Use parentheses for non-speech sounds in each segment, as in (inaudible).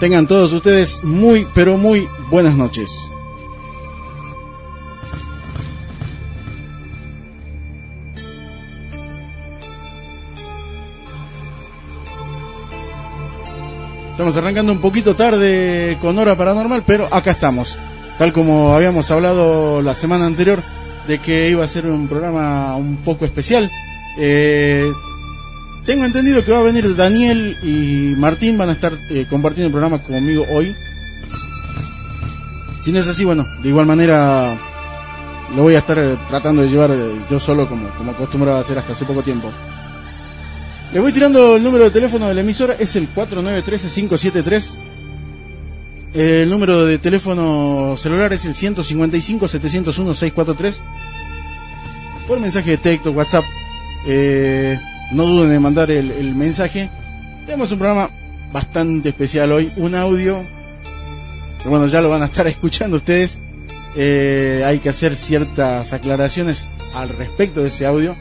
Tengan todos ustedes muy, pero muy buenas noches. Estamos arrancando un poquito tarde con hora paranormal, pero acá estamos. Tal como habíamos hablado la semana anterior de que iba a ser un programa un poco especial. Eh, tengo entendido que va a venir Daniel y Martín, van a estar eh, compartiendo el programa conmigo hoy. Si no es así, bueno, de igual manera lo voy a estar eh, tratando de llevar yo solo como, como acostumbraba a hacer hasta hace poco tiempo. Le voy tirando el número de teléfono de la emisora, es el 4913-573. El número de teléfono celular es el 155-701-643. Por mensaje de texto, WhatsApp, eh, no duden en mandar el, mensaje. Tenemos un programa bastante especial hoy, un audio. bueno, ya lo van a estar (laughs) escuchando ustedes. Eh, hay que hacer ciertas aclaraciones al respecto de ese audio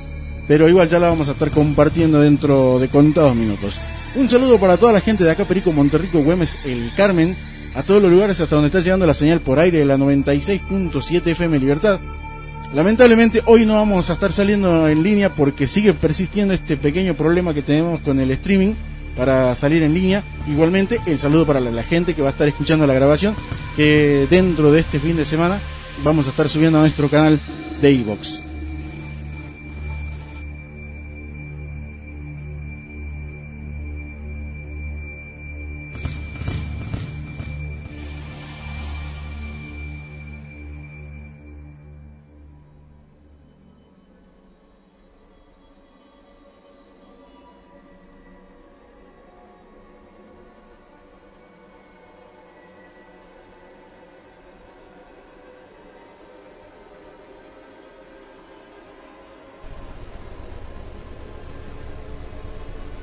pero igual ya la vamos a estar compartiendo dentro de contados minutos. Un saludo para toda la gente de acá, Perico, Monterrico, Güemes, El Carmen, a todos los lugares hasta donde está llegando la señal por aire de la 96.7 FM Libertad. Lamentablemente hoy no vamos a estar saliendo en línea porque sigue persistiendo este pequeño problema que tenemos con el streaming para salir en línea. Igualmente el saludo para la, gente que va a estar escuchando la grabación que dentro de este fin de semana vamos a estar subiendo a nuestro canal de iVox.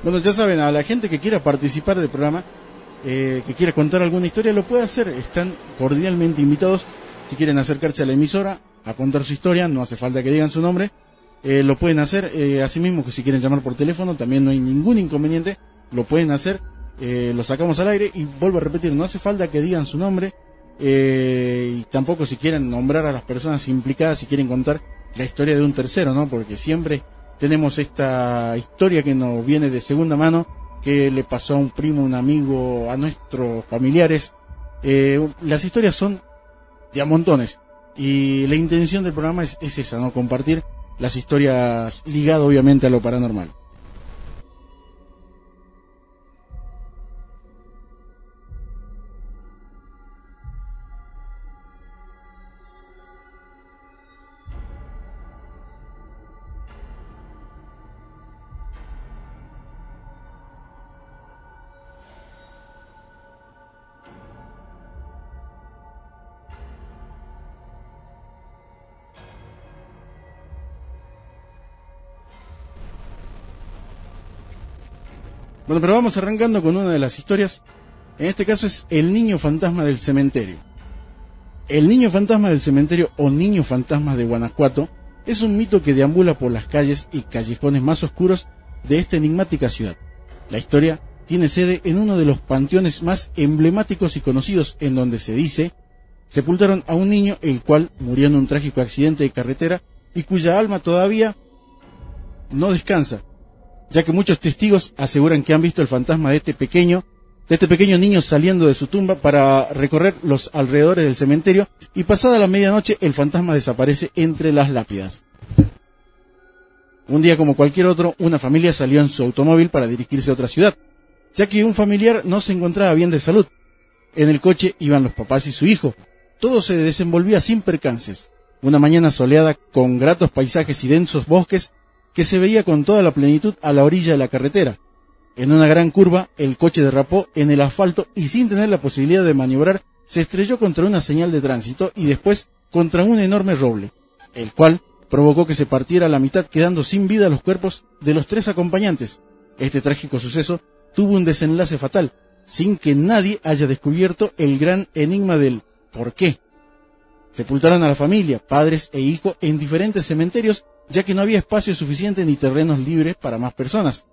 Bueno, ya saben, a la gente que quiera participar del programa, eh, que quiera contar alguna historia, lo puede hacer. Están cordialmente invitados. Si quieren acercarse a la emisora a contar su historia, no hace falta que digan su nombre. Eh, lo pueden hacer. Eh, asimismo, que si quieren llamar por teléfono, también no hay ningún inconveniente. Lo pueden hacer. Eh, lo sacamos al aire y vuelvo a repetir, no hace falta que digan su nombre. y tampoco si quieren nombrar a las personas implicadas, si quieren contar la historia de un tercero, ¿no? Porque siempre tenemos esta historia que nos viene de segunda mano, que le pasó a un primo, un amigo, a nuestros familiares. Eh, las historias son de a montones. Y la intención del programa es, es esa, ¿no? Compartir las historias ligadas obviamente a lo paranormal. Bueno, pero vamos arrancando con una de las historias. En este caso es el niño fantasma del cementerio. El niño fantasma del cementerio o niño fantasma de Guanajuato es un mito que deambula por las calles y callejones más oscuros de esta enigmática ciudad. La historia tiene sede en uno de los panteones más emblemáticos y conocidos en donde se dice sepultaron a un niño el cual murió en un trágico accidente de carretera y cuya alma todavía no descansa ya que muchos testigos aseguran que han visto el fantasma de este pequeño, de este pequeño niño saliendo de su tumba para recorrer los alrededores del cementerio y pasada la medianoche el fantasma desaparece entre las lápidas. Un día como cualquier otro, una familia salió en su automóvil para dirigirse a otra ciudad, ya que un familiar no se encontraba bien de salud. En el coche iban los papás y su hijo. Todo se desenvolvía sin percances. Una mañana soleada con gratos paisajes y densos bosques que se veía con toda la plenitud a la orilla de la carretera. En una gran curva, el coche derrapó en el asfalto y sin tener la posibilidad de maniobrar, se estrelló contra una señal de tránsito y después contra un enorme roble, el cual provocó que se partiera a la mitad quedando sin vida los cuerpos de los tres acompañantes. Este trágico suceso tuvo un desenlace fatal, sin que nadie haya descubierto el gran enigma del por qué. Sepultaron a la familia, padres e hijo en diferentes cementerios ya que no había espacio suficiente ni terrenos libres para más personas.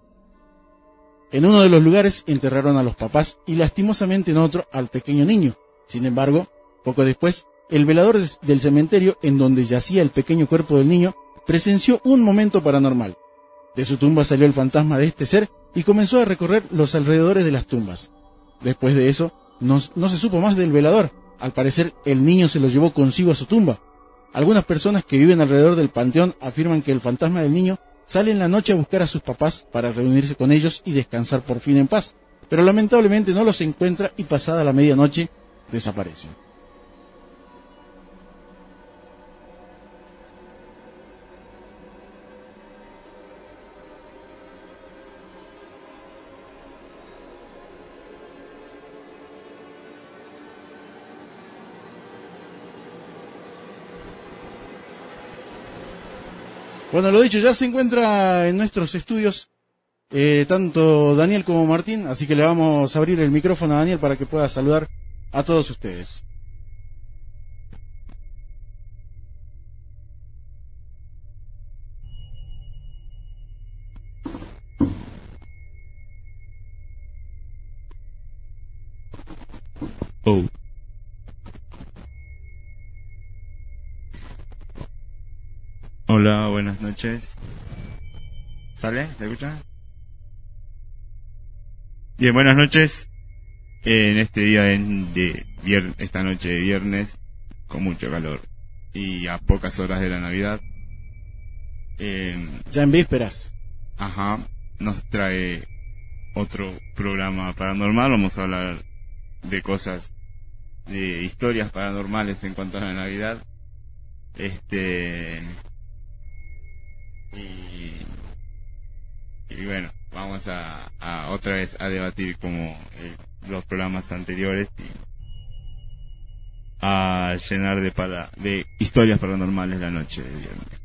En uno de los lugares enterraron a los papás y lastimosamente en otro al pequeño niño. Sin embargo, poco después, el velador del cementerio en donde yacía el pequeño cuerpo del niño presenció un momento paranormal. De su tumba salió el fantasma de este ser y comenzó a recorrer los alrededores de las tumbas. Después de eso, no, se supo más del velador. Al parecer, el niño se lo llevó consigo a su tumba. Algunas personas que viven alrededor del panteón afirman que el fantasma del niño sale en la noche a buscar a sus papás para reunirse con ellos y descansar por fin en paz, pero lamentablemente no los encuentra y pasada la medianoche desaparece. Bueno, lo dicho, ya se encuentra en nuestros estudios eh, tanto Daniel como Martín, así que le vamos a abrir el micrófono a Daniel para que pueda saludar a todos ustedes. Oh. Hola, buenas noches. ¿Sale? ¿Te escucha? Bien, buenas noches. En este día de, viernes, esta noche de viernes, con mucho calor y a pocas horas de la Navidad. Em, ya en vísperas. Ajá, nos trae otro programa paranormal. Vamos a hablar de cosas, de historias paranormales en cuanto a la Navidad. Este, y, bueno, vamos a, otra vez a debatir como eh, los programas anteriores y a llenar de, para, de historias paranormales la noche de viernes.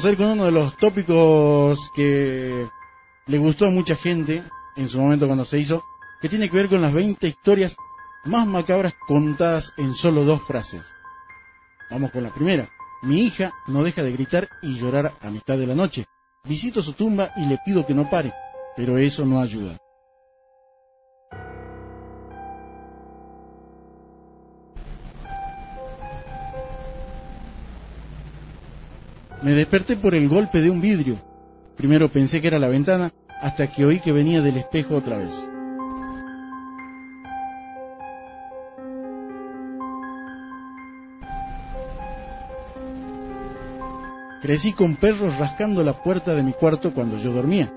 Vamos a ir con uno de los tópicos que le gustó a mucha gente en su momento cuando se hizo, que tiene que ver con las 20 historias más macabras contadas en solo dos frases. Vamos con la primera. Mi hija no deja de gritar y llorar a mitad de la noche. Visito su tumba y le pido que no pare, pero eso no ayuda. Me desperté por el golpe de un vidrio. Primero pensé que era la ventana, hasta que oí que venía del espejo otra vez. Crecí con perros rascando la puerta de mi cuarto cuando yo dormía.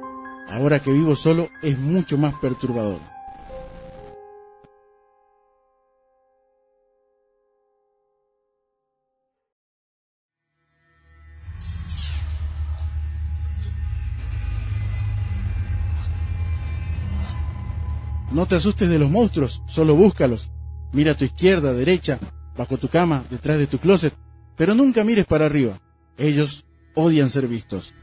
Ahora que vivo solo es mucho más perturbador. No te asustes de los monstruos, solo búscalos. Mira a tu izquierda, derecha, bajo tu cama, detrás de tu closet, pero nunca mires para arriba. Ellos odian ser vistos.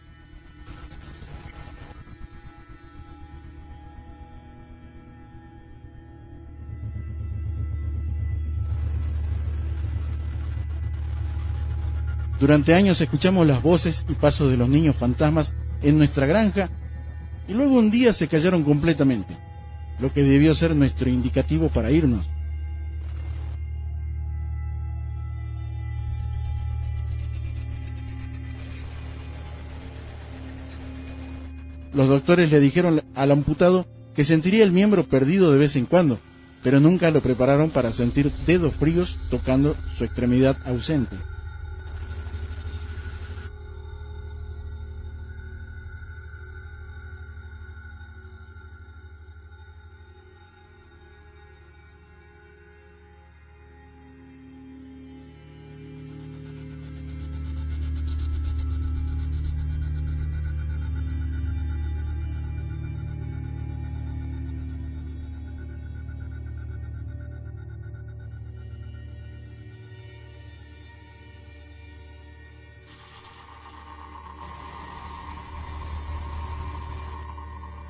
Durante años escuchamos las voces y pasos de los niños fantasmas en nuestra granja y luego un día se callaron completamente, lo que debió ser nuestro indicativo para irnos. Los doctores le dijeron al amputado que sentiría el miembro perdido de vez en cuando, pero nunca lo prepararon para sentir dedos fríos tocando su extremidad ausente.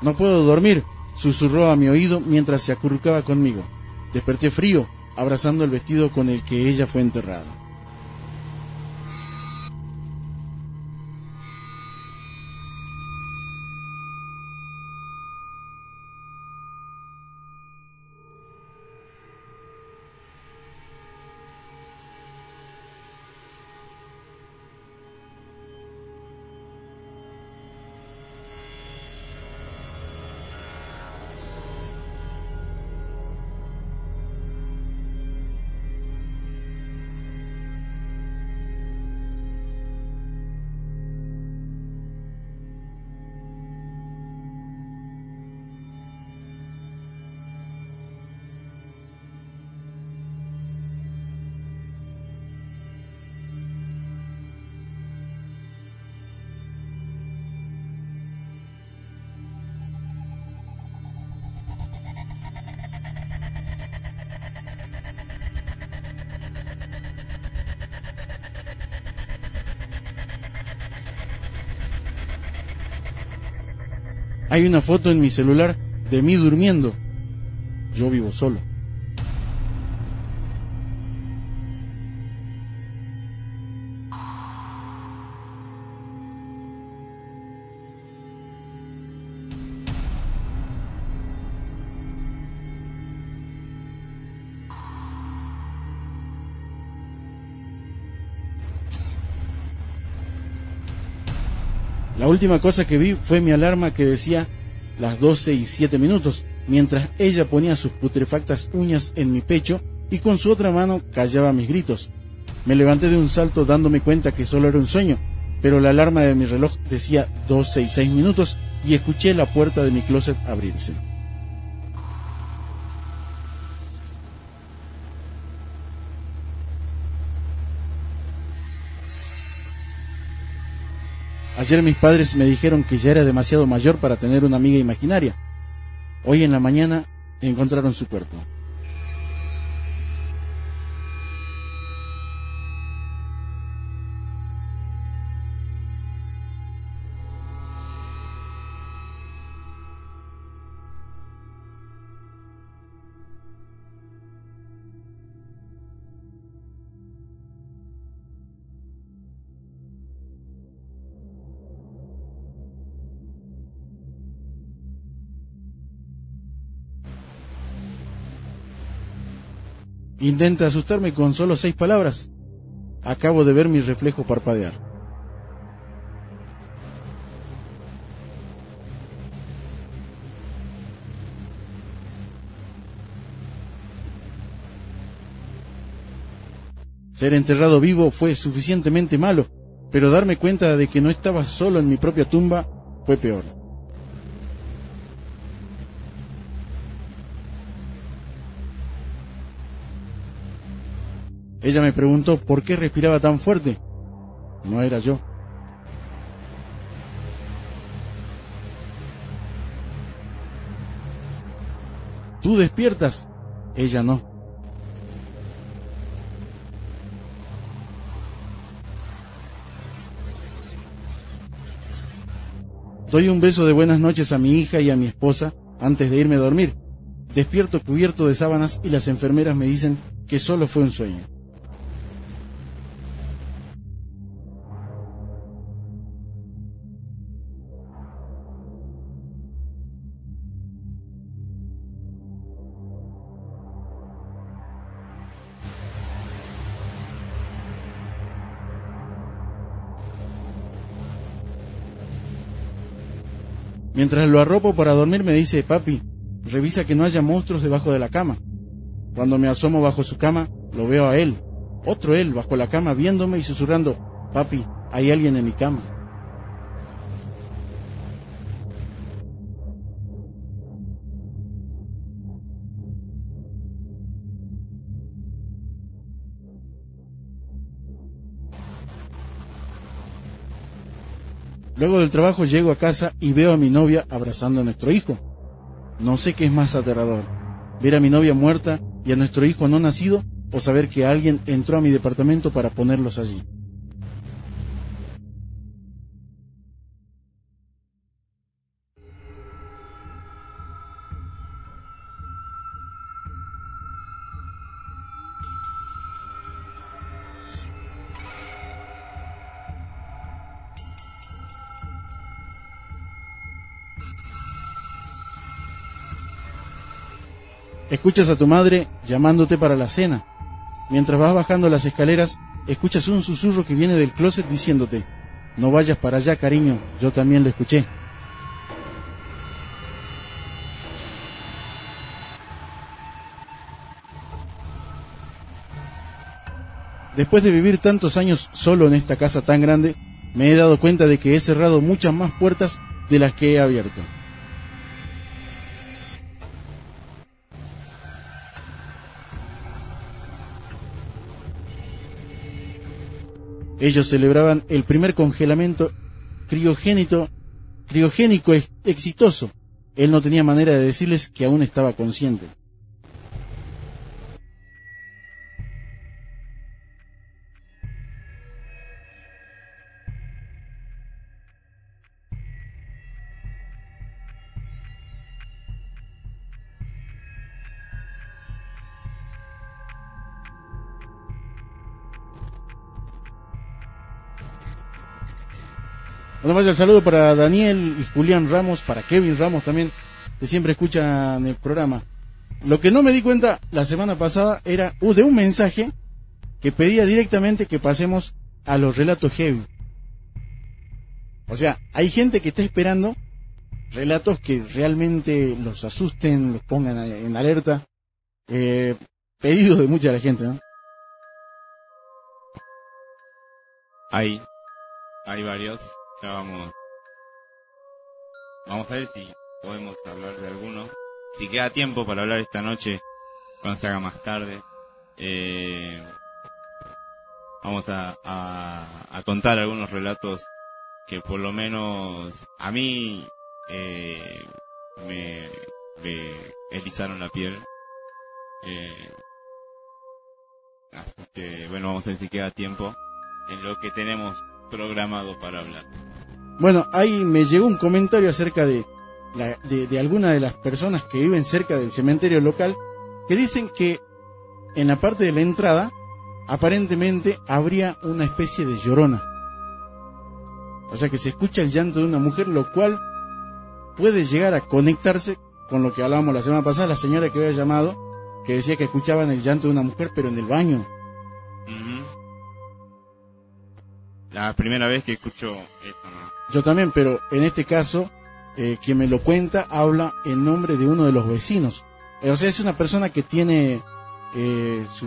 No puedo dormir, susurró a mi oído mientras se acurrucaba conmigo. Desperté frío, abrazando el vestido con el que ella fue enterrada. Hay una foto en mi celular de mí durmiendo. Yo vivo solo. Última cosa que vi fue mi alarma que decía las 12 y 7 minutos, mientras ella ponía sus putrefactas uñas en mi pecho y con su otra mano callaba mis gritos. Me levanté de un salto dándome cuenta que solo era un sueño, pero la alarma de mi reloj decía 12 y 6 minutos y escuché la puerta de mi closet abrirse. Ayer mis padres me dijeron que ya era demasiado mayor para tener una amiga imaginaria. Hoy en la mañana encontraron su cuerpo. Intenta asustarme con solo seis palabras. Acabo de ver mi reflejo parpadear. Ser enterrado vivo fue suficientemente malo, pero darme cuenta de que no estaba solo en mi propia tumba fue peor. Ella me preguntó por qué respiraba tan fuerte. No era yo. Tú despiertas, ella no. Doy un beso de buenas noches a mi hija y a mi esposa antes de irme a dormir. Despierto cubierto de sábanas y las enfermeras me dicen que solo fue un sueño. Mientras lo arropo para dormir me dice, papi, revisa que no haya monstruos debajo de la cama. Cuando me asomo bajo su cama, lo veo a él, otro él, bajo la cama, viéndome y susurrando, papi, hay alguien en mi cama. Luego del trabajo llego a casa y veo a mi novia abrazando a nuestro hijo. No sé qué es más aterrador, ver a mi novia muerta y a nuestro hijo no nacido o saber que alguien entró a mi departamento para ponerlos allí. Escuchas a tu madre llamándote para la cena. Mientras vas bajando las escaleras, escuchas un susurro que viene del closet diciéndote, no vayas para allá, cariño, yo también lo escuché. Después de vivir tantos años solo en esta casa tan grande, me he dado cuenta de que he cerrado muchas más puertas de las que he abierto. Ellos celebraban el primer congelamiento criogénico, criogénico exitoso. Él no tenía manera de decirles que aún estaba consciente. Vaya el saludo para Daniel y Julián Ramos, para Kevin Ramos también, que siempre escuchan el programa. Lo que no me di cuenta la semana pasada era uh, de un mensaje que pedía directamente que pasemos a los relatos heavy. O sea, hay gente que está esperando relatos que realmente los asusten, los pongan en alerta. Eh, pedido de mucha la gente, ¿no? Hay, hay varios vamos, vamos a ver si podemos hablar de alguno. Si queda tiempo para hablar esta noche, cuando se haga más tarde, eh, vamos a, contar algunos relatos que por lo menos a mí eh, me, me erizaron la piel. Eh, así que bueno, vamos a ver si queda tiempo en lo que tenemos programado para hablar. Bueno, ahí me llegó un comentario acerca de, la, de, alguna de las personas que viven cerca del cementerio local que dicen que en la parte de la entrada aparentemente habría una especie de llorona. O sea que se escucha el llanto de una mujer, lo cual puede llegar a conectarse con lo que hablábamos la semana pasada, la señora que había llamado, que decía que escuchaban el llanto de una mujer, pero en el baño. La primera vez que escucho esto, yo también, pero en este caso, eh, quien me lo cuenta habla en nombre de uno de los vecinos. Eh, o sea, es una persona que tiene eh, su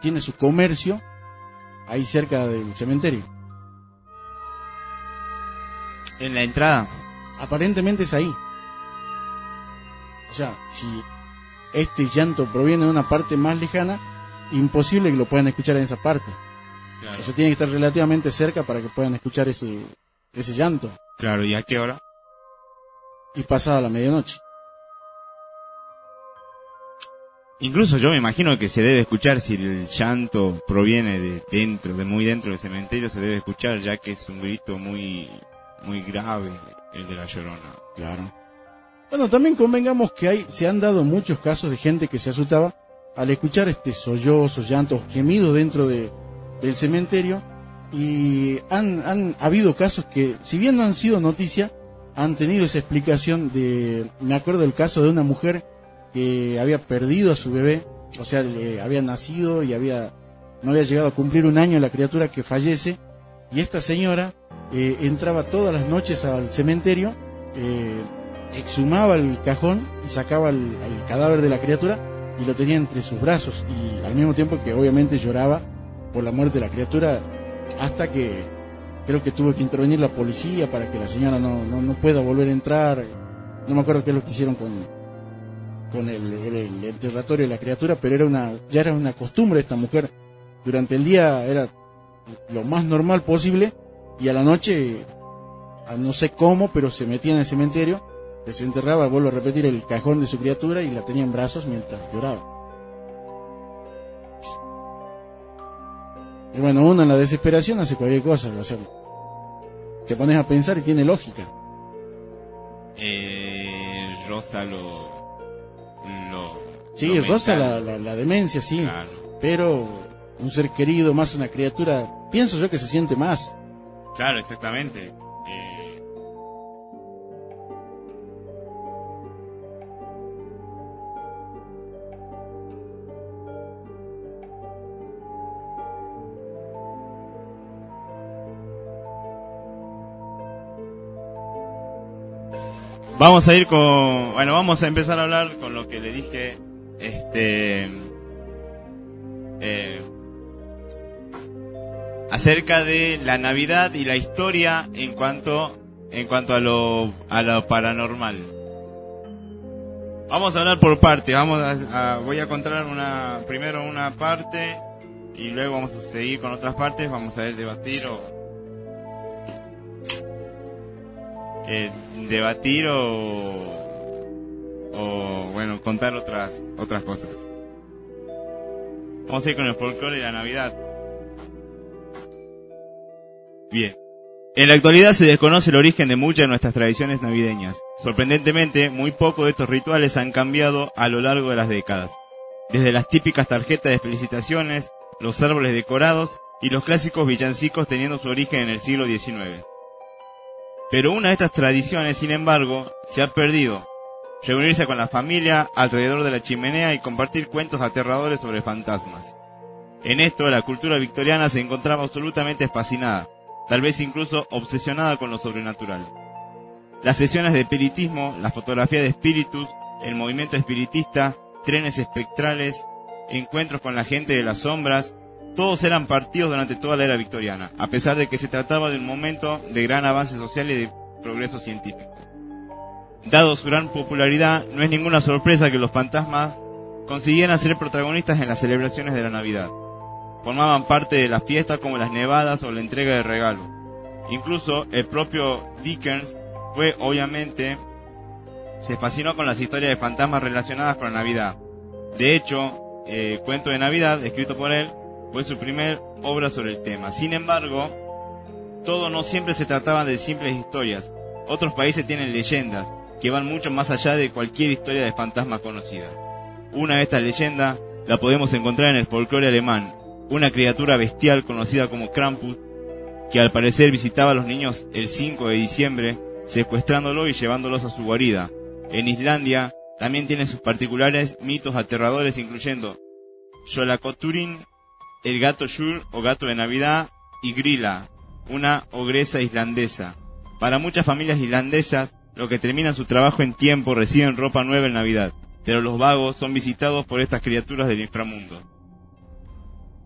tiene su comercio ahí cerca del cementerio. En la entrada. Aparentemente es ahí. O sea, si este llanto proviene de una parte más lejana, imposible que lo puedan escuchar en esa parte. O sea, tiene que estar relativamente cerca para que puedan escuchar ese, ese llanto. Claro, ¿y a qué hora? Y pasada la medianoche. Incluso yo me imagino que se debe escuchar si el llanto proviene de dentro, de muy dentro del cementerio, se debe escuchar ya que es un grito muy, muy grave el de la llorona. Claro. Bueno, también convengamos que hay, se han dado muchos casos de gente que se asustaba al escuchar este sollozos, llantos, gemidos dentro de, del cementerio y han, han habido casos que, si bien no han sido noticia, han tenido esa explicación de, me acuerdo del caso de una mujer que había perdido a su bebé, o sea, le había nacido y había, no había llegado a cumplir un año la criatura que fallece, y esta señora eh, entraba todas las noches al cementerio, eh, exhumaba el cajón y sacaba el, el cadáver de la criatura y lo tenía entre sus brazos y al mismo tiempo que obviamente lloraba por la muerte de la criatura hasta que creo que tuvo que intervenir la policía para que la señora no, no, no pueda volver a entrar. No me acuerdo qué es lo que hicieron con, con el, enterratorio de la criatura, pero era una, ya era una costumbre esta mujer. Durante el día era lo más normal posible y a la noche, a no sé cómo, pero se metía en el cementerio, desenterraba, vuelvo a repetir, el cajón de su criatura y la tenía en brazos mientras lloraba. Y bueno, uno en la desesperación hace cualquier cosa, o sea, te pones a pensar y tiene lógica. Eh, Rosa lo. lo Sí, lo rosa la, la, la demencia, sí, Claro. pero un ser querido, más una criatura, pienso yo que se siente más. Claro, exactamente. Eh, Vamos a ir con, bueno, vamos a empezar a hablar con lo que le dije, este, eh, acerca de la Navidad y la historia en cuanto en cuanto a lo a lo paranormal. Vamos a hablar por parte, vamos a, voy a contar una primero una parte y luego vamos a seguir con otras partes, vamos a debatir o eh, debatir o o bueno, contar otras otras cosas. Vamos a ir con el folclore de la Navidad. Bien. En la actualidad se desconoce el origen de muchas de nuestras tradiciones navideñas. Sorprendentemente, muy pocos de estos rituales han cambiado a lo largo de las décadas. Desde las típicas tarjetas de felicitaciones, los árboles decorados y los clásicos villancicos teniendo su origen en el siglo XIX. Pero una de estas tradiciones, sin embargo, se ha perdido. Reunirse con la familia alrededor de la chimenea y compartir cuentos aterradores sobre fantasmas. En esto, la cultura victoriana se encontraba absolutamente fascinada, tal vez incluso obsesionada con lo sobrenatural. Las sesiones de espiritismo, la fotografía de espíritus, el movimiento espiritista, trenes espectrales, encuentros con la gente de las sombras, todos eran partidos durante toda la era victoriana, a pesar de que se trataba de un momento de gran avance social y de progreso científico. Dado su gran popularidad, no es ninguna sorpresa que los fantasmas consiguieran ser protagonistas en las celebraciones de la Navidad formaban parte de las fiestas como las nevadas o la entrega de regalos. Incluso el propio Dickens fue obviamente se fascinó con las historias de fantasmas relacionadas con la Navidad. De hecho, eh, Cuento de Navidad, escrito por él, fue su primer obra sobre el tema. Sin embargo, todo no siempre se trataba de simples historias. Otros países tienen leyendas que van mucho más allá de cualquier historia de fantasma conocida. Una de estas leyendas la podemos encontrar en el folclore alemán, una criatura bestial conocida como Krampus, que al parecer visitaba a los niños el 5 de diciembre, secuestrándolo y llevándolos a su guarida. En Islandia también tiene sus particulares mitos aterradores incluyendo Yolakoturin, el gato Yul o gato de Navidad y Grilla, una ogresa islandesa. Para muchas familias islandesas, los que terminan su trabajo en tiempo reciben ropa nueva en Navidad, pero los vagos son visitados por estas criaturas del inframundo.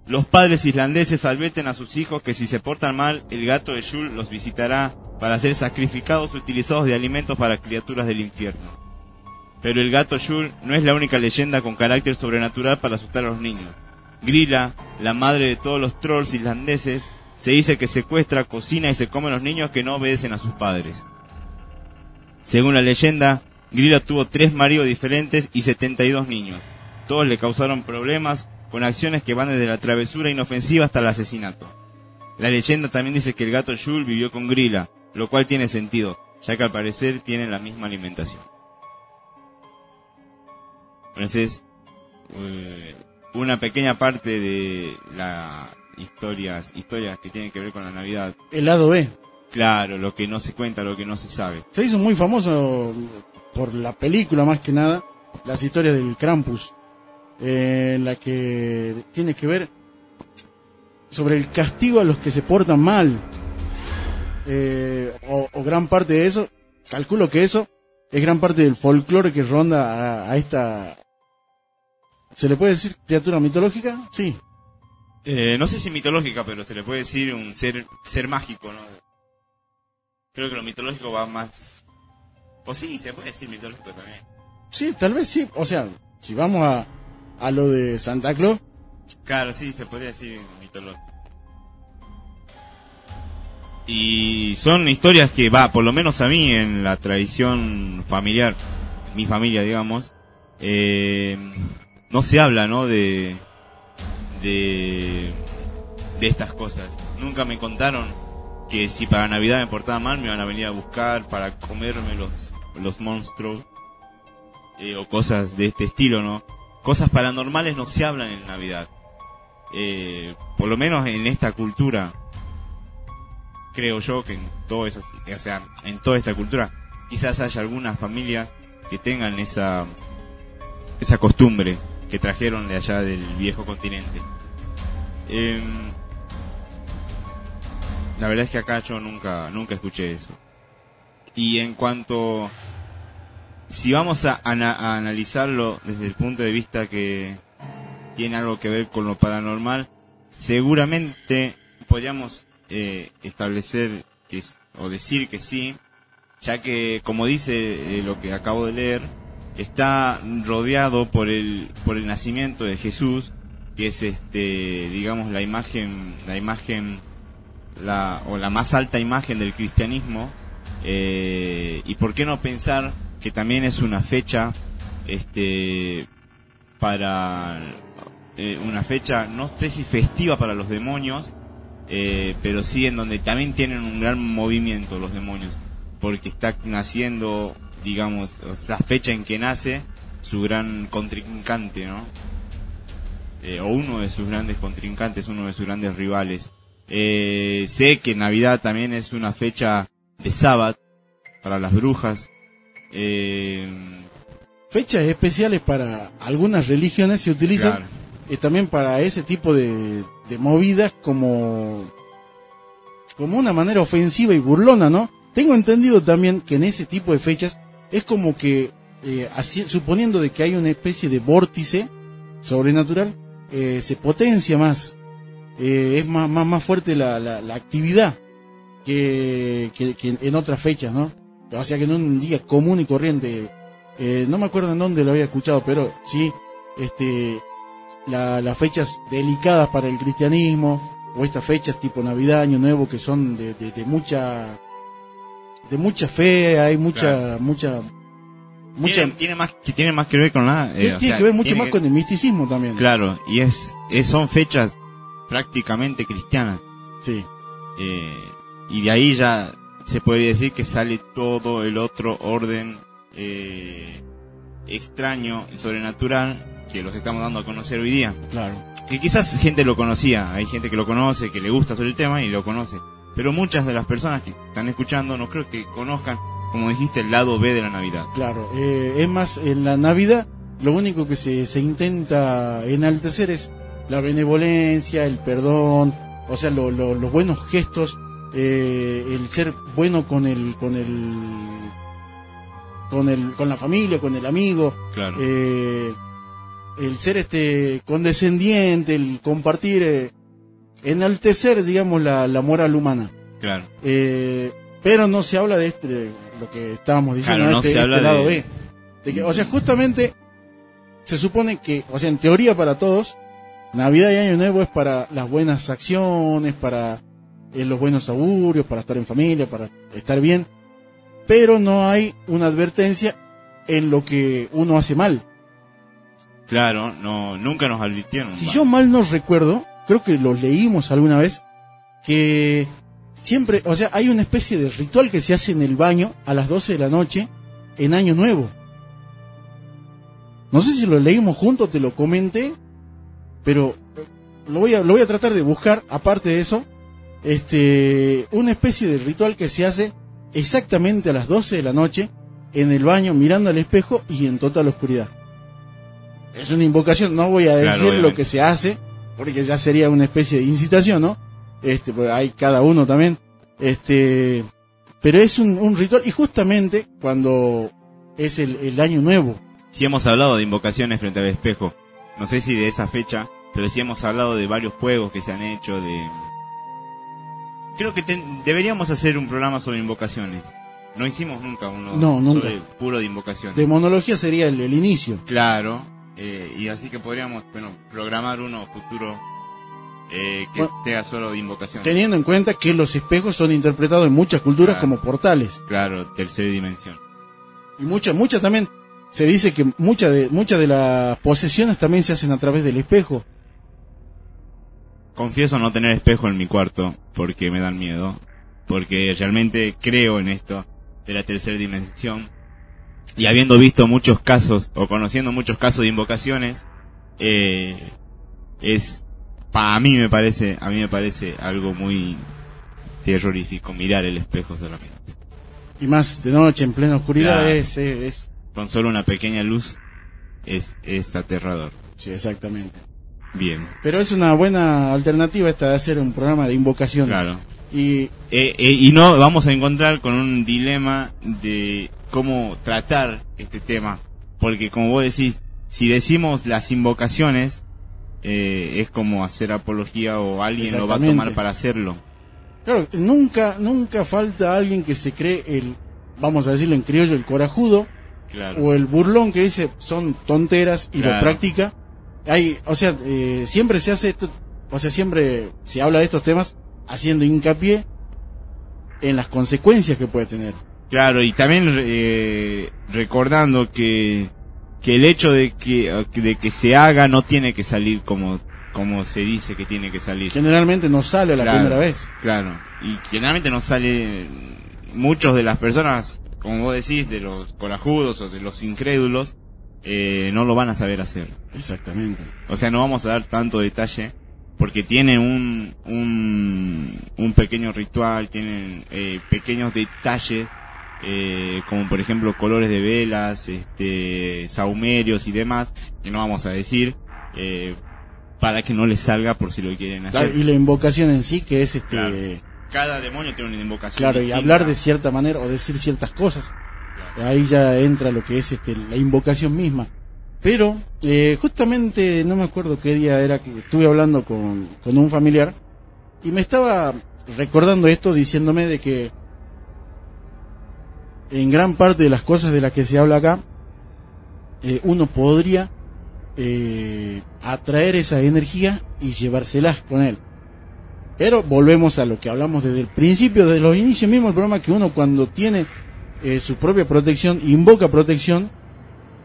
Los padres islandeses advierten a sus hijos que si se portan mal, el gato de Yul los visitará para ser sacrificados o utilizados de alimentos para criaturas del infierno. Pero el gato Yul no es la única leyenda con carácter sobrenatural para asustar a los niños. Grilla, la madre de todos los trolls islandeses, se dice que secuestra, cocina y se come a los niños que no obedecen a sus padres. Según la leyenda, Grilla tuvo tres maridos diferentes y 72 niños. Todos le causaron problemas con acciones que van desde la travesura inofensiva hasta el asesinato. La leyenda también dice que el gato Yul vivió con Grilla, lo cual tiene sentido, ya que al parecer tienen la misma alimentación. Entonces, eh, una pequeña parte de las historias, historias que tienen que ver con la Navidad. El lado B. Claro, lo que no se cuenta, lo que no se sabe. Se hizo muy famoso por la película más que nada, las historias del Krampus, eh, en la que tiene que ver sobre el castigo a los que se portan mal. eh, o, o gran parte de eso, calculo que eso es gran parte del folclore que ronda a, a esta... ¿Se le puede decir criatura mitológica? Sí. Eh, no sé si mitológica, pero se le puede decir un ser, ser mágico, ¿no? Creo que lo mitológico va más... O sí, se puede decir mitológico también. Sí, tal vez sí. O sea, si vamos a, a lo de Santa Claus, Claro, sí, se podría decir mitológico. Y son historias que, va, por lo menos a mí, en la tradición familiar, mi familia, digamos, eh, no se habla, ¿no? De, de, estas cosas. Nunca me contaron que si para Navidad me portaba mal me iban a venir a buscar para comerme los, los monstruos eh, o cosas de este estilo, ¿no? Cosas paranormales no se hablan en Navidad. Eh, por lo menos en esta cultura, creo yo que en todo eso, o sea, en toda esta cultura, quizás haya algunas familias que tengan esa, esa costumbre que trajeron de allá del viejo continente. Em, la verdad es que acá yo nunca, nunca escuché eso. Y en cuanto, si vamos a, ana- a analizarlo desde el punto de vista que tiene algo que ver con lo paranormal, seguramente podríamos eh, establecer que, o decir que sí, ya que, como dice eh, lo que acabo de leer, está rodeado por el, por el nacimiento de Jesús, que es este, digamos, la imagen, la imagen, la, o la más alta imagen del cristianismo, eh, y por qué no pensar que también es una fecha, este, para eh, una fecha, no sé si festiva para los demonios, eh, pero sí en donde también tienen un gran movimiento los demonios, porque está naciendo, digamos, o sea, la fecha en que nace su gran contrincante, ¿no? Eh, o uno de sus grandes contrincantes, uno de sus grandes rivales. Eh, sé que Navidad también es una fecha de sábado para las brujas. Eh, fechas especiales para algunas religiones se utilizan claro. eh, también para ese tipo de, de movidas como como una manera ofensiva y burlona, ¿no? Tengo entendido también que en ese tipo de fechas es como que eh, suponiendo de que hay una especie de vórtice sobrenatural eh, se potencia más eh, es más, más, más fuerte la, la, actividad que, que, en otras fechas, ¿no? O sea que en un día común y corriente, no me acuerdo en dónde lo había escuchado, pero sí, este, la- las fechas delicadas para el cristianismo, o estas fechas tipo Navidad, Año Nuevo, que son de, de mucha, de mucha fe, hay mucha, Claro. mucha, mucha, tiene, tiene más que tiene más que ver con la tiene, eh, o tiene sea, que ver mucho tiene más que- con el misticismo también. claro y es, es- son fechas prácticamente cristianas Sí, eh, y de ahí ya se podría decir que sale todo el otro orden eh, extraño y sobrenatural que los estamos dando a conocer hoy día claro. que quizás gente lo conocía, hay gente que lo conoce, que le gusta sobre el tema y lo conoce. Pero muchas de las personas que están escuchando no creo que conozcan, como dijiste, el lado B de la Navidad. Claro, eh, es más, en la Navidad lo único que se, se intenta enaltecer es la benevolencia, el perdón, o sea, lo- lo- los buenos gestos, eh, el ser bueno con el, con el, con el, con la familia, con el amigo, Claro. eh, el ser este condescendiente, el compartir, eh, enaltecer, digamos, la, la moral humana. claro. Eh, pero no se habla de este, lo que estábamos diciendo, Claro, no este, se este habla lado de- B. De que, o sea, justamente se supone que, o sea, en teoría para todos, Navidad y Año Nuevo es para las buenas acciones, para eh, los buenos augurios, para estar en familia, para estar bien, pero no hay una advertencia en lo que uno hace mal. Claro, no, nunca nos advirtieron. Si yo mal no recuerdo, creo que lo leímos alguna vez, que siempre, o sea, hay una especie de ritual que se hace en el baño a las 12 de la noche en Año Nuevo. No sé si lo leímos juntos, te lo comenté, pero lo voy a, lo voy a tratar de buscar, aparte de eso, este, una especie de ritual que se hace exactamente a las 12 de la noche en el baño mirando al espejo y en total oscuridad. Es una invocación, no voy a Claro, decir lo que se hace, porque ya sería una especie de incitación, ¿no? Este, pues hay cada uno también. Este, pero es un, un ritual y justamente cuando es el, el año nuevo. Si hemos hablado de invocaciones frente al espejo, no sé si de esa fecha, pero sí hemos hablado de varios juegos que se han hecho, de... Creo que ten- deberíamos hacer un programa sobre invocaciones. No hicimos nunca uno No, nunca. sobre puro de invocaciones. Demonología sería el, el inicio. Claro, eh, y así que podríamos, bueno, programar uno futuro eh, que Bueno. tenga solo de invocaciones. Teniendo en cuenta que los espejos son interpretados en muchas culturas Claro. como portales. Claro, tercera dimensión. Y muchas, muchas también, se dice que muchas de, muchas de las posesiones también se hacen a través del espejo. Confieso no tener espejo en mi cuarto porque me dan miedo, porque realmente creo en esto de la tercera dimensión y habiendo visto muchos casos o conociendo muchos casos de invocaciones, eh, es para mí me parece, a mí me parece algo muy terrorífico mirar el espejo solamente. Y más de noche, en plena oscuridad, Claro. es, es, es- Con solo una pequeña luz es, es aterrador. Sí, exactamente. Bien, Pero es una buena alternativa esta de hacer un programa de invocaciones. claro. Y Eh, eh, y no vamos a encontrar con un dilema de cómo tratar este tema. Porque como vos decís, si decimos las invocaciones, eh, es como hacer apología o alguien lo va a tomar para hacerlo. claro, nunca, nunca falta alguien que se cree el, vamos a decirlo en criollo, el corajudo Claro. o el burlón que dice son tonteras y lo practica. Hay, o sea, eh, siempre se hace esto, o sea, siempre se habla de estos temas haciendo hincapié en las consecuencias que puede tener. Claro, y también eh, recordando que, que el hecho de que, de que se haga no tiene que salir como, como se dice que tiene que salir. Generalmente no sale a la Claro. primera vez. Claro, y generalmente no sale muchos de las personas, como vos decís, de los corajudos o de los incrédulos, eh, no lo van a saber hacer. Exactamente. O sea, no vamos a dar tanto detalle porque tienen un, un, un pequeño ritual, tienen eh, pequeños detalles, eh, como por ejemplo colores de velas, este, saumerios y demás, que no vamos a decir, eh, para que no les salga por si lo quieren hacer. Claro, y la invocación en sí, que es este, Claro. Cada demonio tiene una invocación. claro, y hablar de cierta manera o decir ciertas cosas. Ahí ya entra lo que es este, la invocación misma. Pero, eh, justamente, no me acuerdo qué día era que estuve hablando con, con un familiar y me estaba recordando esto diciéndome de que en gran parte de las cosas de las que se habla acá, eh, uno podría eh, atraer esa energía y llevárselas con él. Pero volvemos a lo que hablamos desde el principio, desde los inicios mismos del programa, que uno cuando tiene eh, su propia protección, invoca protección,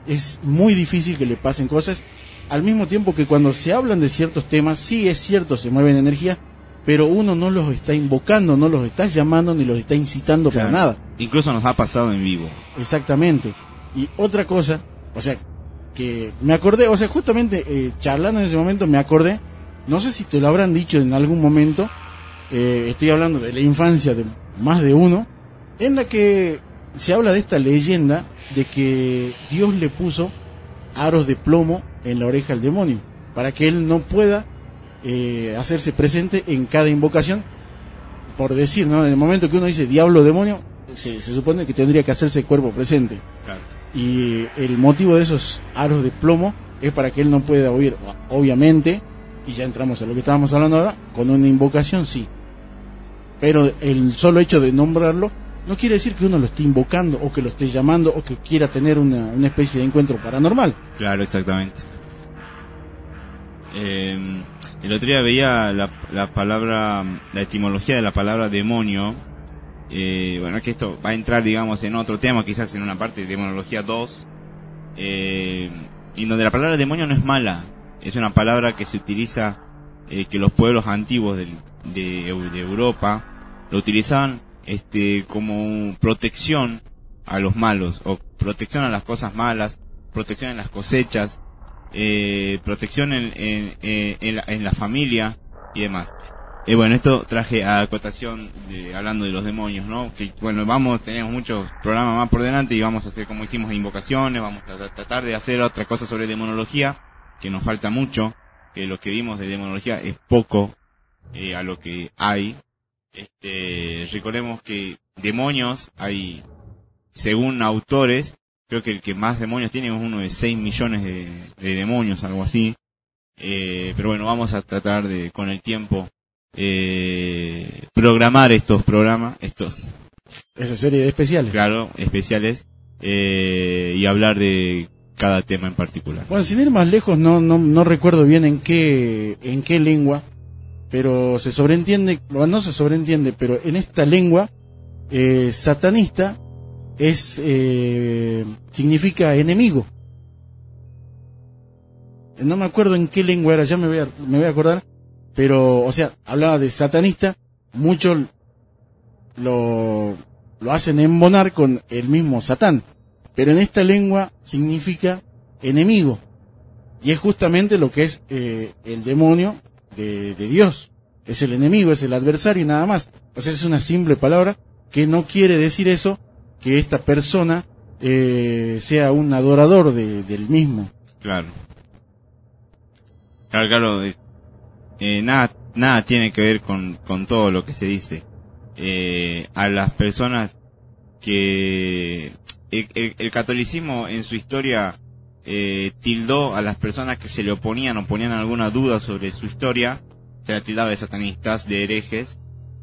es muy difícil que le pasen cosas. Al mismo tiempo que cuando se hablan de ciertos temas, sí es cierto, se mueven energías, pero uno no los está invocando, no los está llamando ni los está incitando Claro. para nada. Incluso nos ha pasado en vivo. Exactamente. Y otra cosa, o sea, que me acordé, o sea, justamente eh, charlando en ese momento me acordé, no sé si te lo habrán dicho en algún momento, eh, estoy hablando de la infancia de más de uno, en la que se habla de esta leyenda de que Dios le puso aros de plomo en la oreja al demonio, para que él no pueda eh, hacerse presente en cada invocación, por decir, ¿no? En el momento que uno dice diablo demonio, se, se supone que tendría que hacerse cuerpo presente. Claro. Y el motivo de esos aros de plomo es para que él no pueda oír, obviamente, y ya entramos a lo que estábamos hablando ahora, con una invocación sí. Pero el solo hecho de nombrarlo no quiere decir que uno lo esté invocando o que lo esté llamando o que quiera tener una, una especie de encuentro paranormal. Claro, exactamente. Eh, el otro día veía la, la palabra, la etimología de la palabra demonio. Eh, bueno, que esto va a entrar, digamos, en otro tema, quizás en una parte de demonología 2. Eh, y donde la palabra demonio no es mala. Es una palabra que se utiliza, eh, que los pueblos antiguos de, Eu- de Europa lo utilizaban este como protección a los malos o protección a las cosas malas, protección en las cosechas, eh, protección en, en, en- en la, en la familia y demás. Y bueno, esto traje a acotación de, hablando de los demonios, ¿no? Que bueno, vamos, tenemos muchos programas más por delante y vamos a hacer como hicimos invocaciones, vamos a tra- tratar de hacer otra cosa sobre demonología, que nos falta mucho, que lo que vimos de demonología es poco eh, a lo que hay. Este, recordemos que demonios hay, según autores, creo que el que más demonios tiene es uno de 6 millones de, de demonios, algo así. Eh, pero bueno, vamos a tratar de, con el tiempo, eh, programar estos programas, estos, Esa serie de especiales. claro, especiales, eh, y hablar de cada tema en particular. Bueno, sin ir más lejos, no, no, no recuerdo bien en qué, en qué lengua, pero se sobreentiende, bueno, no se sobreentiende, pero en esta lengua, eh, satanista es, eh, significa enemigo. No me acuerdo en qué lengua era, ya me voy a, me voy a acordar, pero, o sea, hablaba de satanista, muchos lo, lo hacen embonar con el mismo Satán, pero en esta lengua significa enemigo, y es justamente lo que es eh, el demonio de, de Dios, es el enemigo, es el adversario y nada más, o sea, es una simple palabra que no quiere decir eso, que esta persona eh, sea un adorador de- del mismo. Claro. Claro, claro. eh, nada, nada tiene que ver con, con todo lo que se dice. Eh, a las personas que el, el- el catolicismo en su historia eh, tildó a las personas que se le oponían o ponían alguna duda sobre su historia, se la tildaba de satanistas, de herejes,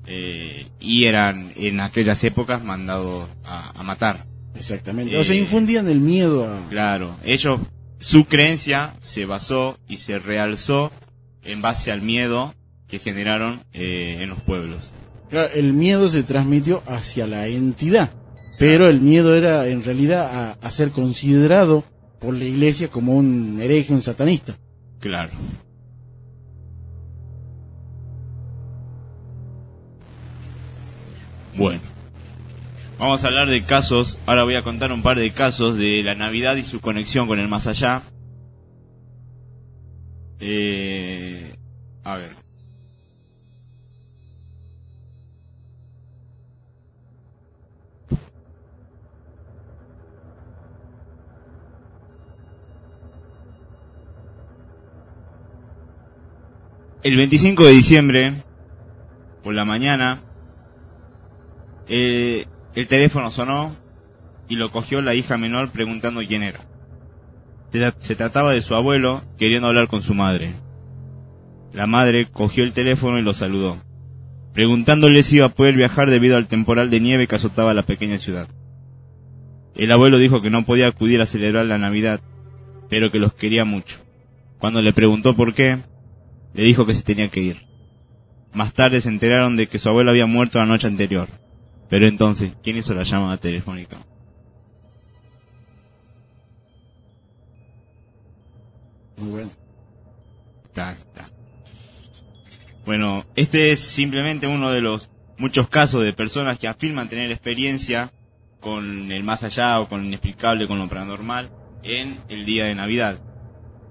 eh, y eran en aquellas épocas mandados a, a matar. Exactamente. Eh, o sea, infundían el miedo a... Claro, ellos, su creencia se basó y se realzó en base al miedo que generaron eh, en los pueblos. Claro, el miedo se transmitió hacia la entidad, pero el miedo era en realidad a, a ser considerado por la iglesia como un hereje, un satanista. Claro. Bueno. Vamos a hablar de casos. Ahora voy a contar un par de casos de la Navidad y su conexión con el más allá. Eh, a ver. El 25 de diciembre, por la mañana, eh, el teléfono sonó y lo cogió la hija menor preguntando quién era. Se, tra- se trataba de su abuelo queriendo hablar con su madre. La madre cogió el teléfono y lo saludó, preguntándole si iba a poder viajar debido al temporal de nieve que azotaba la pequeña ciudad. El abuelo dijo que no podía acudir a celebrar la Navidad, pero que los quería mucho. Cuando le preguntó por qué, le dijo que se tenía que ir. Más tarde se enteraron de que su abuelo había muerto la noche anterior. Pero entonces, ¿quién hizo la llamada telefónica? Muy bueno. Ta. Bueno, este es simplemente uno de los muchos casos de personas que afirman tener experiencia con el más allá o con lo inexplicable, con lo paranormal, en el día de Navidad.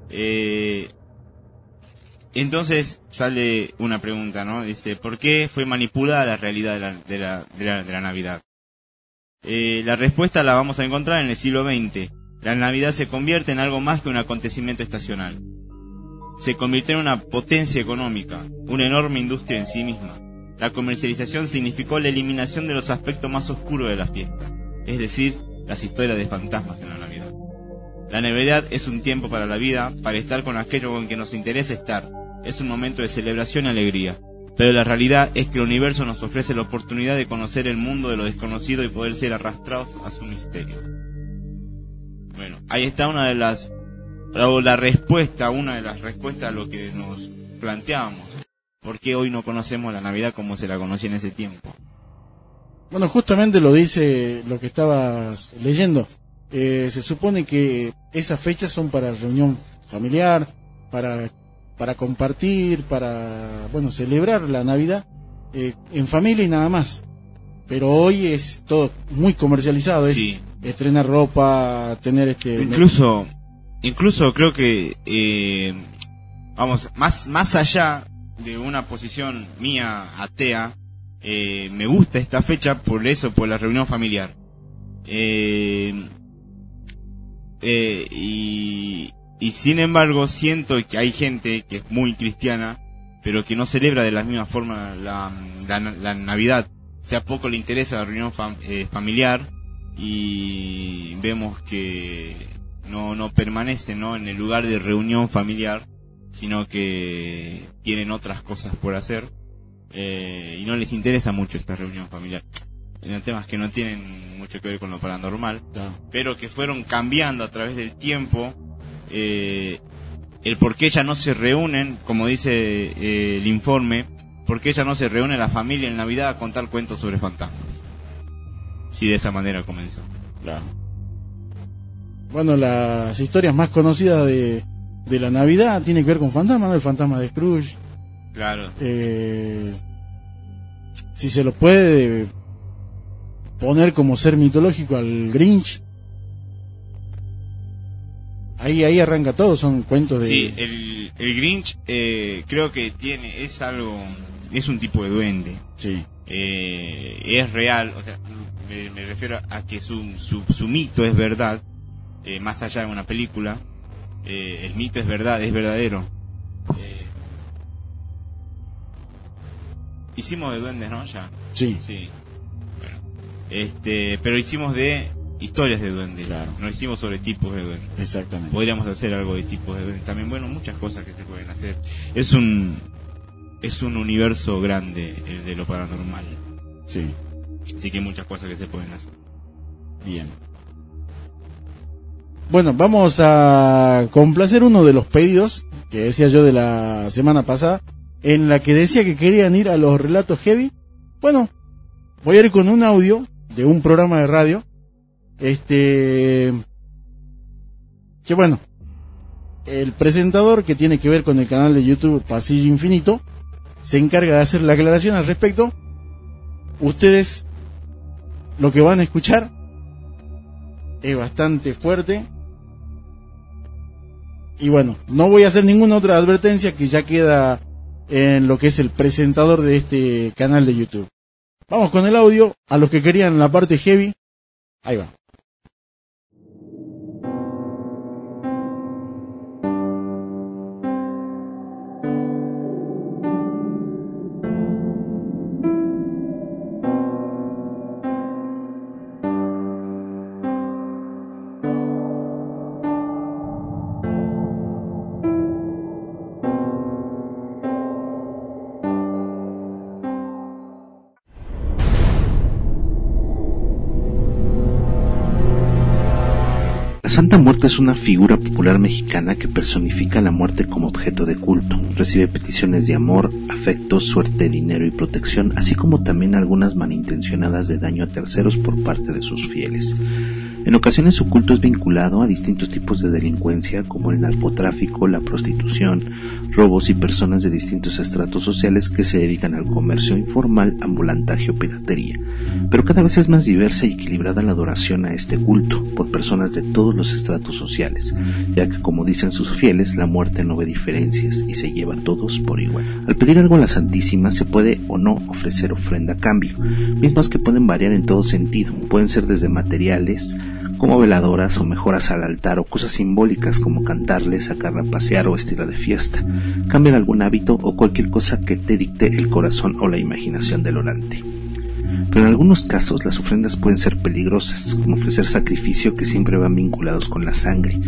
Eh, entonces sale una pregunta, ¿no? Dice, ¿por qué fue manipulada la realidad de la, Navidad? Eh, la respuesta la vamos a encontrar en el siglo XX. La Navidad se convierte en algo más que un acontecimiento estacional se convirtió en una potencia económica, una enorme industria en sí misma. La comercialización significó la eliminación de los aspectos más oscuros de la fiesta, es decir, las historias de fantasmas en la Navidad. La Navidad es un tiempo para la vida, para estar con aquello con que nos interesa estar. Es un momento de celebración y alegría. Pero la realidad es que el universo nos ofrece la oportunidad de conocer el mundo de lo desconocido y poder ser arrastrados a su misterio. Bueno, ahí está una de las o la respuesta, una de las respuestas a lo que nos planteábamos. ¿Por qué hoy no conocemos la Navidad como se la conocía en ese tiempo? Bueno, justamente lo dice lo que estabas leyendo. Eh, se supone que esas fechas son para reunión familiar, para, para compartir, para, bueno, celebrar la Navidad eh, en familia y nada más. Pero hoy es todo muy comercializado, es Sí. estrenar ropa, tener este... Incluso, incluso creo que, eh, vamos, más, más allá de una posición mía atea, eh, me gusta esta fecha por eso, por la reunión familiar. Eh, eh, y, y sin embargo siento que hay gente que es muy cristiana, pero que no celebra de la misma forma la, la, la Navidad. sea poco le interesa la reunión eh, familiar y vemos que no, no permanecen ¿no? en el lugar de reunión familiar, sino que tienen otras cosas por hacer eh, y no les interesa mucho esta reunión familiar. En temas que no tienen mucho que ver con lo paranormal, pero que fueron cambiando a través del tiempo. Eh, el por qué ya no se reúnen, como dice eh, el informe, por qué ya no se reúne la familia en Navidad a contar cuentos sobre fantasmas. Si de esa manera comenzó. Claro. Bueno, las historias más conocidas de, de la Navidad tienen que ver con fantasmas, El fantasma de Scrooge. Claro. Eh, si se lo puede poner como ser mitológico al Grinch. Ahí, ahí arranca todo, son cuentos de... Sí, el, el Grinch eh, creo que tiene, es algo, es un tipo de duende. Sí. Eh, es real, o sea, me, refiero a que su, su, su mito es verdad, eh, más allá de una película, el mito es verdad, es verdadero. hicimos de duendes, ¿no? Ya. Sí. Sí. Este, pero hicimos de historias de duendes. Claro. No hicimos sobre tipos de duendes. Exactamente. Podríamos hacer algo de tipos de duendes. También, bueno, muchas cosas que se pueden hacer. Es un es un universo grande el de lo paranormal. Sí. Así que hay muchas cosas que se pueden hacer. Bien. Bueno, vamos a complacer uno de los pedidos que decía yo de la semana pasada, en la que decía que querían ir a los relatos heavy. Bueno, voy a ir con un audio de un programa de radio. Este. Que bueno. El presentador que tiene que ver con el canal de YouTube Pasillo Infinito se encarga de hacer la aclaración al respecto. Ustedes lo que van a escuchar es bastante fuerte. Y bueno, no voy a hacer ninguna otra advertencia que ya queda en lo que es el presentador de este canal de YouTube. Vamos con el audio. A los que querían la parte heavy, ahí va. Santa Muerte es una figura popular mexicana que personifica la muerte como objeto de culto. Recibe peticiones de amor, afecto, suerte, dinero y protección, así como también algunas malintencionadas de daño a terceros por parte de sus fieles. En ocasiones su culto es vinculado a distintos tipos de delincuencia como el narcotráfico, la prostitución, robos y personas de distintos estratos sociales que se dedican al comercio informal, ambulantaje o piratería. Pero cada vez es más diversa y equilibrada la adoración a este culto por personas de todos los estratos sociales, ya que como dicen sus fieles, la muerte no ve diferencias y se lleva a todos por igual. Al pedir algo a la Santísima se puede o no ofrecer ofrenda a cambio, mismas que pueden variar en todo sentido, pueden ser desde materiales, como veladoras o mejoras al altar o cosas simbólicas como cantarle, sacarla a pasear o estilo de fiesta, cambiar algún hábito o cualquier cosa que te dicte el corazón o la imaginación del orante. Pero en algunos casos las ofrendas pueden ser peligrosas, como ofrecer sacrificio que siempre van vinculados con la sangre.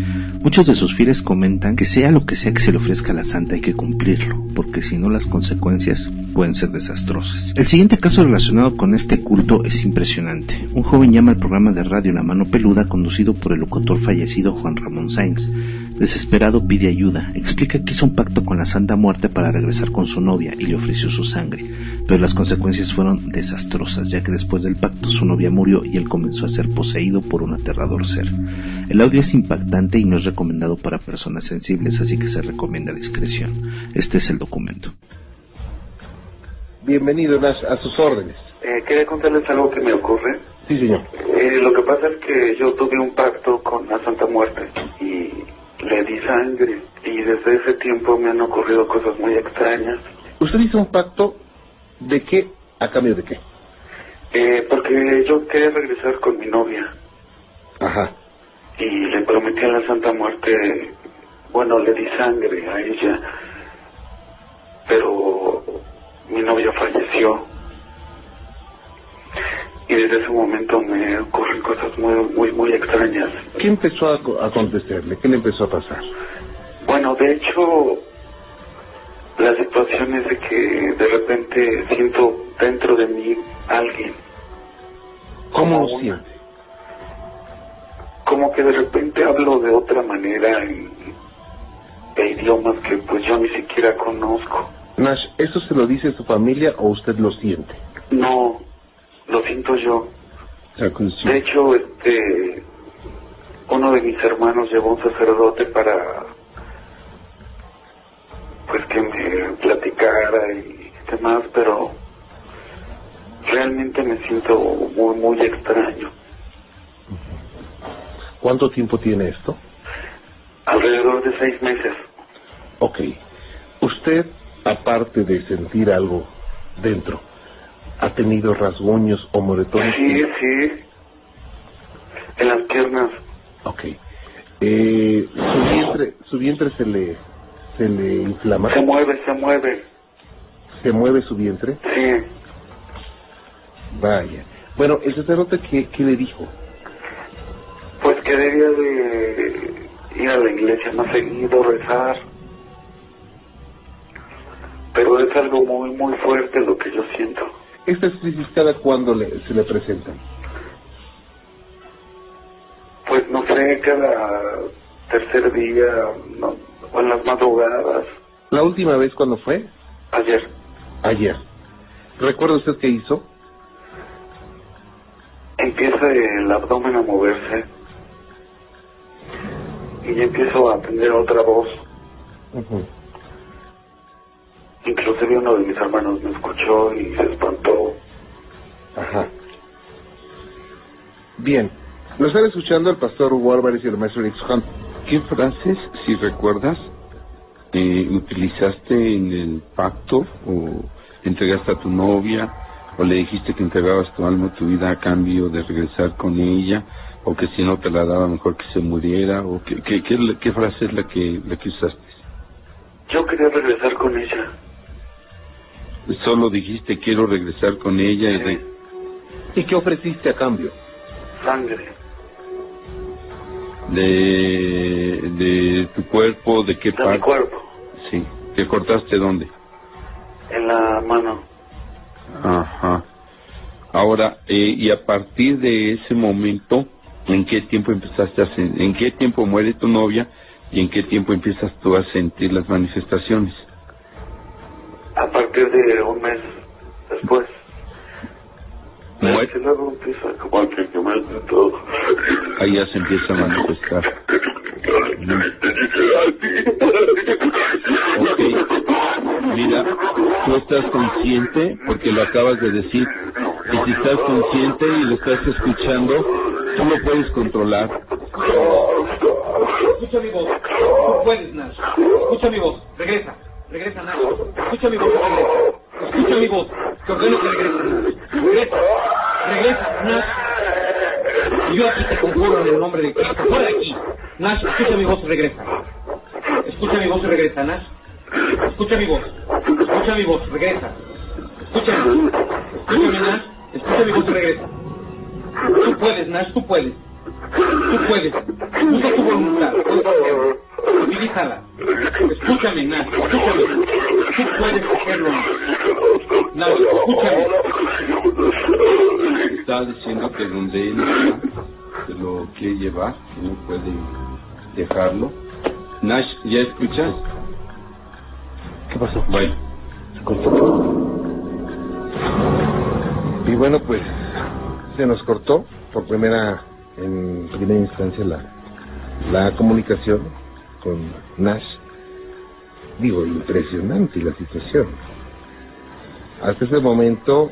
Muchos de sus fieles comentan que sea lo que sea que se le ofrezca a la santa hay que cumplirlo, porque si no las consecuencias pueden ser desastrosas. El siguiente caso relacionado con este culto es impresionante. Un joven llama al programa de radio La Mano Peluda conducido por el locutor fallecido Juan Ramón Sainz. Desesperado pide ayuda, explica que hizo un pacto con la Santa Muerte para regresar con su novia y le ofreció su sangre, pero las consecuencias fueron desastrosas ya que después del pacto su novia murió y él comenzó a ser poseído por un aterrador ser. El audio es impactante y no es recomendado para personas sensibles, así que se recomienda discreción. Este es el documento. Bienvenido a sus órdenes. Eh, quería contarles algo que me ocurre. Sí, señor. Eh, lo que pasa es que yo tuve un pacto con la Santa Muerte y le di sangre y desde ese tiempo me han ocurrido cosas muy extrañas. ¿Usted hizo un pacto de qué a cambio de qué? Eh, porque yo quería regresar con mi novia. Ajá. Y le prometí a la Santa Muerte, bueno, le di sangre a ella, pero mi novia falleció. y desde ese momento me ocurren cosas muy, muy, muy extrañas. ¿Qué empezó a, a acontecerle? ¿Qué le empezó a pasar? Bueno, de hecho, la situación es de que de repente siento dentro de mí alguien. ¿Cómo Como una-? Como que de repente hablo de otra manera en, de idiomas que pues yo ni siquiera conozco. Nash, ¿eso se lo dice su familia o usted lo siente? No, lo siento yo. De hecho, este, uno de mis hermanos llevó un sacerdote para, pues que me platicara y demás, pero realmente me siento muy, muy extraño. ¿Cuánto tiempo tiene esto? Alrededor de seis meses. Ok. Usted, aparte de sentir algo dentro, ¿ha tenido rasguños o moretones? Sí, sí. En las piernas. Ok. Eh, su vientre, su vientre se le, se le inflama. Se mueve, se mueve. ¿Se mueve su vientre? Sí. Vaya. Bueno, el sacerdote, ¿qué, qué le dijo? Pues que debía de ir a la iglesia más seguido, rezar. Pero es algo muy, muy fuerte lo que yo siento. ¿Estas crisis cada cuándo le, se le presentan? Pues no sé, cada tercer día, no, o en las madrugadas. ¿La última vez cuándo fue? Ayer. Ayer. ¿Recuerda usted qué hizo? Empieza el abdomen a moverse. Y ya empiezo a tener otra voz. Ujú. Inclusive uno de mis hermanos me escuchó y se espantó. Ajá. Bien. Lo están escuchando el pastor Warbaris y el maestro Alex Hunt. ¿Qué frases, si recuerdas, eh, utilizaste en el pacto o entregaste a tu novia o le dijiste que entregabas tu alma, tu vida a cambio de regresar con ella o que si no te la daba mejor que se muriera o qué, qué, qué, qué frase es la que, la que usaste? Yo quería regresar con ella. Solo dijiste quiero regresar con ella y re- ¿Y qué ofreciste a cambio? Sangre. De, de tu cuerpo, de qué De mi cuerpo. Sí. ¿Te cortaste dónde? En la mano. Ajá. Ahora, eh, y a partir de ese momento, ¿en qué tiempo empezaste a sen- en qué tiempo muere tu novia y en qué tiempo empiezas tú a sentir las manifestaciones? A partir de un mes después. Ahí ya se empieza a manifestar. Ok. Mira, tú estás consciente porque lo acabas de decir. Y si estás consciente y lo estás escuchando, tú lo puedes controlar. Escucha mi voz. Tú puedes, Nash. Escucha mi voz. Regresa. Regresa, Nash. Escucha mi voz regresa. Escucha mi voz. Te ordeno que regreses. Regresa. Regresa, Nash. Y yo aquí te conjuro en el nombre de Cristo. Fuera de aquí. Nash, escucha mi voz y regresa. Escucha mi voz y regresa, Nash. Escucha mi voz. Escucha mi voz. Regresa. Escúchame. Escúchame, Nash. Escucha mi voz regresa. Tú puedes, Nash. Tú puedes. Tú puedes. Usa tu voluntad. Utilízala. Escúchame, Nash. Escúchame. Tú puedes hacerlo, Nash. Nash, escúchame. Está diciendo que donde él se lo quiere llevar, no puede dejarlo. Nash, ¿ya escuchas? ¿Qué pasó? Bueno, Se cortó. Y bueno, pues se nos cortó por primera, en primera instancia la, la comunicación con Nash. Digo, impresionante la situación. Hasta ese momento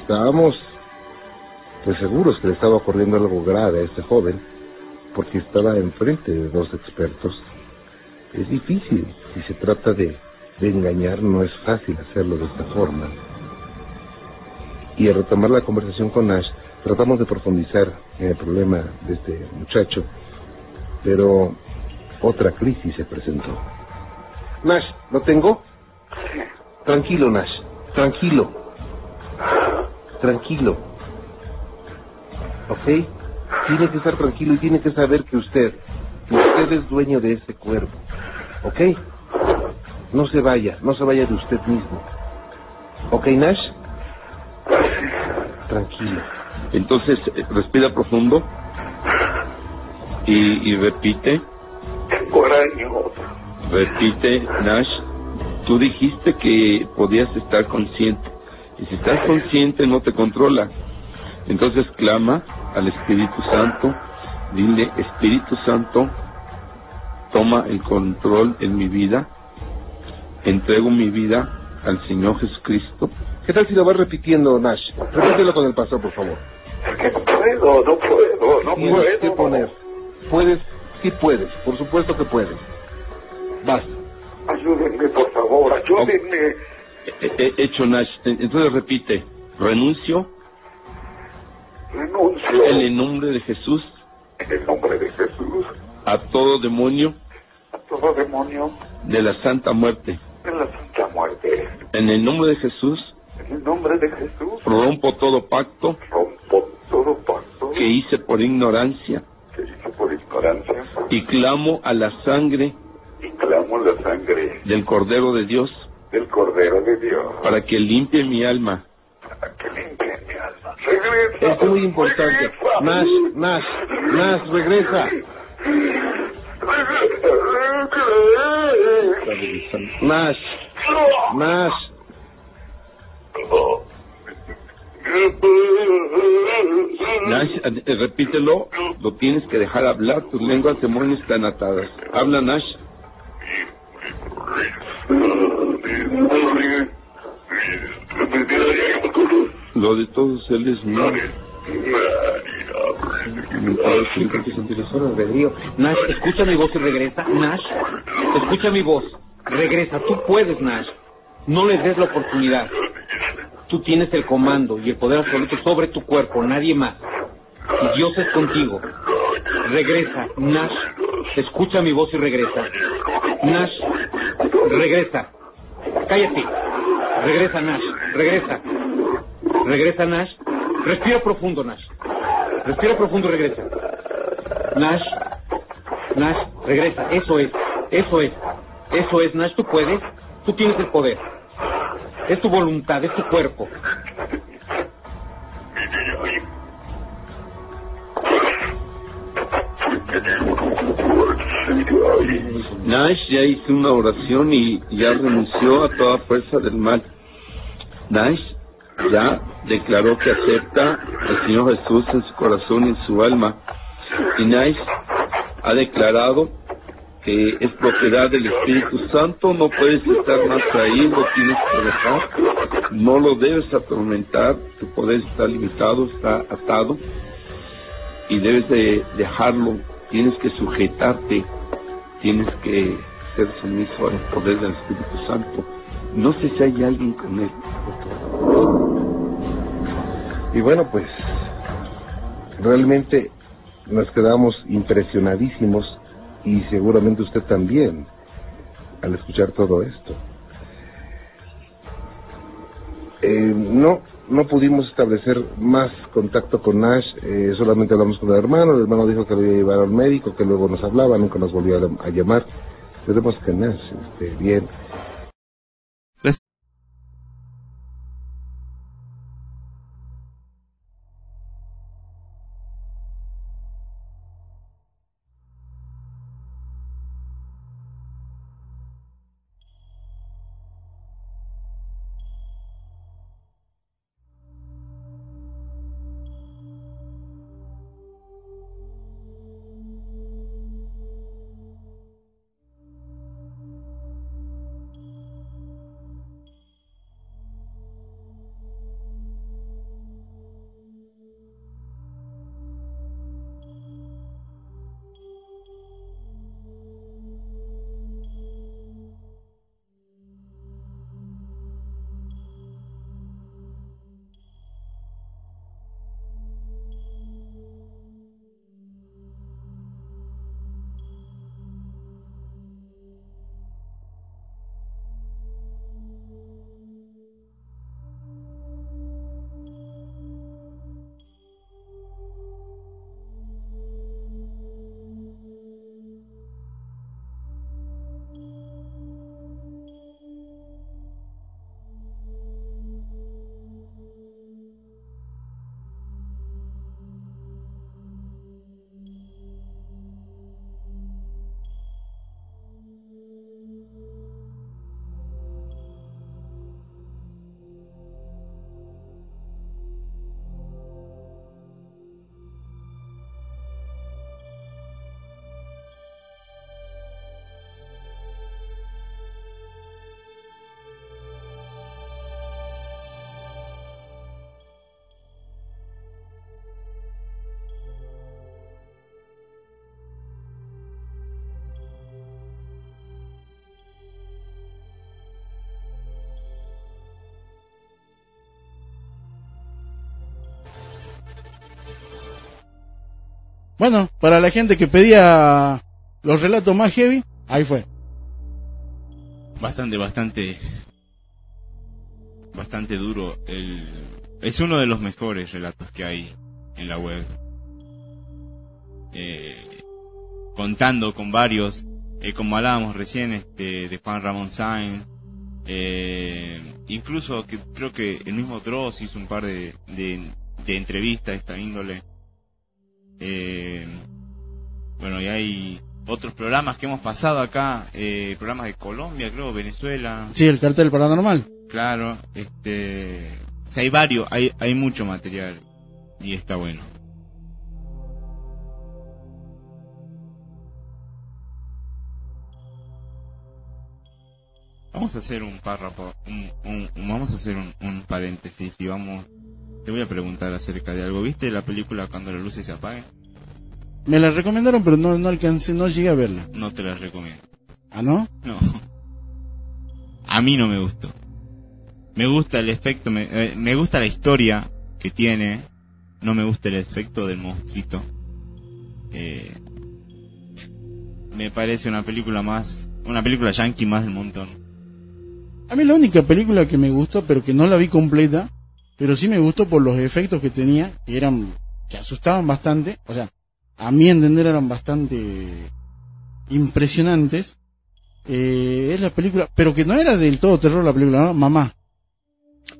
estábamos pues seguros que le estaba ocurriendo algo grave a este joven porque estaba enfrente de dos expertos. Es difícil, si se trata de, de engañar no es fácil hacerlo de esta forma. Y al retomar la conversación con Nash, tratamos de profundizar en el problema de este muchacho, pero otra crisis se presentó. Nash, ¿lo tengo? Tranquilo, Nash, tranquilo. Tranquilo. ¿Ok? Tiene que estar tranquilo y tiene que saber que usted, que usted es dueño de ese cuerpo. ¿Ok? No se vaya, no se vaya de usted mismo. ¿Ok, Nash? Tranquilo. Entonces, eh, respira profundo y, repite, repite, Nash. Tú dijiste que podías estar consciente. Y si estás consciente, no te controla. Entonces clama al Espíritu Santo. Dile, Espíritu Santo, toma el control en mi vida. Entrego mi vida al Señor Jesucristo. ¿Qué tal si lo vas repitiendo, Nash? Repítelo con el pastor, por favor. Es que no puedo, no puedo, no Tienes puedo. que poner. Puedes, sí puedes, por supuesto que puedes. Basta. Ayúdenme, por favor, ayúdenme. He- he hecho Nash. Entonces repite, renuncio Renuncio en el nombre de Jesús en el nombre de Jesús a todo demonio a todo demonio de la santa muerte. de la santa muerte. En el nombre de Jesús En el nombre de Jesús rompo todo pacto rompo todo pacto que hice por ignorancia que hice por ignorancia y clamo a la sangre y clamo la sangre del Cordero de Dios del Cordero de Dios para que limpie mi alma. para que limpie mi alma. Regresa. Es muy importante. regresa. Nash, Nash, Nash, regresa. Nash, Nash. Nash, eh, repítelo, lo tienes que dejar hablar, tus lenguas demonios están atadas. Habla Nash. Lo de todos él es mío. Nash, escucha mi voz y regresa. Nash, escucha mi voz. Regresa. Tú puedes, Nash. No les des la oportunidad. Tú tienes el comando y el poder absoluto sobre tu cuerpo, nadie más. Y Dios es contigo. Regresa, Nash. Escucha mi voz y regresa. Nash, regresa. Cállate. Regresa, Nash. Regresa. Regresa, Nash. Respira profundo, Nash. Respira profundo y regresa. Nash. Nash, regresa. Eso es. Eso es. Eso es, Nash. Tú puedes. Tú tienes el poder. Es tu voluntad, es tu cuerpo. Nash ya hizo una oración y ya renunció a toda fuerza del mal. Nash ya declaró que acepta al Señor Jesús en su corazón y en su alma. Y Nash ha declarado es propiedad del Espíritu Santo, no puedes estar más ahí, lo tienes que dejar, no lo debes atormentar, tu poder está limitado, está atado y debes de dejarlo, tienes que sujetarte, tienes que ser sumiso al poder del Espíritu Santo. No sé si hay alguien con él. Y bueno, pues realmente nos quedamos impresionadísimos y seguramente usted también al escuchar todo esto. Eh, no, no pudimos establecer más contacto con Nash, eh, solamente hablamos con el hermano, el hermano dijo que lo iba a llevar al médico, que luego nos hablaba, nunca nos volvió a, llamar. Esperemos que Nash esté bien. Bueno, para la gente que pedía los relatos más heavy, ahí fue. Bastante, bastante. Bastante duro. El, es uno de los mejores relatos que hay en la web. Eh, contando con varios, eh, como hablábamos recién, este, de Juan Ramón Sainz. Eh, incluso que creo que el mismo Dross hizo un par de, de, de entrevistas de esta índole. Eh, bueno, y hay otros programas que hemos pasado acá, eh, programas de Colombia, creo, Venezuela. Sí, el cartel paranormal. Claro, este, o sea, hay varios, hay, hay mucho material y está bueno. Vamos a hacer un párrafo, un, un- un- vamos a hacer un, un paréntesis y vamos, te voy a preguntar acerca de algo. ¿Viste la película cuando las luces se apaguen? Me la recomendaron, pero no, no alcancé, no llegué a verla. No te la recomiendo. ¿Ah, no? No. A mí no me gustó. Me gusta el efecto, me, eh, me gusta la historia que tiene. No me gusta el efecto del monstruito. Eh, me parece una película más, una película yankee más del montón. A mí la única película que me gustó, pero que no la vi completa, pero sí me gustó por los efectos que tenía, que eran, que asustaban bastante, o sea, a mi entender eran bastante impresionantes. Eh, es la película, pero que no era del todo terror la película, ¿no? Mamá.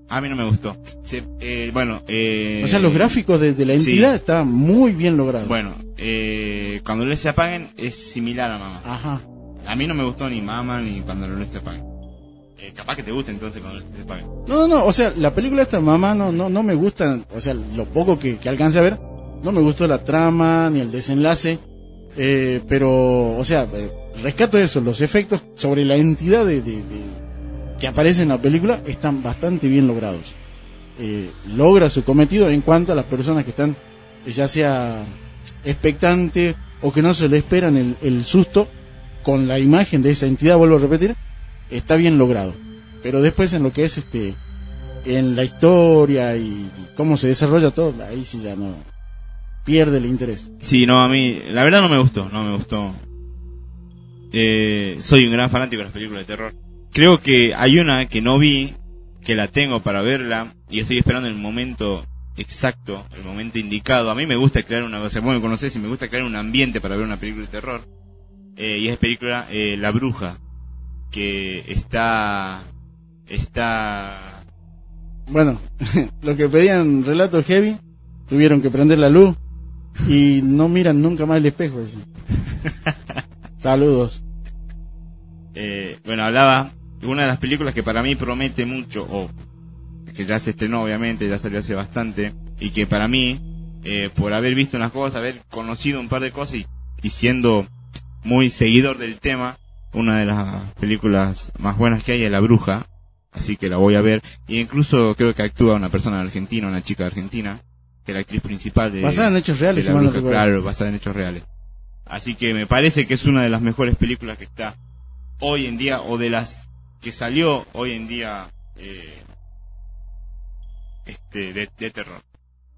A mí no me gustó. Se- eh, bueno, eh, O sea, los gráficos de, de la sí. entidad estaban muy bien logrados. Bueno, eh, cuando los se apaguen es similar a mamá. Ajá. A mí no me gustó ni mamá ni cuando los se apaguen. Eh, capaz que te guste entonces cuando los se apaguen. No, no, no, o sea, la película esta mamá no, no, no me gusta, o sea, lo poco que, que alcance a ver, no me gustó la trama ni el desenlace, eh, pero, o sea, eh, rescato eso, los efectos sobre la entidad de, de- que aparece en la película están bastante bien logrados. Eh, logra su cometido en cuanto a las personas que están, ya sea expectante o que no se le esperan el, el susto con la imagen de esa entidad, vuelvo a repetir, está bien logrado. Pero después en lo que es este en la historia y cómo se desarrolla todo, ahí sí ya no pierde el interés. Sí, no, a mí, la verdad no me gustó, no me gustó. Eh, soy un gran fanático de las películas de terror. Creo que hay una que no vi, que la tengo para verla, y estoy esperando el momento exacto, el momento indicado. A mí me gusta crear una, o sea, bueno, conocés y me gusta crear un ambiente para ver una película de terror. Eh, y es película eh, La Bruja, que está, está, Bueno, (laughs) los que pedían relatos heavy tuvieron que prender la luz y no miran nunca más el espejo. dicen. (laughs) Saludos. eh, bueno, hablaba de una de las películas que para mí promete mucho, o que ya se estrenó obviamente, ya salió hace bastante, y que para mí, eh, por haber visto unas cosas, haber conocido un par de cosas y, y siendo muy seguidor del tema, una de las películas más buenas que hay es La Bruja, así que la voy a ver, y incluso creo que actúa una persona argentina, una chica argentina, que es la actriz principal de... Basada en hechos reales, de si La mal no Bruja, recuerdo. claro, basada en hechos reales. Así que me parece que es una de las mejores películas que está hoy en día, o de las que salió hoy en día, eh, este, de, de terror.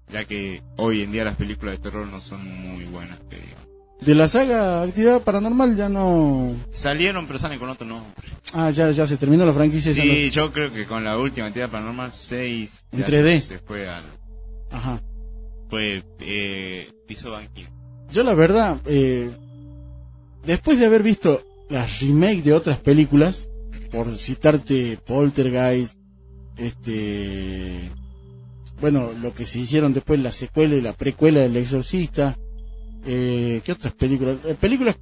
Ya que hoy en día las películas de terror no son muy buenas, que digamos. De la saga Actividad Paranormal ya no... Salieron, pero salen con otro nombre. Ah, ya, ya se terminó la franquicia. no Sí, yo creo que con la última actividad paranormal 6 En ya 3D. Se, fue al, Ajá. fue, eh, piso banquillo. Yo la verdad, eh, después de haber visto las remakes de otras películas, por citarte Poltergeist, este, bueno, lo que se hicieron después la secuela y la precuela del Exorcista, eh, ¿qué otras películas? Eh, películas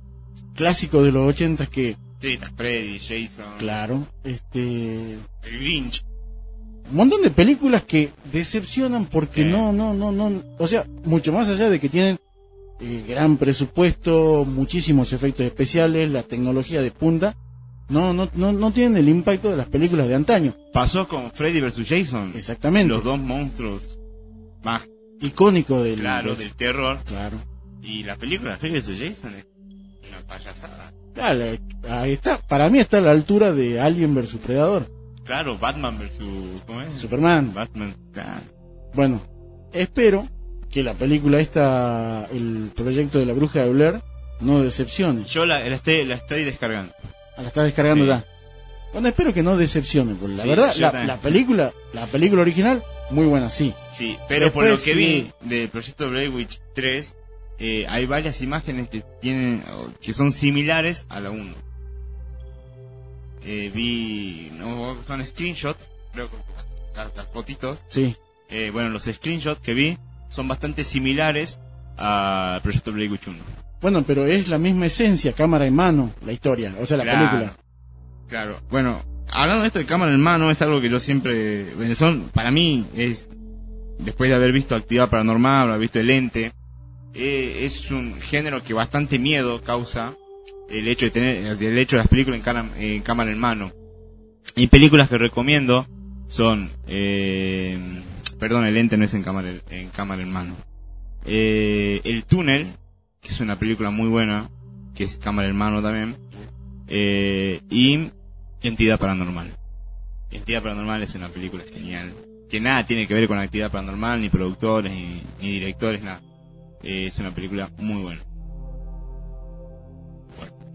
clásicos de los ochentas que, Sí, Freddy, Jason, claro, este, el Grinch. un montón de películas que decepcionan porque Sí. no, no, no, no, o sea, mucho más allá de que tienen eh, gran presupuesto, muchísimos efectos especiales, la tecnología de punta, no, no, no, no tienen el impacto de las películas de antaño. Pasó con Freddy vs. Jason. Exactamente. Los dos monstruos más Icónico del, claros del- del terror. claro. Y la película vs. Jason es una payasada. Claro, ahí está, para mí está a la altura de Alien vs Predador, Claro, Batman vs. ¿Cómo es? Superman. Batman, claro. Bueno, espero que la película esta, el proyecto de la bruja de Blair, no decepcione. Yo la, la estoy, la estoy descargando. Ah, La está descargando Sí. ya. Bueno, espero que no decepcione, porque la Sí, verdad, la, película, la película original, muy buena, sí. Sí, pero por lo que sí. vi del proyecto Blair Witch 3, eh, hay varias imágenes que tienen, que son similares a la 1. Eh, vi, no, son screenshots, creo que las, las fotitos, Sí. eh, bueno, los screenshots que vi son bastante similares al proyecto Blair Witch 1. Bueno, pero es la misma esencia, cámara en mano, la historia, o sea, la Claro. película. Claro, bueno, hablando de esto de cámara en mano, es algo que yo siempre, son, para mí, es, después de haber visto Actividad Paranormal, haber visto El Ente, eh, es un género que bastante miedo causa el hecho de tener, el hecho de las películas en, cara- en cámara en mano. Y películas que recomiendo son, eh, perdón, El Ente no es en cámara, en cámara en mano. Eh, El Túnel, que es una película muy buena, que es cámara en mano también. Eh, y Entidad Paranormal. Entidad Paranormal es una película genial. Que nada tiene que ver con actividad paranormal, ni productores, ni, ni directores, nada. Eh, es una película muy buena.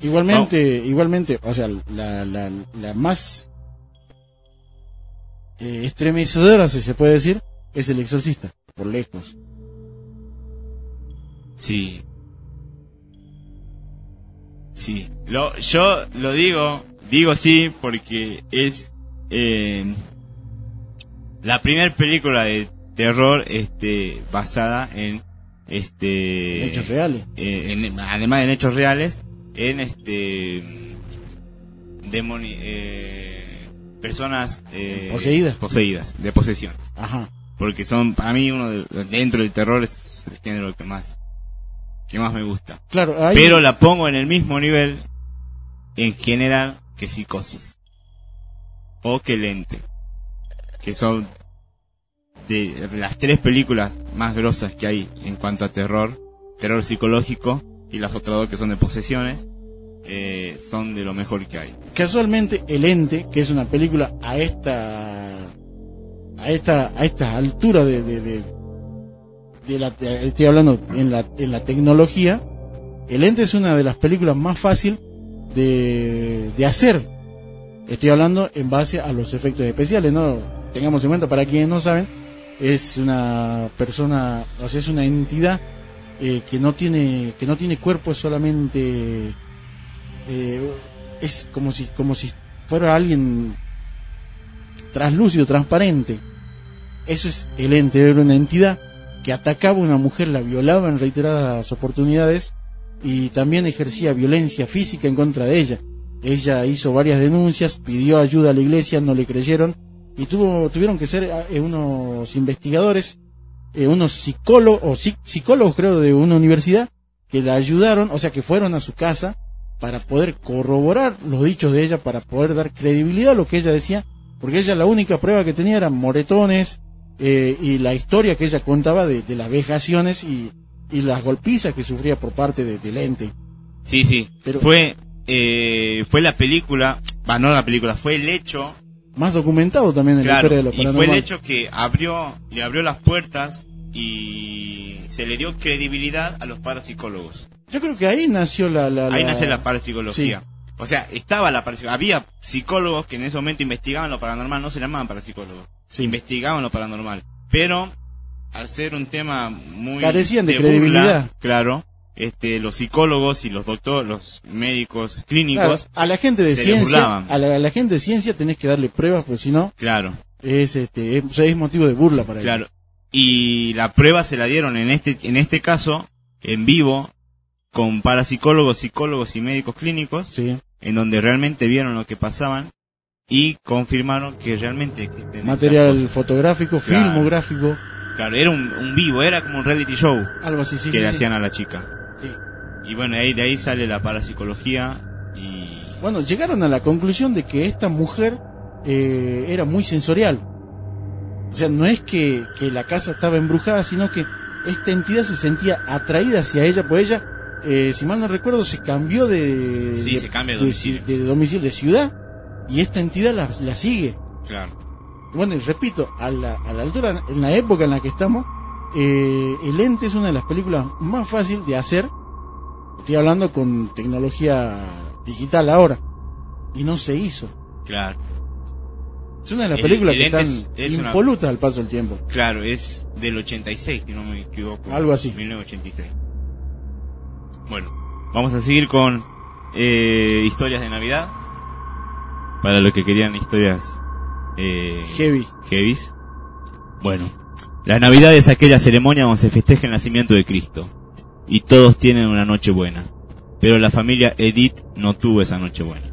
Igualmente, igualmente, o sea, la, la, la más eh, estremecedora, si se puede decir, es El Exorcista, por lejos. Sí. Sí. Lo, yo lo digo, digo sí, porque es eh, la primera película de terror este basada en este Hechos reales. eh, en- además de en hechos reales, en este demoni- eh, personas eh, Poseídas. poseídas, de posesión. Ajá. Porque son, para mí, uno de, dentro del terror es el género que más, que más me gusta. Claro, hay, Pero la pongo en el mismo nivel, en general, que psicosis. O que lente. Que son de las tres películas más grosas que hay en cuanto a terror, terror psicológico, y las otras dos que son de posesiones, eh, son de lo mejor que hay. casualmente El Ente, que es una película a esta a esta a esta altura de, de, de, la estoy hablando en la en la tecnología, El Ente es una de las películas más fácil de, de hacer. Estoy hablando en base a los efectos especiales, no tengamos en cuenta para quienes no saben, es una persona, o sea, es una entidad eh, que no tiene que no tiene cuerpo, es solamente eh, es como si como si fuera alguien translúcido, transparente. Eso es el ente, era una entidad que atacaba a una mujer, la violaba en reiteradas oportunidades y también ejercía violencia física en contra de ella. Ella hizo varias denuncias, pidió ayuda a la iglesia, no le creyeron y tuvo, tuvieron que ser eh, unos investigadores, eh, unos psicólogos, o psi- psicólogos creo de una universidad que la ayudaron, o sea que fueron a su casa para poder corroborar los dichos de ella, para poder dar credibilidad a lo que ella decía, porque ella la única prueba que tenía eran moretones eh, y la historia que ella contaba de, de las vejaciones y, y las golpizas que sufría por parte de- del ente. Sí, sí. Pero- Fue, eh, fue la película, va, no la película, fue el hecho Más documentado también en la Claro, historia de lo y fue el paranormal. hecho que abrió, le abrió las puertas y se le dio credibilidad a los parapsicólogos. Yo creo que ahí nació la... la- Ahí la- nace la parapsicología. O sea, estaba la parapsicología. Había psicólogos que en ese momento investigaban lo paranormal, no se llamaban parapsicólogos. Sí. Investigaban lo paranormal. Pero, al ser un tema muy... Carecían de credibilidad. claro. Este, los psicólogos y los doctores, los médicos Claro, clínicos, a la gente de ciencia, a la, a la gente de ciencia tenés que darle pruebas, porque si no, claro. es, este, es, o sea, es motivo de burla para ellos. Claro. Y la prueba se la dieron en este, en este caso, en vivo, con parapsicólogos, psicólogos y médicos clínicos, Sí. en donde realmente vieron lo que pasaban y confirmaron que realmente existen Material fotográfico, Claro. filmográfico, Claro, era un, un vivo, era como un reality show algo así, sí, que sí, le sí. hacían a la chica. Sí. Y bueno, ahí, de ahí sale la parapsicología y... Bueno, llegaron a la conclusión de que esta mujer eh, era muy sensorial. O sea, no es que, que la casa estaba embrujada, sino que esta entidad se sentía atraída hacia ella, pues ella, eh, si mal no recuerdo, se cambió de, Sí, de, se cambia de de domicilio. ci- de domicilio, de ciudad, y esta entidad la, la sigue. Claro. Bueno, y repito, a la, a la altura, en la época en la que estamos, eh, El Ente es una de las películas más fáciles de hacer. Estoy hablando con tecnología digital ahora. Y no se hizo. Claro. Es una de las El- películas El que están es- es una- impolutas al paso del tiempo. Claro, es del 86, si no me equivoco. Algo así. 1986. Bueno, vamos a seguir con eh, historias de Navidad. Para los que querían historias eh, Heavy. heavies. Bueno, la Navidad es aquella ceremonia donde se festeja el nacimiento de Cristo. Y todos tienen una noche buena. Pero la familia Edith no tuvo esa noche buena.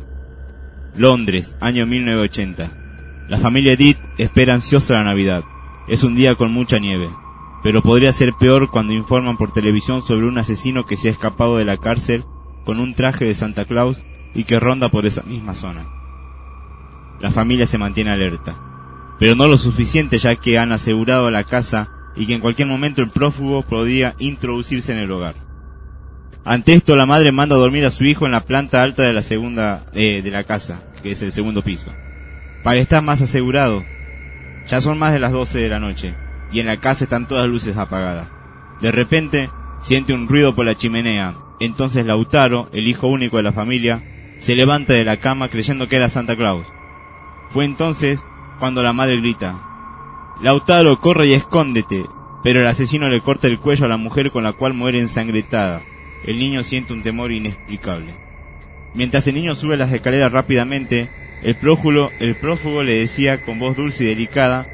Londres, año 1980. La familia Edith espera ansiosa la Navidad. Es un día con mucha nieve. Pero podría ser peor cuando informan por televisión sobre un asesino que se ha escapado de la cárcel con un traje de Santa Claus y que ronda por esa misma zona. La familia se mantiene alerta. Pero no lo suficiente ya que han asegurado la casa y que en cualquier momento el prófugo podría introducirse en el hogar. Ante esto la madre manda dormir a su hijo en la planta alta de la segunda eh, de la casa, que es el segundo piso. Para estar más asegurado, ya son más de las 12 de la noche y en la casa están todas luces apagadas. De repente siente un ruido por la chimenea. Entonces Lautaro, el hijo único de la familia, se levanta de la cama creyendo que era Santa Claus. Fue entonces cuando la madre grita, Lautaro, corre y escóndete. Pero el asesino le corta el cuello a la mujer con la cual muere ensangrentada. El niño siente un temor inexplicable. Mientras el niño sube las escaleras rápidamente, el prófugo, el prófugo le decía con voz dulce y delicada,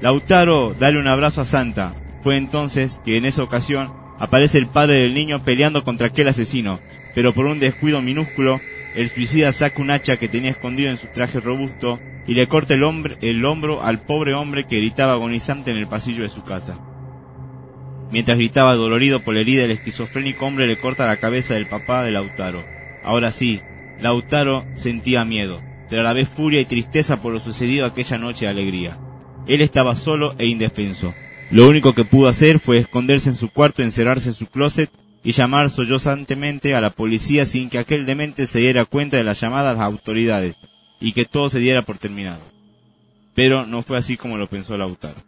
Lautaro, dale un abrazo a Santa. Fue entonces que en esa ocasión aparece el padre del niño peleando contra aquel asesino, pero por un descuido minúsculo, el suicida saca un hacha que tenía escondido en su traje robusto y le corta el, hombre, el hombro al pobre hombre que gritaba agonizante en el pasillo de su casa. Mientras gritaba dolorido por la herida, el esquizofrénico hombre le corta la cabeza del papá de Lautaro. Ahora sí, Lautaro sentía miedo, pero a la vez furia y tristeza por lo sucedido aquella noche de alegría. Él estaba solo e indefenso. Lo único que pudo hacer fue esconderse en su cuarto, encerrarse en su closet y llamar sollozantemente a la policía sin que aquel demente se diera cuenta de la llamada a las autoridades y que todo se diera por terminado. Pero no fue así como lo pensó Lautaro.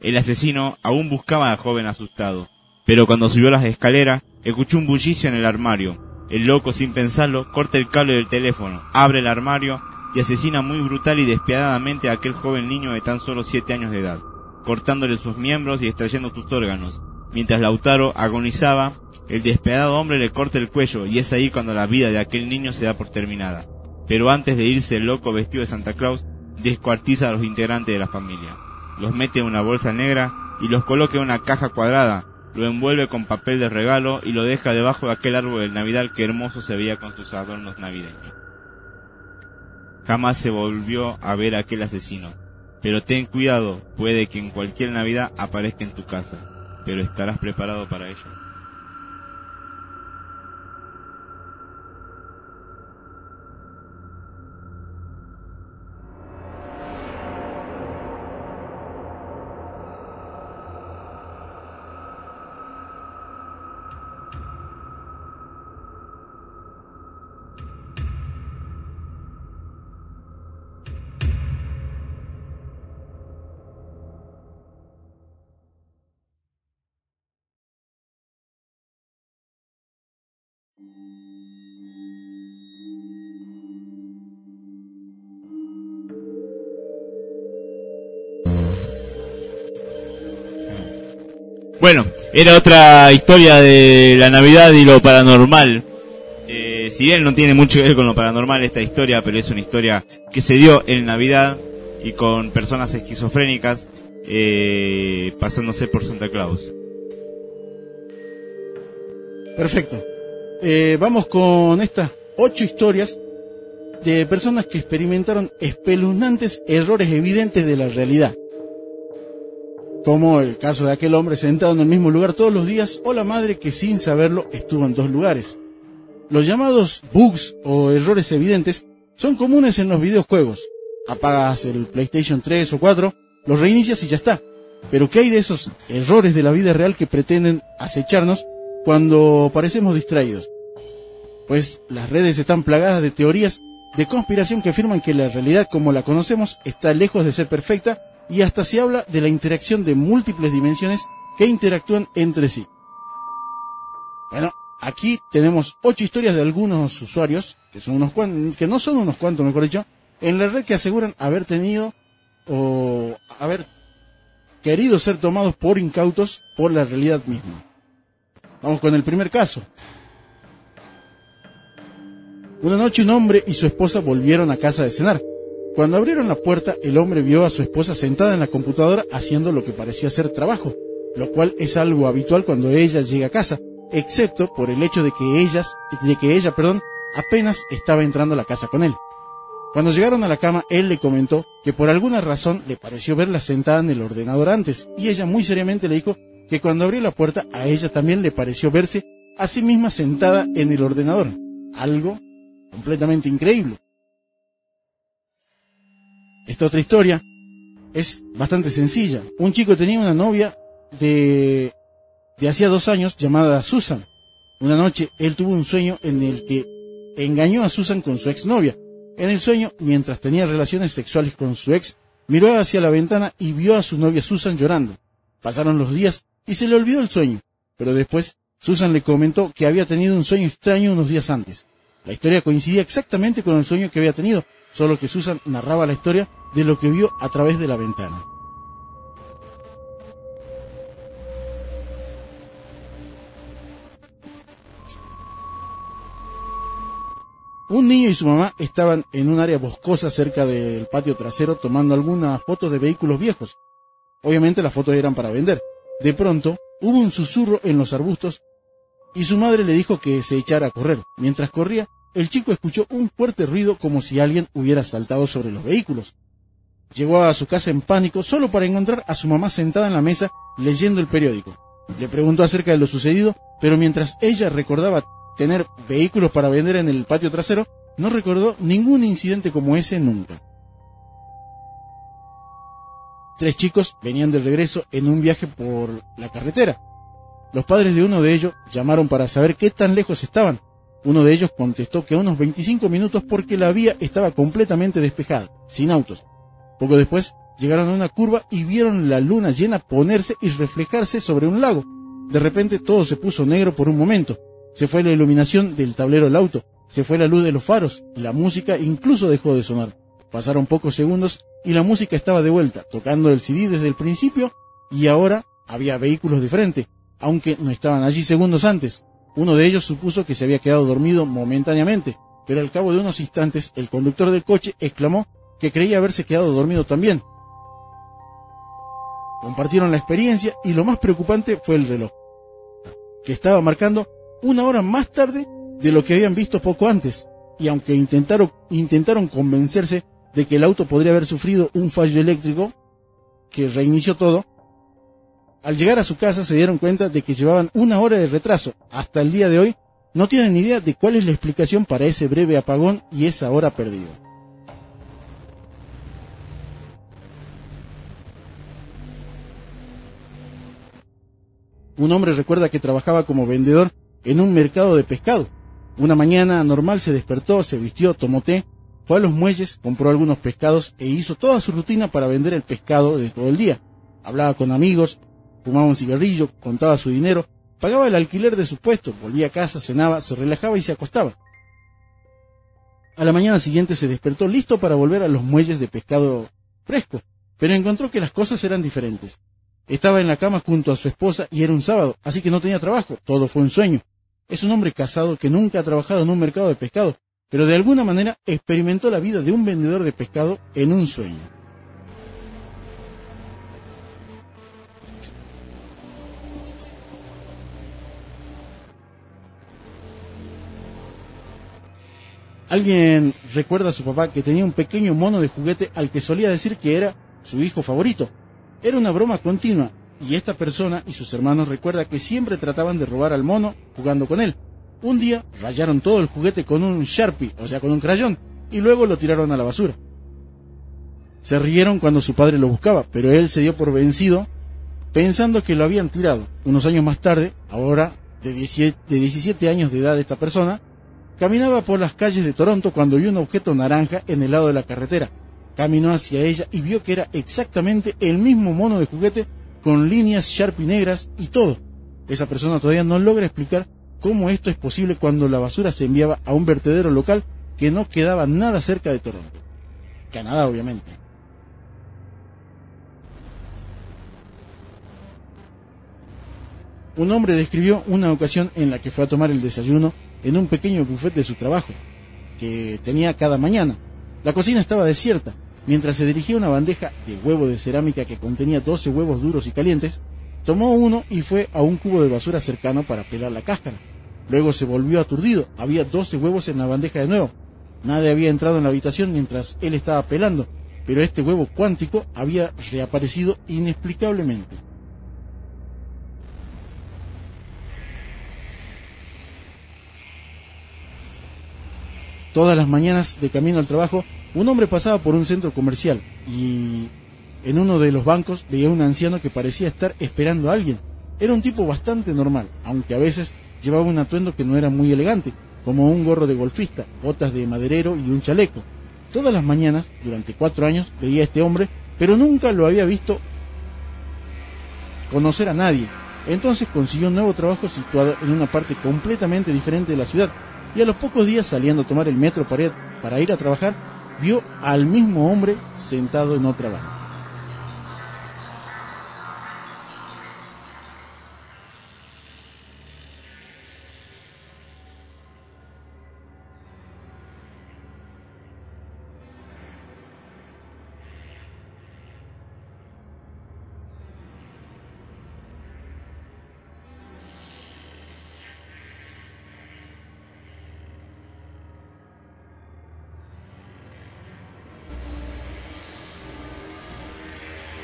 El asesino aún buscaba al joven asustado, pero cuando subió las escaleras, escuchó un bullicio en el armario. El loco, sin pensarlo, corta el cable del teléfono, abre el armario y asesina muy brutal y despiadadamente a aquel joven niño de tan solo siete años de edad, cortándole sus miembros y extrayendo sus órganos. Mientras Lautaro agonizaba, el despiadado hombre le corta el cuello y es ahí cuando la vida de aquel niño se da por terminada. Pero antes de irse el loco vestido de Santa Claus descuartiza a los integrantes de la familia. Los mete en una bolsa negra y los coloca en una caja cuadrada, lo envuelve con papel de regalo y lo deja debajo de aquel árbol de Navidad que hermoso se veía con sus adornos navideños. Jamás se volvió a ver a aquel asesino. Pero ten cuidado, puede que en cualquier Navidad aparezca en tu casa, pero estarás preparado para ello. Bueno, era otra historia de la Navidad y lo paranormal. Eh, si bien no tiene mucho que ver con lo paranormal esta historia, pero es una historia que se dio en Navidad y con personas esquizofrénicas eh, pasándose por Santa Claus. Perfecto. Eh, vamos con estas ocho historias de personas que experimentaron espeluznantes errores evidentes de la realidad. Como el caso de aquel hombre sentado en el mismo lugar todos los días o la madre que sin saberlo estuvo en dos lugares. Los llamados bugs o errores evidentes son comunes en los videojuegos. Apagas el PlayStation 3 o 4, los reinicias y ya está. Pero ¿qué hay de esos errores de la vida real que pretenden acecharnos cuando parecemos distraídos? Pues las redes están plagadas de teorías de conspiración que afirman que la realidad como la conocemos está lejos de ser perfecta y hasta se habla de la interacción de múltiples dimensiones que interactúan entre sí. Bueno, aquí tenemos ocho historias de algunos usuarios, que, son unos que no son unos cuantos, mejor dicho, en la red que aseguran haber tenido o haber querido ser tomados por incautos por la realidad misma. Vamos con el primer caso. Una noche un hombre y su esposa volvieron a casa de cenar. Cuando abrieron la puerta, el hombre vio a su esposa sentada en la computadora haciendo lo que parecía ser trabajo, lo cual es algo habitual cuando ella llega a casa, excepto por el hecho de que ellas, de que ella, perdón, apenas estaba entrando a la casa con él. Cuando llegaron a la cama, él le comentó que por alguna razón le pareció verla sentada en el ordenador antes, y ella muy seriamente le dijo que cuando abrió la puerta a ella también le pareció verse a sí misma sentada en el ordenador. Algo completamente increíble. Esta otra historia es bastante sencilla. Un chico tenía una novia de, de hacía dos años llamada Susan. Una noche él tuvo un sueño en el que engañó a Susan con su exnovia. En el sueño, mientras tenía relaciones sexuales con su ex, miró hacia la ventana y vio a su novia Susan llorando. Pasaron los días y se le olvidó el sueño, pero después Susan le comentó que había tenido un sueño extraño unos días antes. La historia coincidía exactamente con el sueño que había tenido, solo que Susan narraba la historia de lo que vio a través de la ventana. Un niño y su mamá estaban en un área boscosa cerca del patio trasero tomando algunas fotos de vehículos viejos. Obviamente las fotos eran para vender. De pronto hubo un susurro en los arbustos y su madre le dijo que se echara a correr. Mientras corría, el chico escuchó un fuerte ruido como si alguien hubiera saltado sobre los vehículos. Llegó a su casa en pánico solo para encontrar a su mamá sentada en la mesa leyendo el periódico. Le preguntó acerca de lo sucedido, pero mientras ella recordaba tener vehículos para vender en el patio trasero, no recordó ningún incidente como ese nunca. Tres chicos venían de regreso en un viaje por la carretera. Los padres de uno de ellos llamaron para saber qué tan lejos estaban. Uno de ellos contestó que a unos 25 minutos porque la vía estaba completamente despejada, sin autos. Poco después llegaron a una curva y vieron la luna llena ponerse y reflejarse sobre un lago. De repente todo se puso negro por un momento. Se fue la iluminación del tablero del auto, se fue la luz de los faros, la música incluso dejó de sonar. Pasaron pocos segundos y la música estaba de vuelta, tocando el CD desde el principio y ahora había vehículos de frente, aunque no estaban allí segundos antes. Uno de ellos supuso que se había quedado dormido momentáneamente, pero al cabo de unos instantes el conductor del coche exclamó que creía haberse quedado dormido también. Compartieron la experiencia y lo más preocupante fue el reloj, que estaba marcando una hora más tarde de lo que habían visto poco antes, y aunque intentaron, intentaron convencerse de que el auto podría haber sufrido un fallo eléctrico que reinició todo, al llegar a su casa se dieron cuenta de que llevaban una hora de retraso. Hasta el día de hoy no tienen ni idea de cuál es la explicación para ese breve apagón y esa hora perdida. Un hombre recuerda que trabajaba como vendedor en un mercado de pescado. Una mañana normal se despertó, se vistió, tomó té, fue a los muelles, compró algunos pescados e hizo toda su rutina para vender el pescado de todo el día. Hablaba con amigos, fumaba un cigarrillo, contaba su dinero, pagaba el alquiler de su puesto, volvía a casa, cenaba, se relajaba y se acostaba. A la mañana siguiente se despertó listo para volver a los muelles de pescado fresco, pero encontró que las cosas eran diferentes. Estaba en la cama junto a su esposa y era un sábado, así que no tenía trabajo, todo fue un sueño. Es un hombre casado que nunca ha trabajado en un mercado de pescado, pero de alguna manera experimentó la vida de un vendedor de pescado en un sueño. Alguien recuerda a su papá que tenía un pequeño mono de juguete al que solía decir que era su hijo favorito. Era una broma continua, y esta persona y sus hermanos recuerda que siempre trataban de robar al mono jugando con él. Un día rayaron todo el juguete con un Sharpie, o sea, con un crayón, y luego lo tiraron a la basura. Se rieron cuando su padre lo buscaba, pero él se dio por vencido pensando que lo habían tirado. Unos años más tarde, ahora de 17, de 17 años de edad esta persona, caminaba por las calles de Toronto cuando vio un objeto naranja en el lado de la carretera. Caminó hacia ella y vio que era exactamente el mismo mono de juguete con líneas Sharpie negras y todo. Esa persona todavía no logra explicar cómo esto es posible cuando la basura se enviaba a un vertedero local que no quedaba nada cerca de Toronto. Canadá, obviamente. Un hombre describió una ocasión en la que fue a tomar el desayuno en un pequeño buffet de su trabajo, que tenía cada mañana. La cocina estaba desierta. Mientras se dirigía una bandeja de huevo de cerámica que contenía 12 huevos duros y calientes, tomó uno y fue a un cubo de basura cercano para pelar la cáscara. Luego se volvió aturdido. Había 12 huevos en la bandeja de nuevo. Nadie había entrado en la habitación mientras él estaba pelando, pero este huevo cuántico había reaparecido inexplicablemente. Todas las mañanas de camino al trabajo, un hombre pasaba por un centro comercial y en uno de los bancos veía a un anciano que parecía estar esperando a alguien. Era un tipo bastante normal, aunque a veces llevaba un atuendo que no era muy elegante, como un gorro de golfista, botas de maderero y un chaleco. Todas las mañanas, durante cuatro años, veía a este hombre, pero nunca lo había visto conocer a nadie. Entonces consiguió un nuevo trabajo situado en una parte completamente diferente de la ciudad, y a los pocos días saliendo a tomar el metro para ir, a trabajar, vio al mismo hombre sentado en otra banca.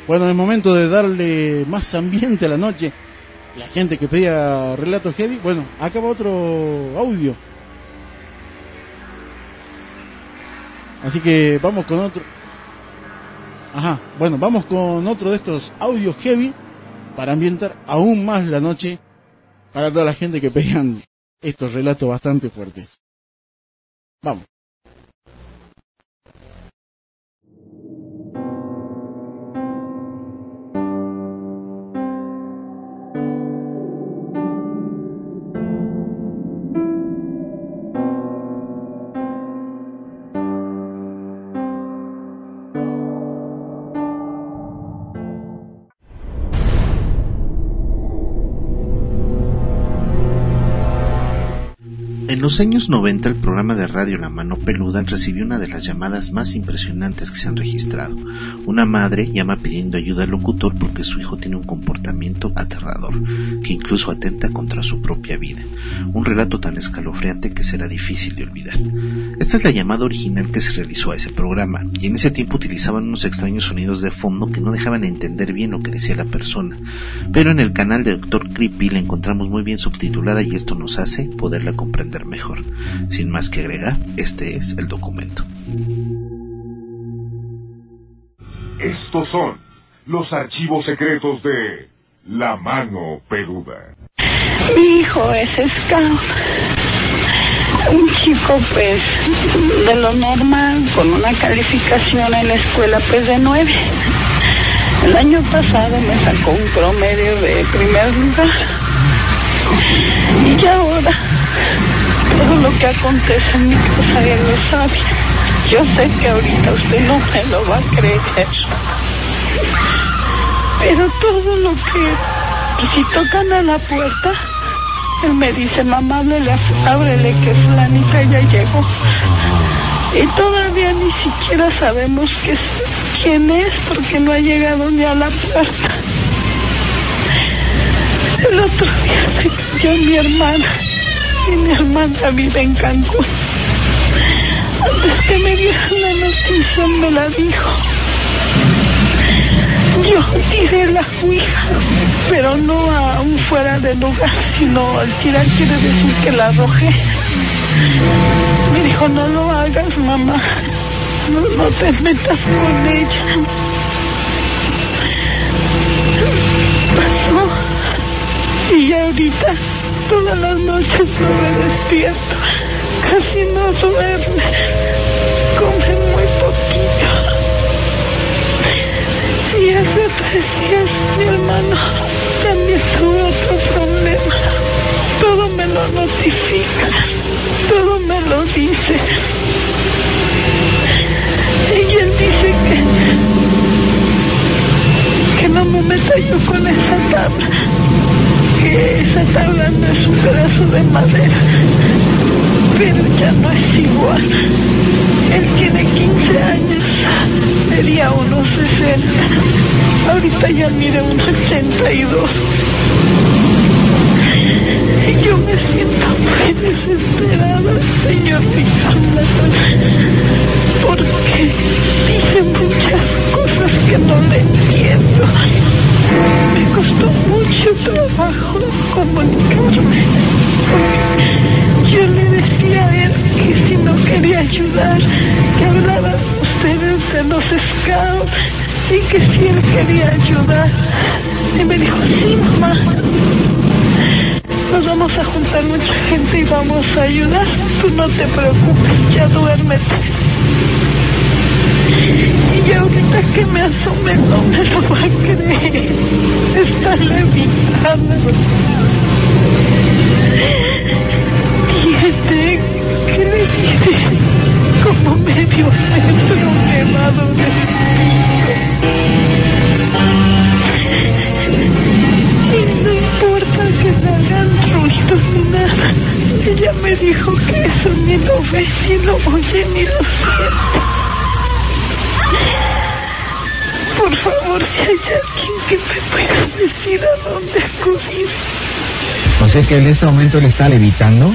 Bueno, es momento de darle más ambiente a la noche. La gente que pedía relatos heavy, bueno, acaba otro audio. Así que vamos con otro. Ajá, bueno, vamos con otro de estos audios heavy para ambientar aún más la noche para toda la gente que pedían estos relatos bastante fuertes. Vamos. En los años 90 el programa de radio La Mano Peluda recibió una de las llamadas más impresionantes que se han registrado. Una madre llama pidiendo ayuda al locutor porque su hijo tiene un comportamiento aterrador, que incluso atenta contra su propia vida. Un relato tan escalofriante que será difícil de olvidar. Esta es la llamada original que se realizó a ese programa, y en ese tiempo utilizaban unos extraños sonidos de fondo que no dejaban entender bien lo que decía la persona. Pero en el canal de Dr. Creepy la encontramos muy bien subtitulada y esto nos hace poderla comprender mejor. Sin más que agregar, este es el documento. Estos son los archivos secretos de La Mano Peluda. Mi hijo es scout. Un chico, pues, de lo normal, con una calificación en la escuela, pues, de nueve. El año pasado me sacó un promedio de primer lugar. Y ahora, todo lo que acontece en mi casa, él lo sabe. Yo sé que ahorita usted no me lo va a creer. Pero todo lo que, si tocan a la puerta, él me dice, mamá, ábrele, ábrele que Flanita ya llegó. Y todavía ni siquiera sabemos quién es porque no ha llegado ni a la puerta. El otro día se cayó mi hermana y mi hermana vive en Cancún. Antes que me dieran la noticia me la dijo. Yo tiré la ouija, pero no a un fuera de lugar, sino al tirar quiere decir que la arrojé. Me dijo, no lo hagas, mamá. No, no te metas con ella. Pasó. Y ahorita, todas las noches no me despierto. Casi no duerme. Come muy poquito. decías, mi hermano, también tuve otro problema. Todo me lo notifica, todo me lo dice. Y él dice que, que no me meta yo con esa tabla, esa tabla no es un pedazo de madera, pero ya no es igual. Él tiene 15 años, medía unos 60, ahorita ya mide unos 82. Y yo me siento muy desesperada, señor porque dice muchas cosas que no le entiendo. Me costó mucho trabajo comunicarme. Yo le decía a él que si no quería ayudar, que hablaran ustedes de los scouts y que si él quería ayudar. Y me dijo, sí, mamá. Nos vamos a juntar mucha gente y vamos a ayudar. Tú no te preocupes, ya duérmete. Y ahorita que me asome no me lo va a creer. Está levitando. ¿qué le dice? Como medio metro elevado de Y no importa que hagan ruidos ni nada. Ella me dijo que eso ni lo ve, ni lo oye, ni lo siente. Si hay que me pueda decir a dónde acudir. O sea que en este momento le está levitando.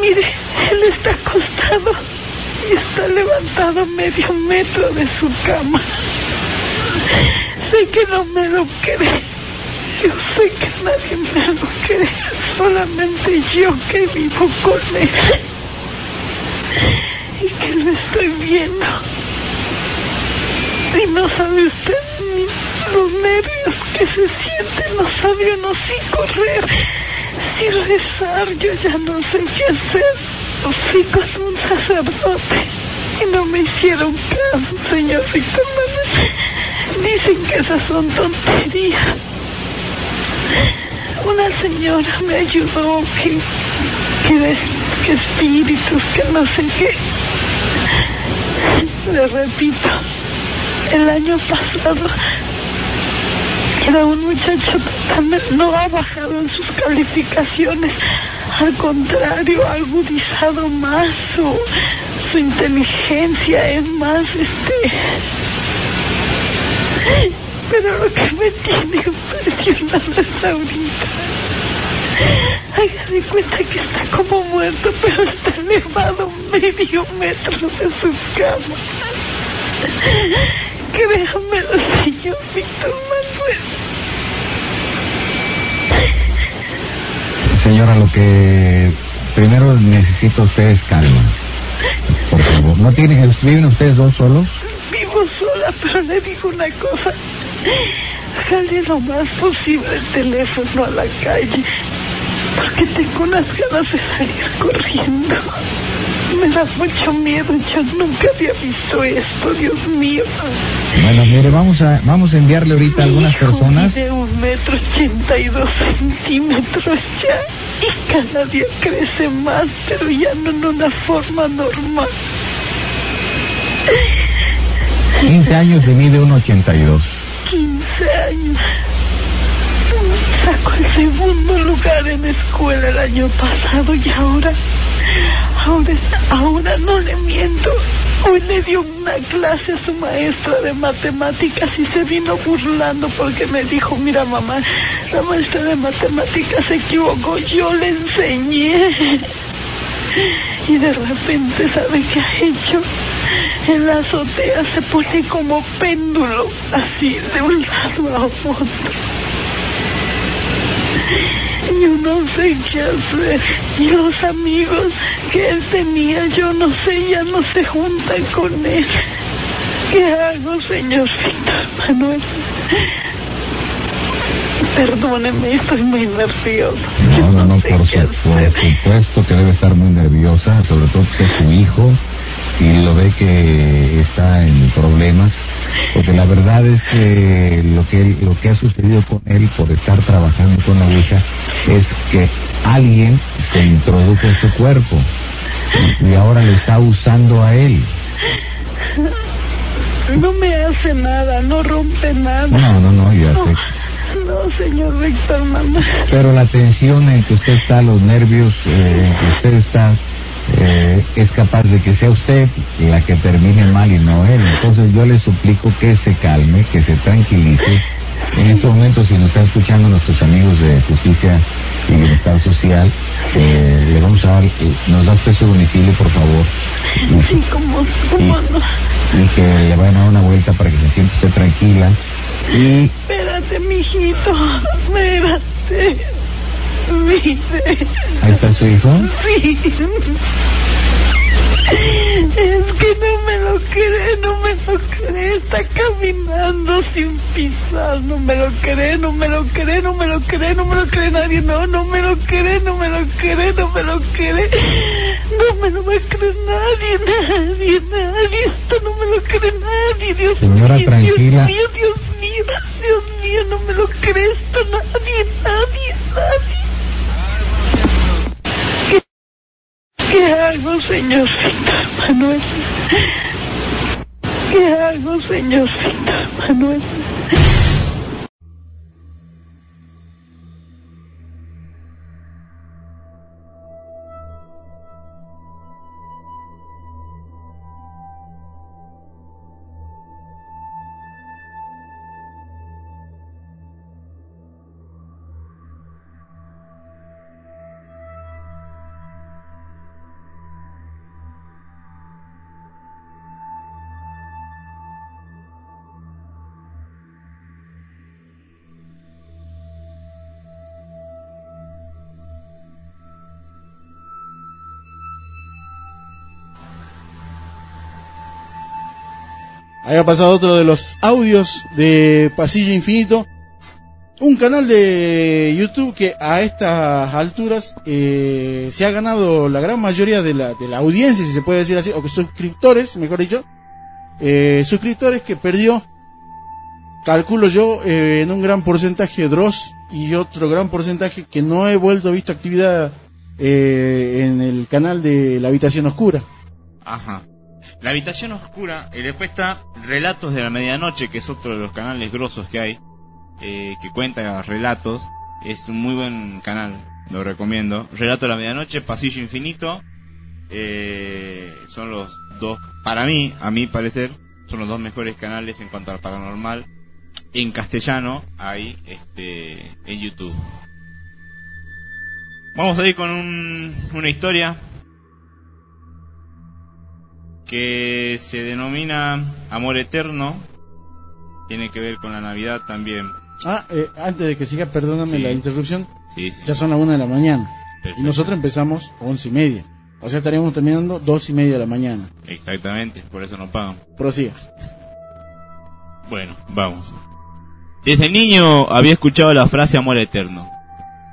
Mire, él está acostado y está levantado medio metro de su cama. Sé que no me lo cree. Yo sé que nadie me lo cree. Solamente yo que vivo con él. Y que lo estoy viendo. Y no sabe usted nervios que se sienten. No sabe uno si correr, si rezar. Yo ya no sé qué hacer. Fui con un sacerdote y no me hicieron caso, señor Víctor. Dicen que esas son tonterías. Una señora me ayudó que, que, que espíritus, que no sé qué. Le repito, el año pasado era un muchacho totalmente, no ha bajado en sus calificaciones, al contrario, ha agudizado más su, su inteligencia, es más, este... Pero lo que me tiene impresionado es ahorita. Haga de cuenta que está como muerto, pero está elevado medio metro de su cama. Créamelo, señor Víctor Manuel. Señora, lo que primero necesita usted es calma. Por favor, ¿no tienen, viven ustedes dos solos? Vivo sola, pero le digo una cosa. Jale lo más posible el teléfono a la calle. Porque tengo unas ganas de salir corriendo. Me da mucho miedo. Yo nunca había visto esto, Dios mío. Bueno, mire, vamos a, vamos a enviarle ahorita a algunas Hijo personas. mide un metro ochenta y dos centímetros ya. Y cada día crece más, pero ya no en una forma normal. 15 años y mide 1,82. 15 años. Sacó el segundo lugar en escuela el año pasado y ahora, ahora, ahora no le miento. Hoy le dio una clase a su maestra de matemáticas y se vino burlando porque me dijo, mira mamá, la maestra de matemáticas se equivocó, yo le enseñé. Y de repente, ¿sabe qué ha hecho? En la azotea se pone como péndulo, así, de un lado a otro. Yo no sé qué hacer. Y los amigos que él tenía, yo no sé, ya no se juntan con él. ¿Qué hago, señor Víctor Manuel? Perdóneme, estoy muy nervioso. No, no, no, por, su- por supuesto que debe estar muy nerviosa, sobre todo que es su hijo. Y lo ve que está en problemas, porque la verdad es que lo que lo que ha sucedido con él por estar trabajando con la Ouija es que alguien se introdujo en su cuerpo y ahora le está usando a él. No me hace nada, no rompe nada. No, no, no, ya sé. No, señor Víctor Manuel. Pero la tensión en que usted está, los nervios eh, en que usted está, eh, es capaz de que sea usted la que termine mal y no él. Entonces yo le suplico que se calme, que se tranquilice. En estos momentos, si nos están escuchando nuestros amigos de Justicia y Bienestar Social, eh, le vamos a dar, eh, nos da usted su domicilio, por favor. Y, Sí, como, como no. y que le vayan a dar una vuelta para que se sienta usted tranquila. Y Espérate, mijito. Espérate. Ahí está su hijo. Sí. Es que no me lo cree, no me lo cree. Está caminando sin pisar. No me lo cree, no me lo cree, no me lo cree, no me lo cree nadie. No, no me lo cree, no me lo cree, no me lo cree. No me lo va a creer nadie, nadie, nadie. Esto no me lo cree nadie, Dios Señora, mío. tranquila. Dios mío, Dios mío, Dios mío, no me lo cree esto nadie, nadie, nadie. ¿Qué hago, señorcito Manuel? ¿Qué hago, señorcito Manuel? Ahí ha pasado otro de los audios de Pasillo Infinito. Un canal de YouTube que a estas alturas eh, se ha ganado la gran mayoría de la, de la audiencia, si se puede decir así, o que suscriptores, mejor dicho. Eh, suscriptores que perdió, calculo yo, eh, en un gran porcentaje Dross y otro gran porcentaje que no he vuelto a visto actividad en el canal de La Habitación Oscura. Ajá. La habitación oscura, y después está Relatos de la Medianoche, que es otro de los canales grosos que hay, eh, que cuenta relatos. Es un muy buen canal, lo recomiendo. Relato de la Medianoche, Pasillo Infinito, eh, son los dos, para mí, a mi parecer, son los dos mejores canales en cuanto al paranormal. En castellano, hay este, en YouTube. Vamos a ir con un- una historia que se denomina Amor Eterno. Tiene que ver con la Navidad también. Ah, eh, antes de que siga, perdóname Sí. la interrupción. Sí, sí. Ya son las una de la mañana. Perfecto. Y nosotros empezamos once y media. O sea, estaríamos terminando dos y media de la mañana. Exactamente, por eso no pagan. Prosiga. Bueno, vamos. Desde niño había escuchado la frase amor eterno,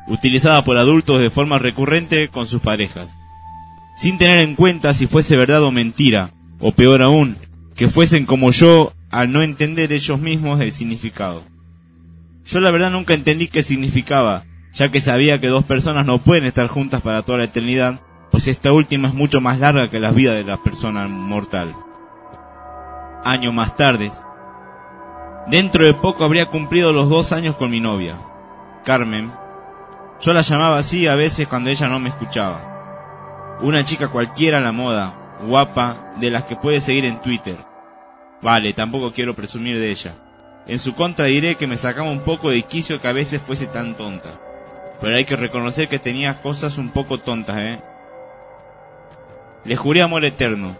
utilizada por adultos de forma recurrente con sus parejas, sin tener en cuenta si fuese verdad o mentira, o peor aún, que fuesen como yo al no entender ellos mismos el significado. Yo la verdad nunca entendí qué significaba, ya que sabía que dos personas no pueden estar juntas para toda la eternidad, pues esta última es mucho más larga que la vida de la persona mortal. Año más tarde, Dentro de poco habría cumplido los dos años con mi novia, Carmen. Yo la llamaba así a veces cuando ella no me escuchaba. Una chica cualquiera a la moda, guapa, de las que puede seguir en Twitter. Vale, tampoco quiero presumir de ella. En su contra diré que me sacaba un poco de quicio que a veces fuese tan tonta. Pero hay que reconocer que tenía cosas un poco tontas, ¿eh? Le juré amor eterno,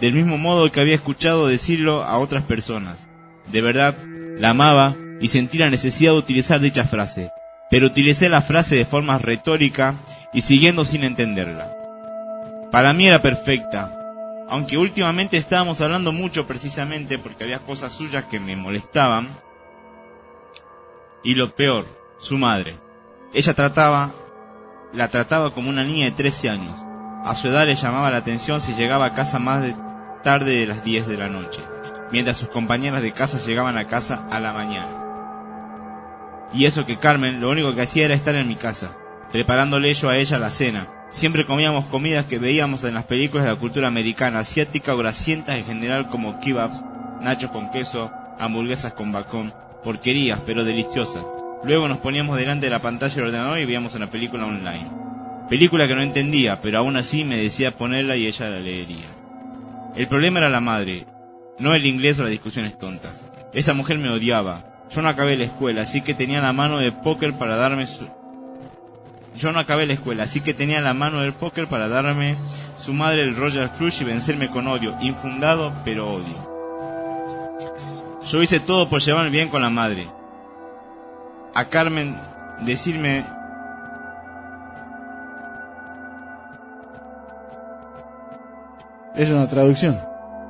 del mismo modo que había escuchado decirlo a otras personas. De verdad, la amaba y sentí la necesidad de utilizar dicha frase, pero utilicé la frase de forma retórica y siguiendo sin entenderla. Para mí era perfecta, aunque últimamente estábamos hablando mucho precisamente porque había cosas suyas que me molestaban. Y lo peor, su madre. Ella trataba, la trataba como una niña de 13 años. A su edad le llamaba la atención si llegaba a casa más de tarde de las 10 de la noche, mientras sus compañeras de casa llegaban a casa a la mañana. Y eso que Carmen lo único que hacía era estar en mi casa, preparándole yo a ella la cena. Siempre comíamos comidas que veíamos en las películas de la cultura americana, asiática o grasientas en general como kebabs, nachos con queso, hamburguesas con bacon, porquerías pero deliciosas. Luego nos poníamos delante de la pantalla del ordenador y veíamos una película online. Película que no entendía, pero aún así me decía ponerla y ella la leería. El problema era la madre, no el inglés o las discusiones tontas. Esa mujer me odiaba. Yo no acabé la escuela, así que tenía la mano de póker para darme su... Yo no acabé la escuela, así que tenía la mano del póker para darme su madre el Roger Crush y vencerme con odio, infundado pero odio. Yo hice todo por llevarme bien con la madre. A Carmen decirme Es una traducción.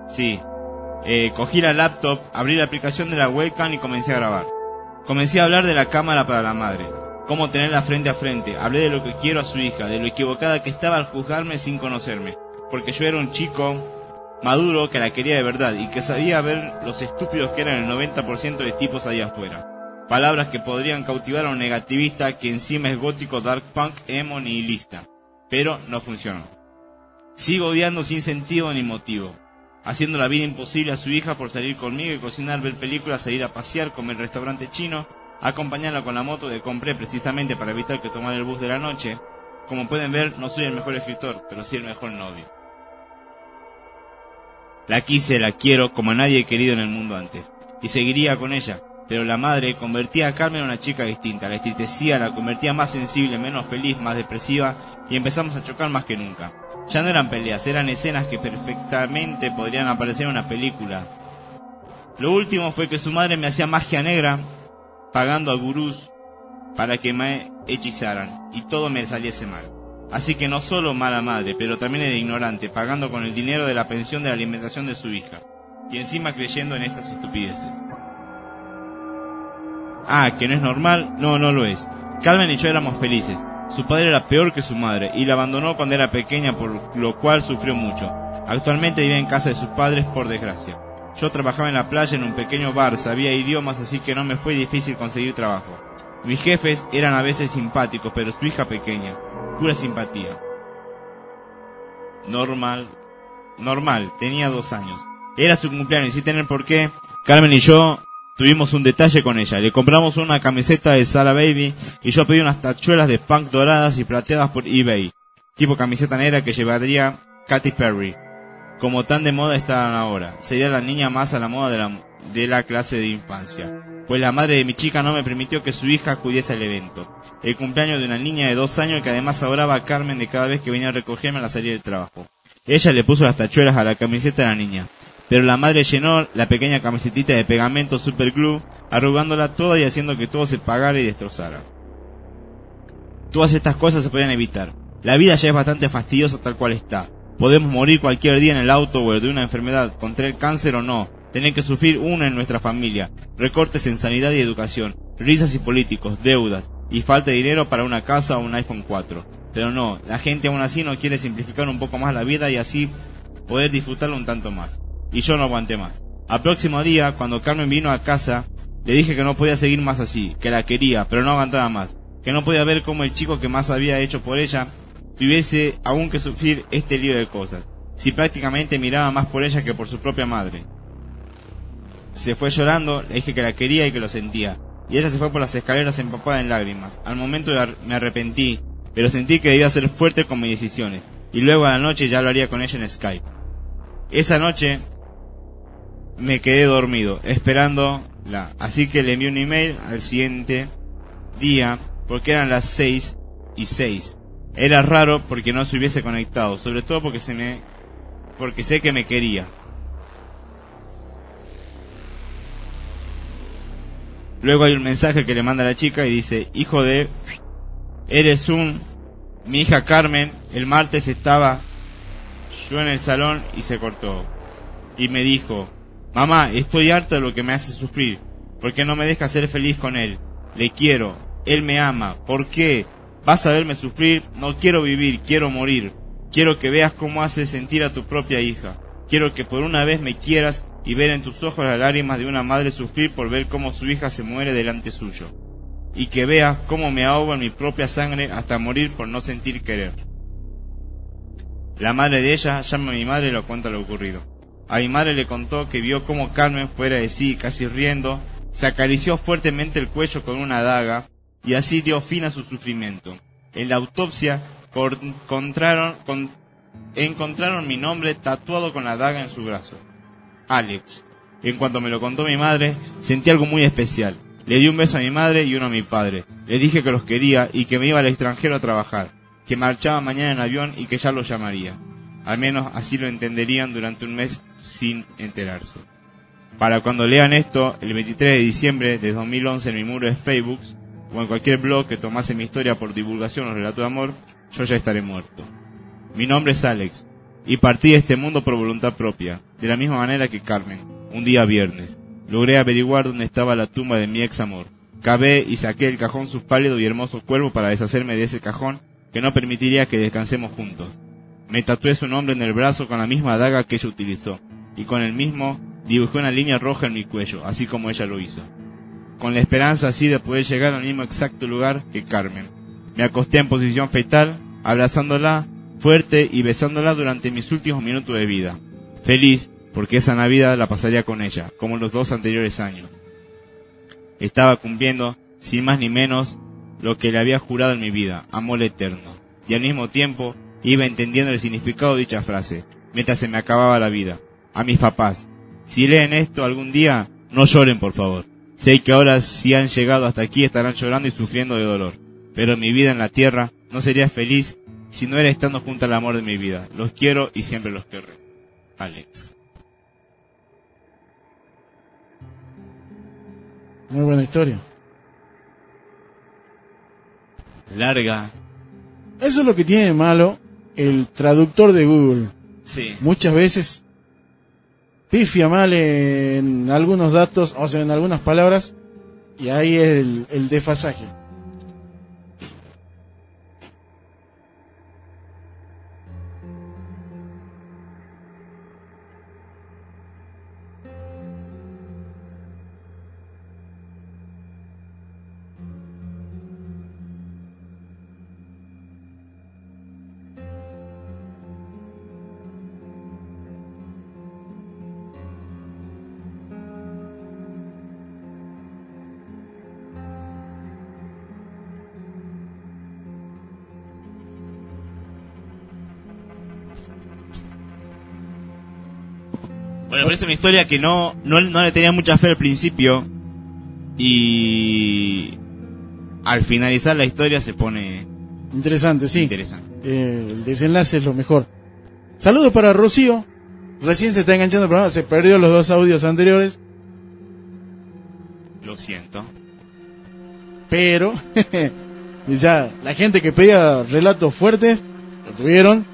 Sí. Eh, cogí la laptop, abrí la aplicación de la webcam y comencé a grabar. Comencé a hablar de la cámara para la madre, cómo tenerla frente a frente. Hablé de lo que quiero a su hija, de lo equivocada que estaba al juzgarme sin conocerme, porque yo era un chico maduro que la quería de verdad y que sabía ver los estúpidos que eran el 90% de tipos allá afuera. Palabras que podrían cautivar a un negativista que encima es gótico, dark punk, emo, nihilista. Pero no funcionó. Sigo odiando sin sentido ni motivo, haciendo la vida imposible a su hija por salir conmigo y cocinar, ver películas, salir a pasear, comer restaurante chino, acompañarla con la moto que compré precisamente para evitar que tomara el bus de la noche. Como pueden ver, no soy el mejor escritor, pero sí el mejor novio. La quise, la quiero como a nadie he querido en el mundo antes, y seguiría con ella, pero la madre convertía a Carmen en una chica distinta, la entristecía, la convertía más sensible, menos feliz, más depresiva, y empezamos a chocar más que nunca. Ya no eran peleas, eran escenas que perfectamente podrían aparecer en una película. Lo último fue que su madre me hacía magia negra, pagando a gurús para que me hechizaran, y todo me saliese mal. Así que no solo mala madre, pero también era ignorante, pagando con el dinero de la pensión de la alimentación de su hija, y encima creyendo en estas estupideces. Ah, que no es normal, no, no lo es. Carmen y yo éramos felices. Su padre era peor que su madre y la abandonó cuando era pequeña, por lo cual sufrió mucho. Actualmente vive en casa de sus padres, por desgracia. Yo trabajaba en la playa en un pequeño bar, sabía idiomas, así que no me fue difícil conseguir trabajo. Mis jefes eran a veces simpáticos, pero su hija pequeña, pura simpatía. Normal, normal, tenía dos años. Era su cumpleaños y sin tener por qué, Carmen y yo tuvimos un detalle con ella. Le compramos una camiseta de Sara Baby y yo pedí unas tachuelas de punk doradas y plateadas por eBay. Tipo camiseta negra que llevaría Katy Perry. Como tan de moda estaban ahora. Sería la niña más a la moda de la, de la clase de infancia. Pues la madre de mi chica no me permitió que su hija acudiese al evento. El cumpleaños de una niña de dos años que además adoraba a Carmen de cada vez que venía a recogerme a la salida del trabajo. Ella le puso las tachuelas a la camiseta de la niña pero la madre llenó la pequeña camisetita de pegamento super glue, arrugándola toda y haciendo que todo se pagara y destrozara. Todas estas cosas se podían evitar. La vida ya es bastante fastidiosa tal cual está. Podemos morir cualquier día en el auto o de una enfermedad, contraer cáncer o no, tener que sufrir una en nuestra familia, recortes en sanidad y educación, risas y políticos, deudas, y falta de dinero para una casa o un iPhone 4. Pero no, la gente aún así no quiere simplificar un poco más la vida y así poder disfrutarlo un tanto más y yo no aguanté más. Al próximo día, cuando Carmen vino a casa, le dije que no podía seguir más así, que la quería, pero no aguantaba más, que no podía ver cómo el chico que más había hecho por ella tuviese aún que sufrir este lío de cosas, si prácticamente miraba más por ella que por su propia madre. Se fue llorando, le dije que la quería y que lo sentía, y ella se fue por las escaleras empapada en lágrimas. Al momento me arrepentí, pero sentí que debía ser fuerte con mis decisiones, y luego a la noche ya lo haría con ella en Skype. Esa noche me quedé dormido, esperando la. Así que le envié un email al siguiente día, porque eran las 6 y 6. Era raro porque no se hubiese conectado, sobre todo porque se me. porque sé que me quería. Luego hay un mensaje que le manda a la chica y dice, hijo de, eres un, mi hija Carmen, el martes estaba yo en el salón y se cortó. Y me dijo, Mamá, estoy harta de lo que me hace sufrir. ¿Por qué no me deja ser feliz con él? Le quiero. Él me ama. ¿Por qué? Vas a verme sufrir. No quiero vivir, quiero morir. Quiero que veas cómo hace sentir a tu propia hija. Quiero que por una vez me quieras y ver en tus ojos las lágrimas de una madre sufrir por ver cómo su hija se muere delante suyo. Y que veas cómo me ahogo en mi propia sangre hasta morir por no sentir querer. La madre de ella llama a mi madre y le cuenta lo ocurrido. A mi madre le contó que vio cómo Carmen, fuera de sí, casi riendo, se acarició fuertemente el cuello con una daga y así dio fin a su sufrimiento. En la autopsia encontraron, con- encontraron mi nombre tatuado con la daga en su brazo. Alex. En cuanto me lo contó mi madre, sentí algo muy especial. Le di un beso a mi madre y uno a mi padre. Le dije que los quería y que me iba al extranjero a trabajar, que marchaba mañana en avión y que ya los llamaría. Al menos así lo entenderían durante un mes sin enterarse. Para cuando lean esto, el 23 de diciembre de 2011 en mi muro de Facebook, o en cualquier blog que tomase mi historia por divulgación o relato de amor, yo ya estaré muerto. Mi nombre es Alex, y partí de este mundo por voluntad propia, de la misma manera que Carmen, un día viernes. Logré averiguar dónde estaba la tumba de mi ex amor. Cavé y saqué del cajón su pálido y hermoso cuerpo para deshacerme de ese cajón que no permitiría que descansemos juntos. Me tatué su nombre en el brazo con la misma daga que ella utilizó, y con el mismo dibujé una línea roja en mi cuello, así como ella lo hizo. Con la esperanza así de poder llegar al mismo exacto lugar que Carmen. Me acosté en posición fetal, abrazándola fuerte y besándola durante mis últimos minutos de vida. Feliz, porque esa Navidad la pasaría con ella, como los dos anteriores años. Estaba cumpliendo, sin más ni menos, lo que le había jurado en mi vida, amor eterno. Y al mismo tiempo, iba entendiendo el significado de dicha frase, mientras se me acababa la vida. A mis papás, si leen esto algún día, no lloren por favor. Sé que ahora si han llegado hasta aquí estarán llorando y sufriendo de dolor. Pero mi vida en la tierra no sería feliz si no era estando junto al amor de mi vida. Los quiero y siempre los querré. Alex. Muy buena historia. Larga. Eso es lo que tiene de malo el traductor de Google. Sí. Muchas veces pifia mal en algunos datos, o sea, en algunas palabras, y ahí es el, el desfasaje. Pero es una historia que no, no, no le tenía mucha fe al principio. Y al finalizar la historia se pone Interesante, sí. interesante. Eh, el desenlace es lo mejor. Saludos para Rocío. Recién se está enganchando el programa, se perdió los dos audios anteriores, Lo siento. pero (laughs) ya la gente que pedía relatos fuertes lo tuvieron.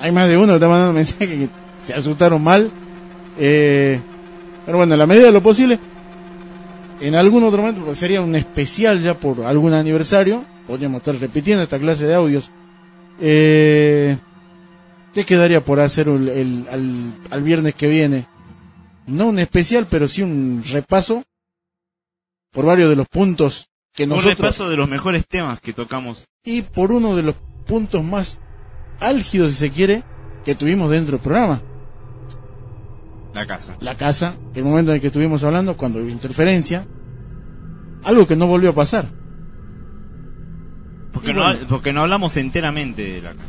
Hay más de uno que está mandando mensajes que se asustaron mal. Eh, pero bueno, en la medida de lo posible, en algún otro momento, porque sería un especial ya por algún aniversario, podríamos estar repitiendo esta clase de audios. Eh, ¿Qué quedaría por hacer el, el- al, al viernes que viene? No un especial, pero sí un repaso por varios de los puntos que Un nosotros repaso de los mejores temas que tocamos. y por uno de los puntos más álgidos, si se quiere, que tuvimos dentro del programa. La casa. La casa, el momento en el que estuvimos hablando, cuando hubo interferencia, algo que no volvió a pasar. Porque, no, porque no hablamos enteramente de la casa.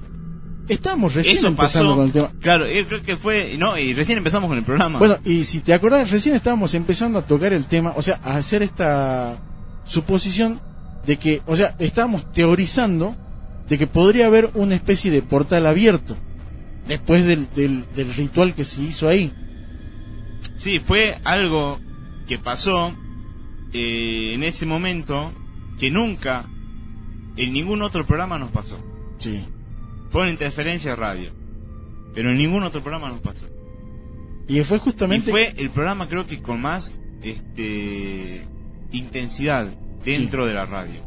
Estábamos recién Eso empezando pasó. con el tema. Claro, eh, creo que fue. No, y recién empezamos con el programa. Bueno, y si te acordás, recién estábamos empezando a tocar el tema, o sea, a hacer esta suposición de que, o sea, estábamos teorizando de que podría haber una especie de portal abierto después del, del, del ritual que se hizo ahí. Sí, fue algo que pasó eh, en ese momento que nunca en ningún otro programa nos pasó. Sí. Fue una interferencia de radio. Pero en ningún otro programa nos pasó. Y fue justamente Y fue el programa creo que con más este intensidad dentro de la radio.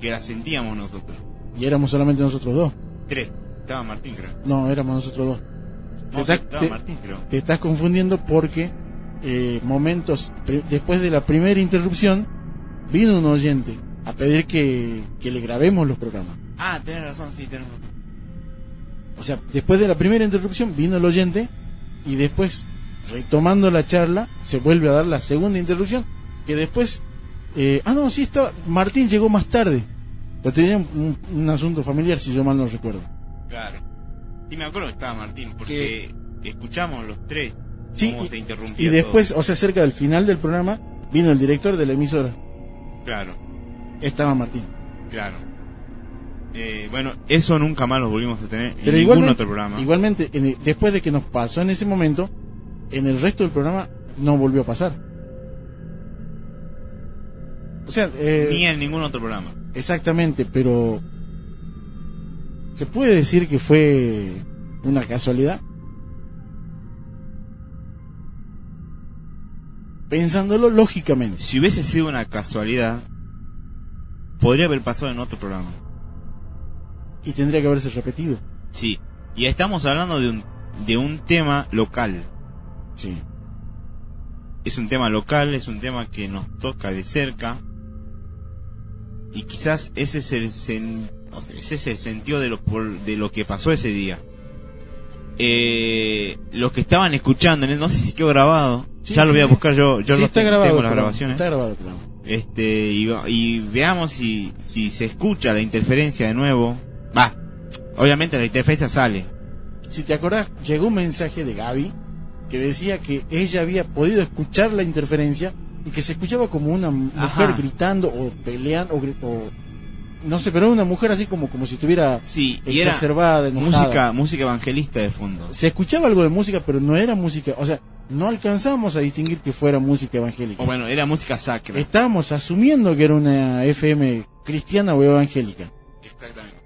Que la sentíamos nosotros. y éramos solamente nosotros dos. Tres. Estaba Martín, creo. No, éramos nosotros dos. No, te, estás- estaba te- Martín, creo. te estás confundiendo porque eh, momentos después de la primera interrupción vino un oyente a pedir que, que le grabemos los programas. Ah, tenés razón, sí, tenés razón. O sea, después de la primera interrupción vino el oyente y después, retomando la charla, se vuelve a dar la segunda interrupción que después... eh, ah, no, sí, estaba... Martín llegó más tarde. Pero tenía un, un asunto familiar, si yo mal no recuerdo. Claro. Sí, me acuerdo que estaba Martín, porque escuchamos los tres Sí, cómo y- se interrumpía Y después, todo. o sea, cerca del final del programa, vino el director de la emisora. Claro, Estaba Martín. claro. Eh, bueno, eso nunca más lo volvimos a tener Pero en ningún otro programa. igualmente en el- después de que nos pasó en ese momento, en el resto del programa no volvió a pasar. O sea, eh, Ni en ningún otro programa. exactamente, pero se puede decir que fue una casualidad. Pensándolo lógicamente. Si hubiese sido una casualidad, podría haber pasado en otro programa. Y tendría que haberse repetido. Sí. Y estamos hablando de un, de un tema local. Sí. Es un tema local, es un tema que nos toca de cerca. Y quizás ese es el, sen- o sea, ese es el sentido de lo, por- de lo que pasó ese día. Eh, los que estaban escuchando, no sé si quedó grabado. Sí, ya lo voy a buscar yo. Yo Sí, lo está grabado tengo las grabaciones. está grabado. Este, y, y veamos si, si se escucha la interferencia de nuevo. Va, obviamente la interferencia sale. Si te acordás, llegó un mensaje de Gaby que decía que ella había podido escuchar la interferencia y que se escuchaba como una mujer Ajá. gritando o peleando o, gri- o- no sé, pero era una mujer así como como si estuviera Sí, y era exacerbada, música, música evangelista de fondo. Se escuchaba algo de música, pero no era música, o sea, no alcanzábamos a distinguir que fuera música evangélica. O bueno, era música sacra. Estábamos asumiendo que era una FM cristiana o evangélica. Exactamente.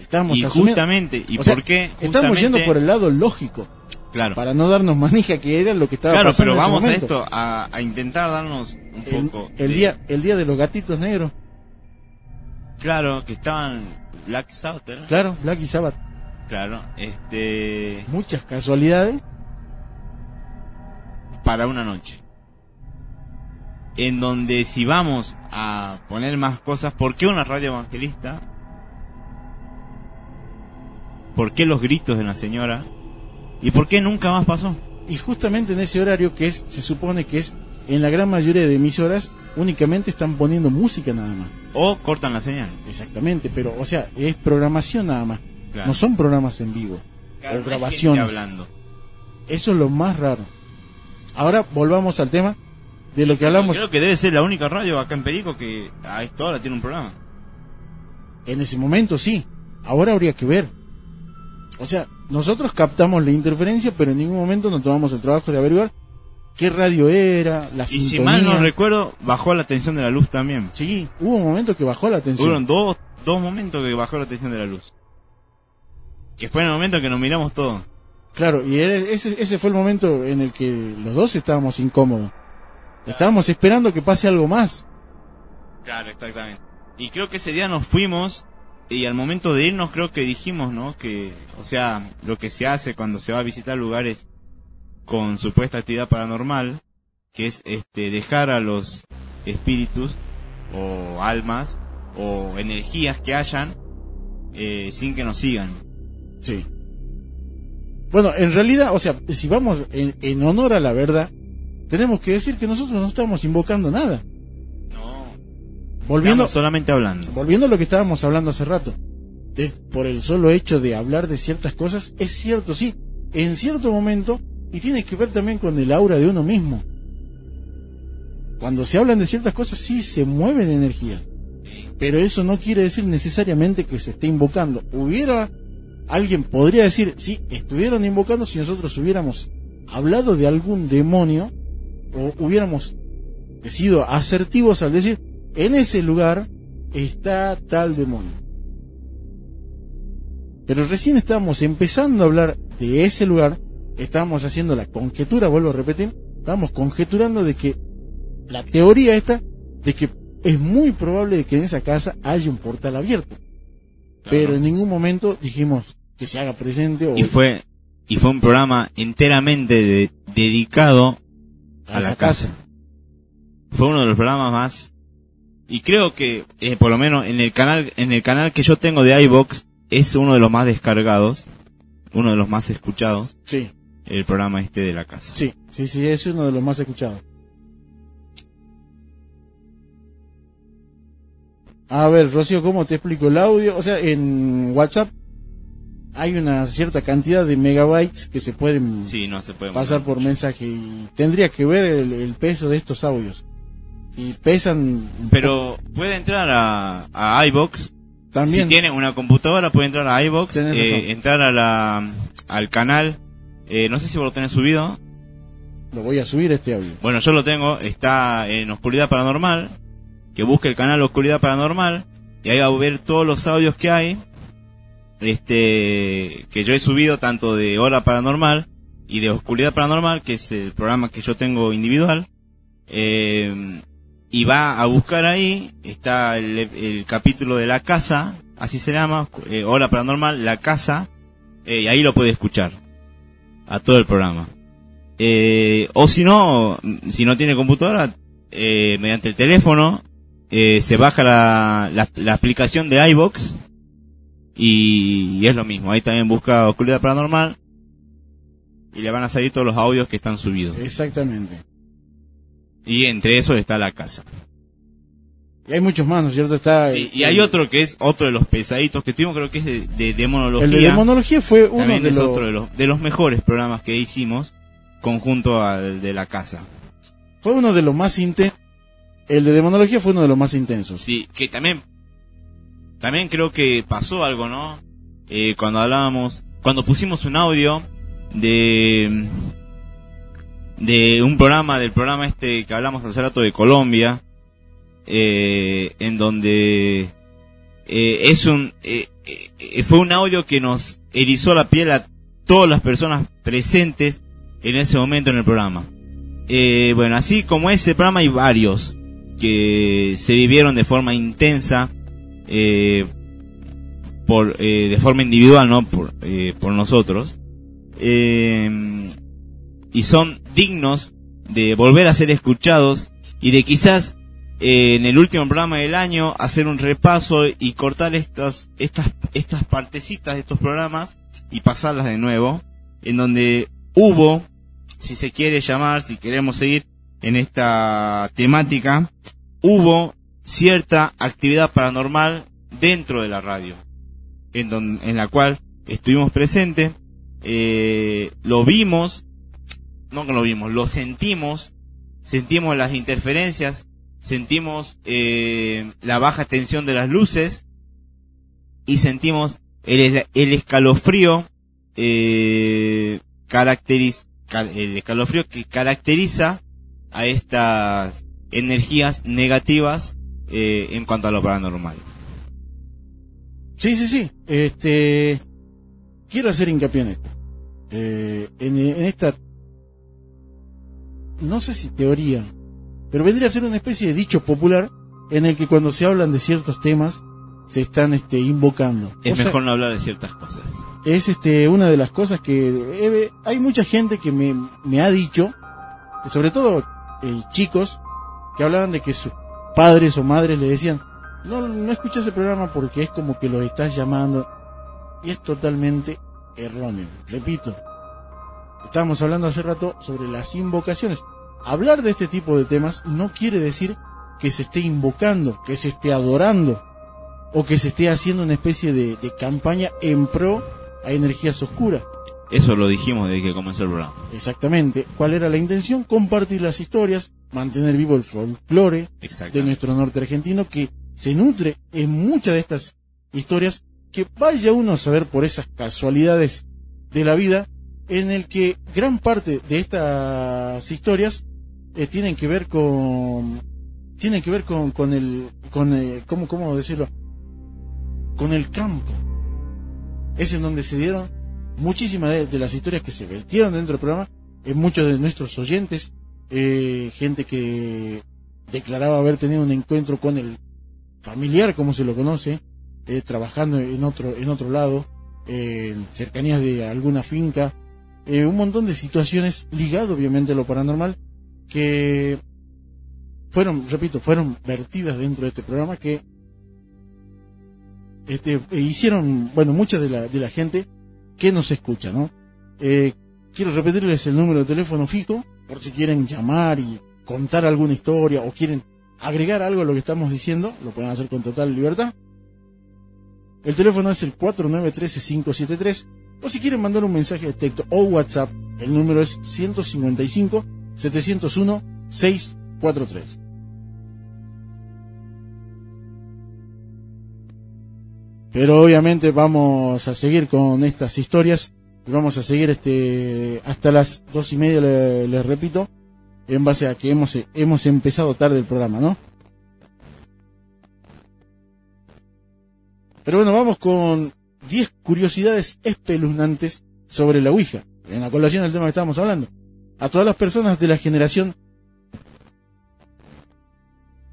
Estábamos Y asumiendo- justamente, ¿y o sea, por qué? Estamos yendo por el lado lógico. Claro. Para no darnos manija que era lo que estaba Claro, pasando pero en ese vamos a esto, a, a intentar darnos un el, poco. el de- día el día de los gatitos negros Claro, que estaban Black Sabbath, ¿era? claro Black y Sabbath Claro, este. muchas casualidades Para una noche. En donde si vamos a poner más cosas, ¿por qué una radio evangelista? ¿Por qué los gritos de la señora? ¿Y por qué nunca más pasó? y justamente en ese horario que es se supone que es en la gran mayoría de emisoras únicamente están poniendo música nada más O cortan la señal. exactamente pero o sea es programación nada más Claro. no son programas en vivo Claro, o grabaciones hablando. eso es lo más raro ahora volvamos al tema de lo que hablamos Creo que debe ser la única radio acá en Perico que a esta hora tiene un programa. En ese momento sí. Ahora habría que ver. O sea, nosotros captamos la interferencia, pero en ningún momento nos tomamos el trabajo de averiguar qué radio era, la Y si mal no recuerdo, bajó la tensión de la luz también. Sí, hubo un momento que bajó la tensión. Hubo dos, dos momentos que bajó la tensión de la luz. Que fue en el momento que nos miramos todos. Claro, y ese, ese fue el momento en el que los dos estábamos incómodos. Estábamos esperando que pase algo más. Claro, exactamente. Y creo que ese día nos fuimos y al momento de irnos creo que dijimos, ¿no? Que, o sea, lo que se hace cuando se va a visitar lugares con supuesta actividad paranormal, que es este dejar a los espíritus o almas o energías que hayan eh, sin que nos sigan. Sí. Bueno, en realidad, o sea, si vamos en, en honor a la verdad, tenemos que decir que nosotros no estamos invocando nada. No. Volviendo, Estamos solamente hablando. volviendo a lo que estábamos hablando hace rato, de- por el solo hecho de hablar de ciertas cosas, es cierto, sí, en cierto momento, y tiene que ver también con el aura de uno mismo. Cuando se hablan de ciertas cosas, sí se mueven energías, pero eso no quiere decir necesariamente que se esté invocando. Hubiera, alguien podría decir, sí, estuvieron invocando si nosotros hubiéramos hablado de algún demonio, o hubiéramos sido asertivos al decir, en ese lugar está tal demonio. Pero recién estábamos empezando a hablar de ese lugar, estábamos haciendo la conjetura, vuelvo a repetir, estábamos conjeturando de que la teoría esta, de que es muy probable de que en esa casa haya un portal abierto. Pero en ningún momento dijimos, que se haga presente o Y fue, y fue un programa enteramente de- dedicado a, a la casa. casa. Fue uno de los programas más, y creo que, eh, por lo menos en el canal, en el canal que yo tengo de iBox, es uno de los más descargados, uno de los más escuchados, Sí, el programa este de la casa. sí, sí, sí, es uno de los más escuchados. A ver, Rocío, ¿cómo te explico el audio? O sea, en WhatsApp hay una cierta cantidad de megabytes que se pueden Sí, no se puede pasar por mensaje y tendría que ver el, el peso de estos audios. Si pesan Pero puede entrar a, a iBox. También. Si tiene una computadora puede entrar a iBox, eh, entrar a la, al canal. Eh, no sé si vos lo tenés subido. Lo voy a subir este audio. Bueno, yo lo tengo. Está en Oscuridad Paranormal. Que busque el canal Oscuridad Paranormal. Y ahí va a ver todos los audios que hay. Este, que yo he subido tanto de Hora Paranormal y de Oscuridad Paranormal, que es el programa que yo tengo individual. Eh, y va a buscar ahí, está el, el capítulo de La Casa, así se llama, eh, Hora Paranormal, La Casa, eh, y ahí lo puede escuchar, a todo el programa. Eh, o si no, si no tiene computadora, eh, mediante el teléfono, eh, se baja la, la, la aplicación de iBox y, y es lo mismo. Ahí también busca Oscuridad Paranormal y le van a salir todos los audios que están subidos. Exactamente. Y entre esos está la casa. Y hay muchos más, ¿no es cierto? Está Sí, y hay otro que es otro de los pesaditos que tuvimos, creo que es de, de demonología. El de demonología fue uno También de es los... otro de los, de los mejores programas que hicimos, conjunto al de la casa. Fue uno de los más intensos. El de demonología fue uno de los más intensos. Sí, que también, también creo que pasó algo, ¿no? Eh, cuando hablábamos, cuando pusimos un audio de, de un programa, del programa este que hablamos hace rato de Colombia, eh, en donde eh, es un, eh, fue un audio que nos erizó la piel a todas las personas presentes en ese momento en el programa. Bueno, así como ese programa hay varios que se vivieron de forma intensa, por, de forma individual, ¿no? Por, por nosotros. Y son dignos de volver a ser escuchados y de quizás en el último programa del año hacer un repaso y cortar estas, estas, estas partecitas de estos programas y pasarlas de nuevo, en donde hubo, si se quiere llamar, si queremos seguir en esta temática, hubo cierta actividad paranormal dentro de la radio, en, don- en la cual estuvimos presentes, eh, lo vimos, no que lo vimos, lo sentimos, sentimos las interferencias, sentimos eh, la baja tensión de las luces y sentimos el, el escalofrío eh, el escalofrío que caracteriza a estas energías negativas eh, en cuanto a lo paranormal. Sí, sí, sí. Este, quiero hacer hincapié en esto. Eh, en esta, no sé si teoría, pero vendría a ser una especie de dicho popular en el que cuando se hablan de ciertos temas se están este, invocando. Es O sea, mejor no hablar de ciertas cosas. es este una de las cosas que eh, hay mucha gente que me, me ha dicho, sobre todo eh, chicos, que hablaban de que sus padres o madres le decían, no, no escuches ese programa porque es como que los estás llamando. Y es totalmente erróneo. Repito, estábamos hablando hace rato sobre las invocaciones. Hablar de este tipo de temas no quiere decir que se esté invocando, que se esté adorando o que se esté haciendo una especie de, de campaña en pro a energías oscuras. Eso lo dijimos desde que comenzó el programa. Exactamente. ¿Cuál era la intención? Compartir las historias, mantener vivo el folclore de nuestro norte argentino que se nutre en muchas de estas historias que vaya uno a saber por esas casualidades de la vida en el que gran parte de estas historias eh, tienen que ver con tienen que ver con, con el con eh, ¿cómo, cómo decirlo con el campo. Es en donde se dieron muchísimas de, de las historias que se vertieron dentro del programa. En muchos de nuestros oyentes eh, gente que declaraba haber tenido un encuentro con el familiar como se lo conoce eh, trabajando en otro en otro lado en cercanías de alguna finca, eh, un montón de situaciones ligado obviamente a lo paranormal que fueron, repito, fueron vertidas dentro de este programa que este, hicieron, bueno, mucha de la, de la gente que nos escucha, ¿no? Eh, quiero repetirles el número de teléfono fijo, por si quieren llamar y contar alguna historia o quieren agregar algo a lo que estamos diciendo, lo pueden hacer con total libertad. El teléfono es el 4913-573 o si quieren mandar un mensaje de texto o WhatsApp, el número es 155 701 643. Pero obviamente vamos a seguir con estas historias y vamos a seguir este hasta las dos y media, les le repito, en base a que hemos, hemos empezado tarde el programa, ¿no? Pero bueno, vamos con 10 curiosidades espeluznantes sobre la Ouija, en la colación del tema que estábamos hablando. A todas las personas de la generación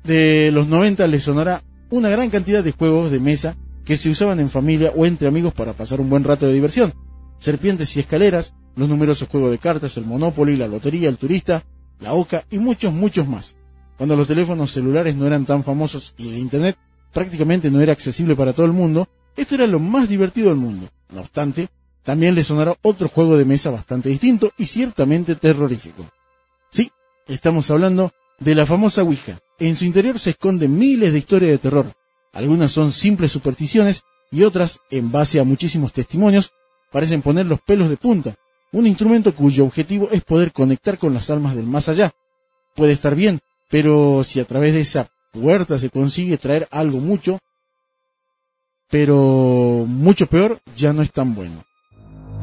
de los 90 les sonará una gran cantidad de juegos de mesa que se usaban en familia o entre amigos para pasar un buen rato de diversión. Serpientes y escaleras, los numerosos juegos de cartas, el Monopoly, la lotería, el turista, la oca y muchos, muchos más. Cuando los teléfonos celulares no eran tan famosos y el Internet prácticamente no era accesible para todo el mundo, esto era lo más divertido del mundo. No obstante, también le sonará otro juego de mesa bastante distinto y ciertamente terrorífico. Sí, estamos hablando de la famosa Ouija. En su interior se esconden miles de historias de terror, algunas son simples supersticiones y otras, en base a muchísimos testimonios, parecen poner los pelos de punta. Un instrumento cuyo objetivo es poder conectar con las almas del más allá. Puede estar bien, pero si a través de esa puerta se consigue traer algo mucho, pero mucho peor, ya no es tan bueno.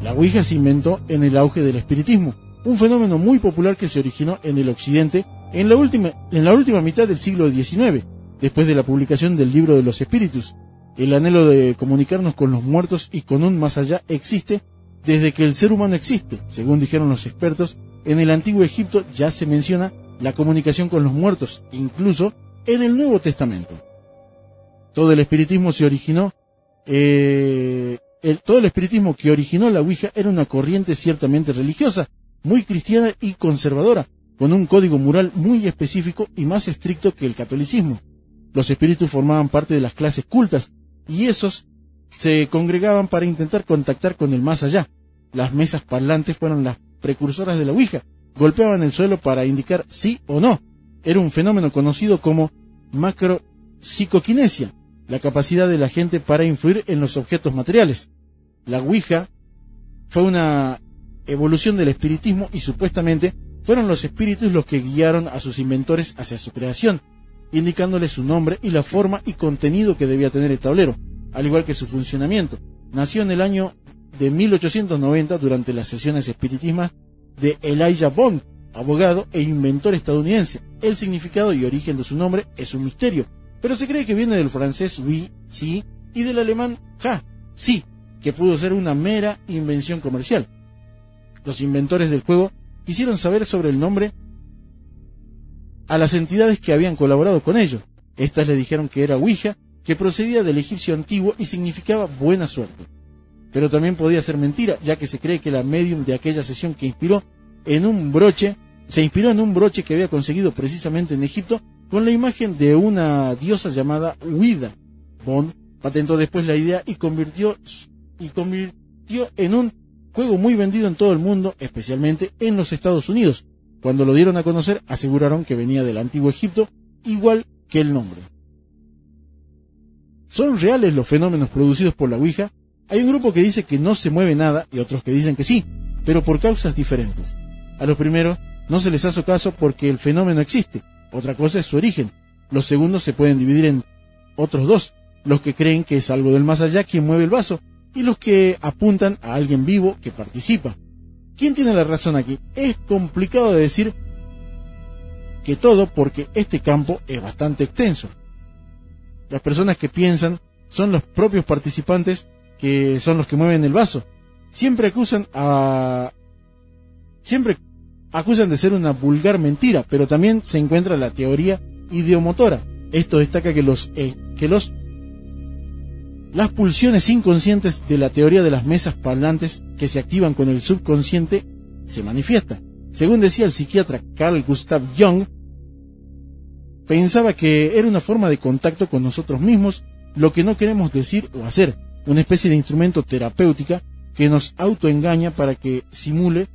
La Ouija se inventó en el auge del espiritismo, un fenómeno muy popular que se originó en el occidente en la última, en la última mitad del siglo XIX después de la publicación del libro de los espíritus. El anhelo de comunicarnos con los muertos y con un más allá existe desde que el ser humano existe. Según dijeron los expertos, en el antiguo Egipto ya se menciona la comunicación con los muertos, incluso en el Nuevo Testamento. Todo el espiritismo se originó, eh, todo el espiritismo que originó la Ouija era una corriente ciertamente religiosa, muy cristiana y conservadora, con un código moral muy específico y más estricto que el catolicismo. Los espíritus formaban parte de las clases cultas y esos se congregaban para intentar contactar con el más allá. Las mesas parlantes fueron las precursoras de la Ouija. Golpeaban el suelo para indicar sí o no. Era un fenómeno conocido como macropsicoquinesia, la capacidad de la gente para influir en los objetos materiales. La Ouija fue una evolución del espiritismo y supuestamente fueron los espíritus los que guiaron a sus inventores hacia su creación indicándole su nombre y la forma y contenido que debía tener el tablero, al igual que su funcionamiento. Nació en el año de 1890 durante las sesiones espiritismas de Elijah Bond, abogado e inventor estadounidense. El significado y origen de su nombre es un misterio, pero se cree que viene del francés oui, sí, y del alemán ja, sí, que pudo ser una mera invención comercial. Los inventores del juego quisieron saber sobre el nombre a las entidades que habían colaborado con ellos. Estas le dijeron que era Ouija, que procedía del egipcio antiguo y significaba buena suerte. Pero también podía ser mentira, ya que se cree que la medium de aquella sesión que inspiró en un broche, se inspiró en un broche que había conseguido precisamente en Egipto con la imagen de una diosa llamada Huida. Bond patentó después la idea y convirtió, y convirtió en un juego muy vendido en todo el mundo, especialmente en los Estados Unidos, cuando lo dieron a conocer, aseguraron que venía del antiguo Egipto, igual que el nombre. ¿Son reales los fenómenos producidos por la Ouija? Hay un grupo que dice que no se mueve nada y otros que dicen que sí, pero por causas diferentes. A los primeros no se les hace caso porque el fenómeno existe, otra cosa es su origen. Los segundos se pueden dividir en otros dos, los que creen que es algo del más allá quien mueve el vaso y los que apuntan a alguien vivo que participa. ¿Quién tiene la razón aquí? Es complicado de decir que todo porque este campo es bastante extenso. Las personas que piensan son los propios participantes que son los que mueven el vaso. Siempre acusan a... Siempre acusan de ser una vulgar mentira, pero también se encuentra la teoría ideomotora. Esto destaca que los, eh, que los Las pulsiones inconscientes de la teoría de las mesas parlantes que se activan con el subconsciente se manifiestan. Según decía el psiquiatra Carl Gustav Jung, pensaba que era una forma de contacto con nosotros mismos lo que no queremos decir o hacer, una especie de instrumento terapéutica que nos autoengaña para que simule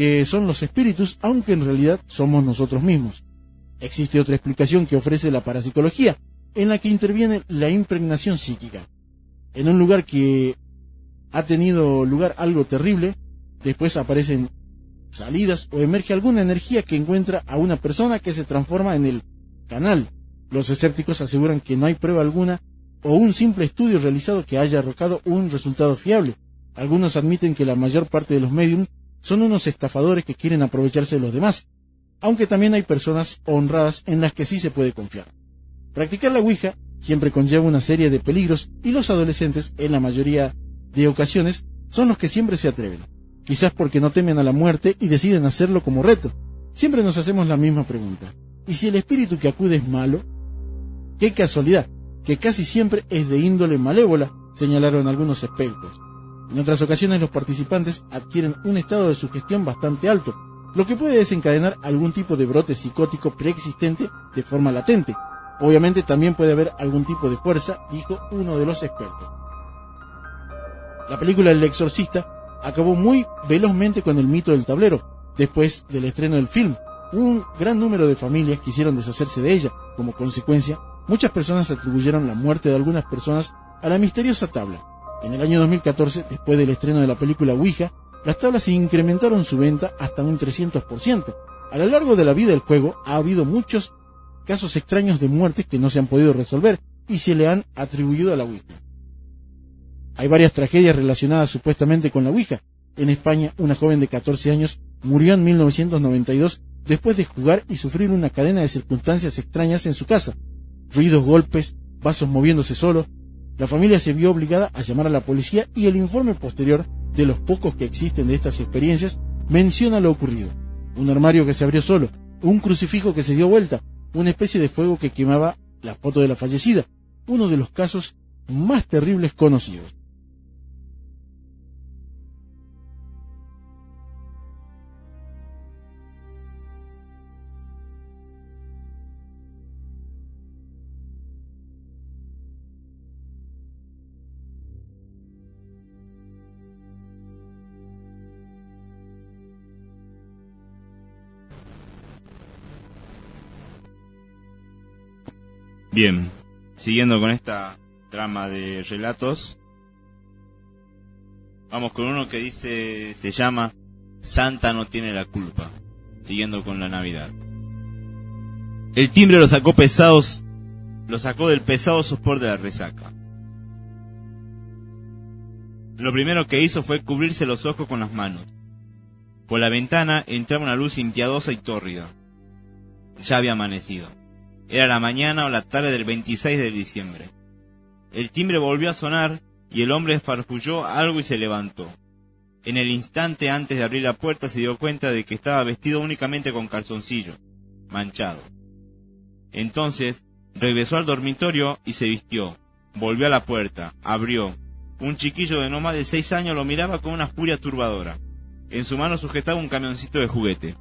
que son los espíritus, aunque en realidad somos nosotros mismos. Existe otra explicación que ofrece la parapsicología, en la que interviene la impregnación psíquica. En un lugar que ha tenido lugar algo terrible, después aparecen salidas o emerge alguna energía que encuentra a una persona que se transforma en el canal. Los escépticos aseguran que no hay prueba alguna o un simple estudio realizado que haya arrojado un resultado fiable. Algunos admiten que la mayor parte de los mediums son unos estafadores que quieren aprovecharse de los demás, aunque también hay personas honradas en las que sí se puede confiar. Practicar la Ouija siempre conlleva una serie de peligros y los adolescentes, en la mayoría de ocasiones, son los que siempre se atreven, quizás porque no temen a la muerte y deciden hacerlo como reto. Siempre nos hacemos la misma pregunta. ¿Y si el espíritu que acude es malo? ¡Qué casualidad! que casi siempre es de índole malévola, señalaron algunos expertos. En otras ocasiones los participantes adquieren un estado de sugestión bastante alto, lo que puede desencadenar algún tipo de brote psicótico preexistente de forma latente. Obviamente también puede haber algún tipo de fuerza, dijo uno de los expertos. La película El exorcista acabó muy velozmente con el mito del tablero, después del estreno del film. Un gran número de familias quisieron deshacerse de ella. Como consecuencia, Muchas personas atribuyeron la muerte de algunas personas a la misteriosa tabla. En el año 2014, después del estreno de la película Ouija, las tablas incrementaron su venta hasta un 300%. A lo largo de la vida del juego ha habido muchos casos extraños de muertes que no se han podido resolver y se le han atribuido a la Ouija. Hay varias tragedias relacionadas supuestamente con la Ouija. En España, una joven de 14 años murió en 1992 después de jugar y sufrir una cadena de circunstancias extrañas en su casa, ruidos, golpes, vasos moviéndose solos. La familia se vio obligada a llamar a la policía y el informe posterior, de los pocos que existen de estas experiencias, menciona lo ocurrido. Un armario que se abrió solo, un crucifijo que se dio vuelta, una especie de fuego que quemaba la foto de la fallecida, uno de los casos más terribles conocidos. Bien, siguiendo con esta trama de relatos, vamos con uno que dice, se llama Santa no tiene la culpa, siguiendo con la Navidad. El timbre lo sacó pesados, lo sacó del pesado sopor de la resaca. Lo primero que hizo fue cubrirse los ojos con las manos. Por la ventana entraba una luz impiadosa y tórrida. Ya había amanecido. Era la mañana o la tarde del 26 de diciembre. El timbre volvió a sonar y el hombre esfarfulló algo y se levantó. En el instante antes de abrir la puerta se dio cuenta de que estaba vestido únicamente con calzoncillo, manchado. Entonces regresó al dormitorio y se vistió. Volvió a la puerta, abrió. Un chiquillo de no más de seis años lo miraba con una furia turbadora. En su mano sujetaba un camioncito de juguete.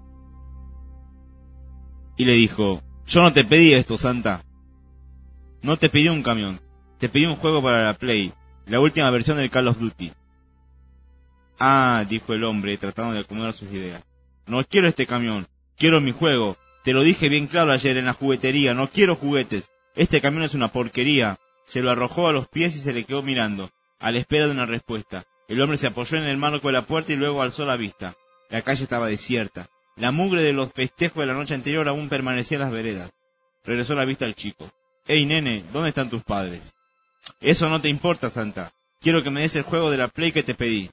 Y le dijo, yo no te pedí esto, Santa. No te pedí un camión. Te pedí un juego para la Play. La última versión del Call of Duty. Ah, dijo el hombre, tratando de acomodar sus ideas. No quiero este camión. Quiero mi juego. Te lo dije bien claro ayer en la juguetería. No quiero juguetes. Este camión es una porquería. Se lo arrojó a los pies y se le quedó mirando, a la espera de una respuesta. El hombre se apoyó en el marco de la puerta y luego alzó la vista. La calle estaba desierta. La mugre de los festejos de la noche anterior aún permanecía en las veredas. Regresó la vista al chico. Ey, nene, ¿dónde están tus padres? Eso no te importa, Santa. Quiero que me des el juego de la Play que te pedí.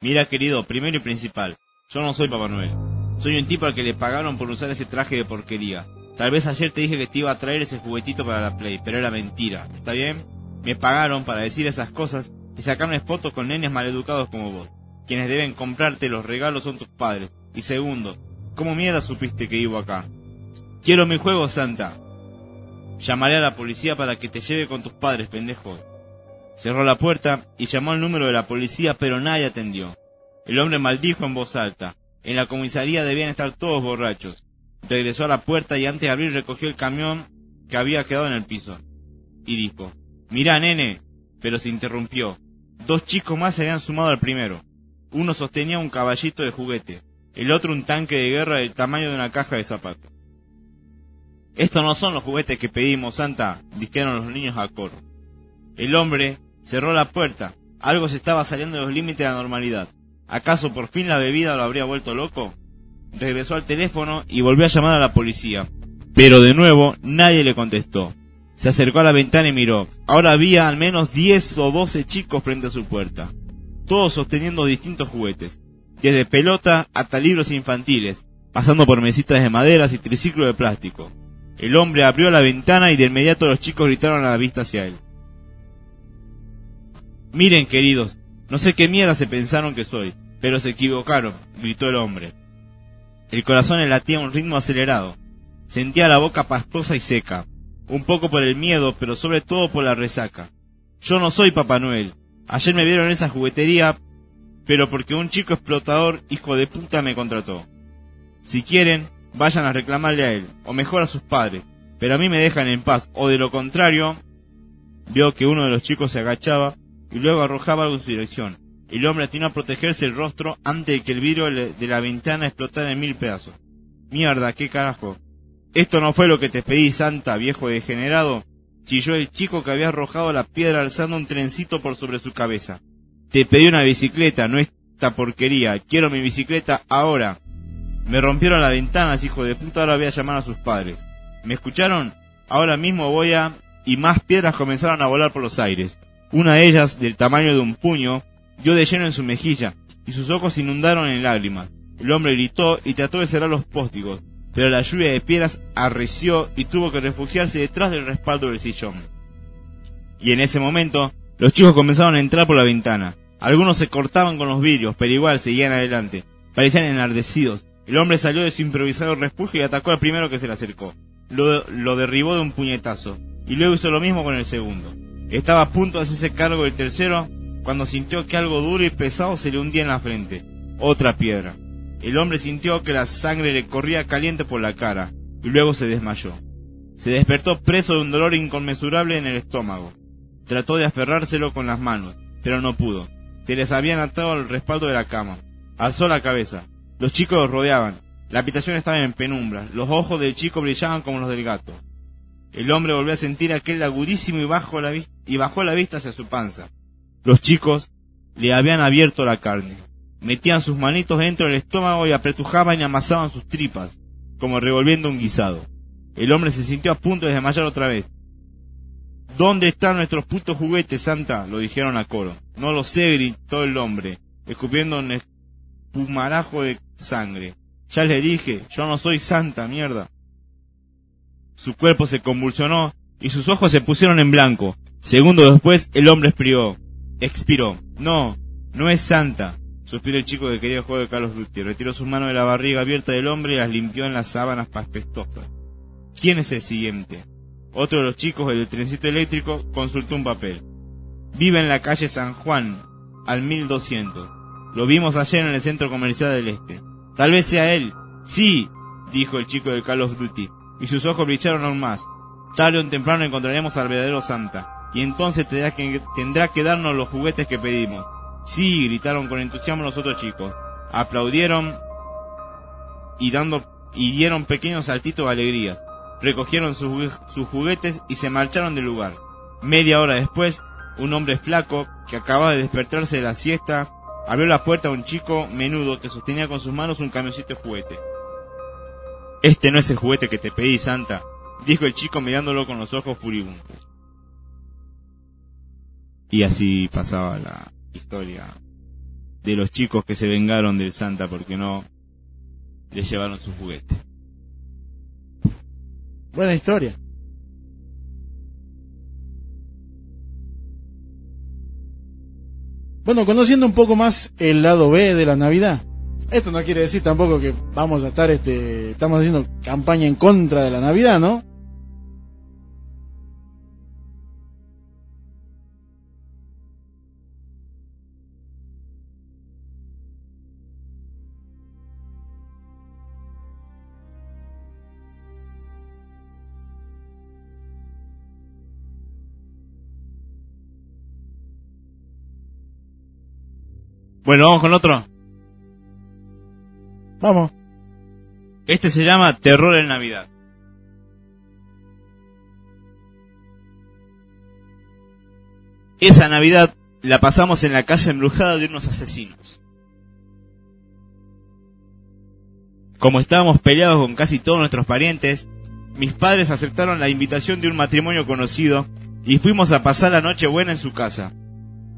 Mira, querido, primero y principal, yo no soy Papá Noel. Soy un tipo al que le pagaron por usar ese traje de porquería. Tal vez ayer te dije que te iba a traer ese juguetito para la Play, pero era mentira. ¿Está bien? Me pagaron para decir esas cosas y sacarme fotos con nenes maleducados como vos. Quienes deben comprarte los regalos son tus padres, y segundo, ¿cómo mierda supiste que iba acá? Quiero mi juego, Santa. Llamaré a la policía para que te lleve con tus padres, pendejo. Cerró la puerta y llamó al número de la policía, pero nadie atendió. El hombre maldijo en voz alta. En la comisaría debían estar todos borrachos. Regresó a la puerta y antes de abrir recogió el camión que había quedado en el piso. Y dijo, Mirá, nene. Pero se interrumpió. Dos chicos más se habían sumado al primero. Uno sostenía un caballito de juguete, el otro un tanque de guerra del tamaño de una caja de zapatos. Estos no son los juguetes que pedimos, Santa, dijeron los niños a coro. El hombre cerró la puerta. Algo se estaba saliendo de los límites de la normalidad. ¿Acaso por fin la bebida lo habría vuelto loco? Regresó al teléfono y volvió a llamar a la policía. Pero de nuevo nadie le contestó. Se acercó a la ventana y miró. Ahora había al menos 10 o 12 chicos frente a su puerta, todos sosteniendo distintos juguetes, desde pelota hasta libros infantiles, pasando por mesitas de maderas y triciclos de plástico. El hombre abrió la ventana y de inmediato los chicos gritaron a la vista hacia él. Miren, queridos, no sé qué mierda se pensaron que soy, pero se equivocaron, gritó el hombre. El corazón le latía a un ritmo acelerado. Sentía la boca pastosa y seca, un poco por el miedo, pero sobre todo por la resaca. Yo no soy Papá Noel. Ayer me vieron en esa juguetería, pero porque un chico explotador, hijo de puta, me contrató. Si quieren, vayan a reclamarle a él, o mejor a sus padres, pero a mí me dejan en paz, o de lo contrario, vio que uno de los chicos se agachaba y luego arrojaba algo en su dirección. El hombre atinó a protegerse el rostro antes de que el vidrio de la ventana explotara en mil pedazos. Mierda, qué carajo. Esto no fue lo que te pedí, Santa, viejo degenerado, chilló el chico que había arrojado la piedra alzando un trencito por sobre su cabeza. Te pedí una bicicleta, no esta porquería. Quiero mi bicicleta ahora. Me rompieron las ventanas, hijo de puta, ahora voy a llamar a sus padres. ¿Me escucharon? Ahora mismo voy a... Y más piedras comenzaron a volar por los aires. Una de ellas, del tamaño de un puño, dio de lleno en su mejilla, y sus ojos se inundaron en lágrimas. El hombre gritó y trató de cerrar los póstigos, pero la lluvia de piedras arreció y tuvo que refugiarse detrás del respaldo del sillón. Y en ese momento, los chicos comenzaron a entrar por la ventana. Algunos se cortaban con los vidrios, pero igual seguían adelante. Parecían enardecidos. El hombre salió de su improvisado refugio y atacó al primero que se le acercó. Lo, lo derribó de un puñetazo, y luego hizo lo mismo con el segundo. Estaba a punto de hacerse cargo del tercero cuando sintió que algo duro y pesado se le hundía en la frente. Otra piedra. El hombre sintió que la sangre le corría caliente por la cara, y luego se desmayó. Se despertó preso de un dolor inconmensurable en el estómago. Trató de aferrárselo con las manos, pero no pudo. Se les habían atado al respaldo de la cama. Alzó la cabeza. Los chicos lo rodeaban. La habitación estaba en penumbra. Los ojos del chico brillaban como los del gato. El hombre volvió a sentir aquel agudísimo y, bajo la y bajó la vista hacia su panza. Los chicos le habían abierto la carne. Metían sus manitos dentro del estómago y apretujaban y amasaban sus tripas, como revolviendo un guisado. El hombre se sintió a punto de desmayar otra vez. ¿Dónde están nuestros putos juguetes, Santa? lo dijeron a coro. No lo sé, gritó el hombre, escupiendo un espumarajo de sangre. Ya le dije, yo no soy Santa, mierda. Su cuerpo se convulsionó y sus ojos se pusieron en blanco. Segundos después, el hombre expiró. Expiró. No, no es Santa. Suspiró el chico que quería jugar de Carlos Duty. Retiró sus manos de la barriga abierta del hombre y las limpió en las sábanas paspestosas. ¿Quién es el siguiente? Otro de los chicos, el del trencito eléctrico, consultó un papel. Vive en la calle San Juan, al 1200. Lo vimos ayer en el centro comercial del este. Tal vez sea él. Sí, dijo el chico del Carlos Duty, y sus ojos brillaron aún más. Tarde o temprano encontraremos al verdadero Santa, y entonces tendrá que, darnos los juguetes que pedimos. Sí, gritaron con entusiasmo los otros chicos. Aplaudieron y y dieron pequeños saltitos de alegría. Recogieron sus, juguetes y se marcharon del lugar. Media hora después, un hombre flaco, que acababa de despertarse de la siesta, abrió la puerta a un chico menudo que sostenía con sus manos un camioncito de juguete. Este no es el juguete que te pedí, Santa, dijo el chico mirándolo con los ojos furibundos. Y así pasaba la historia de los chicos que se vengaron del Santa porque no le llevaron su juguete. Buena historia. Bueno, conociendo un poco más el lado B de la Navidad. Esto no quiere decir tampoco que vamos a estar, este, estamos haciendo campaña en contra de la Navidad, ¿no? Bueno, vamos con otro. Vamos. Este se llama Terror en Navidad. Esa Navidad la pasamos en la casa embrujada de unos asesinos. Como estábamos peleados con casi todos nuestros parientes, mis padres aceptaron la invitación de un matrimonio conocido y fuimos a pasar la noche buena en su casa,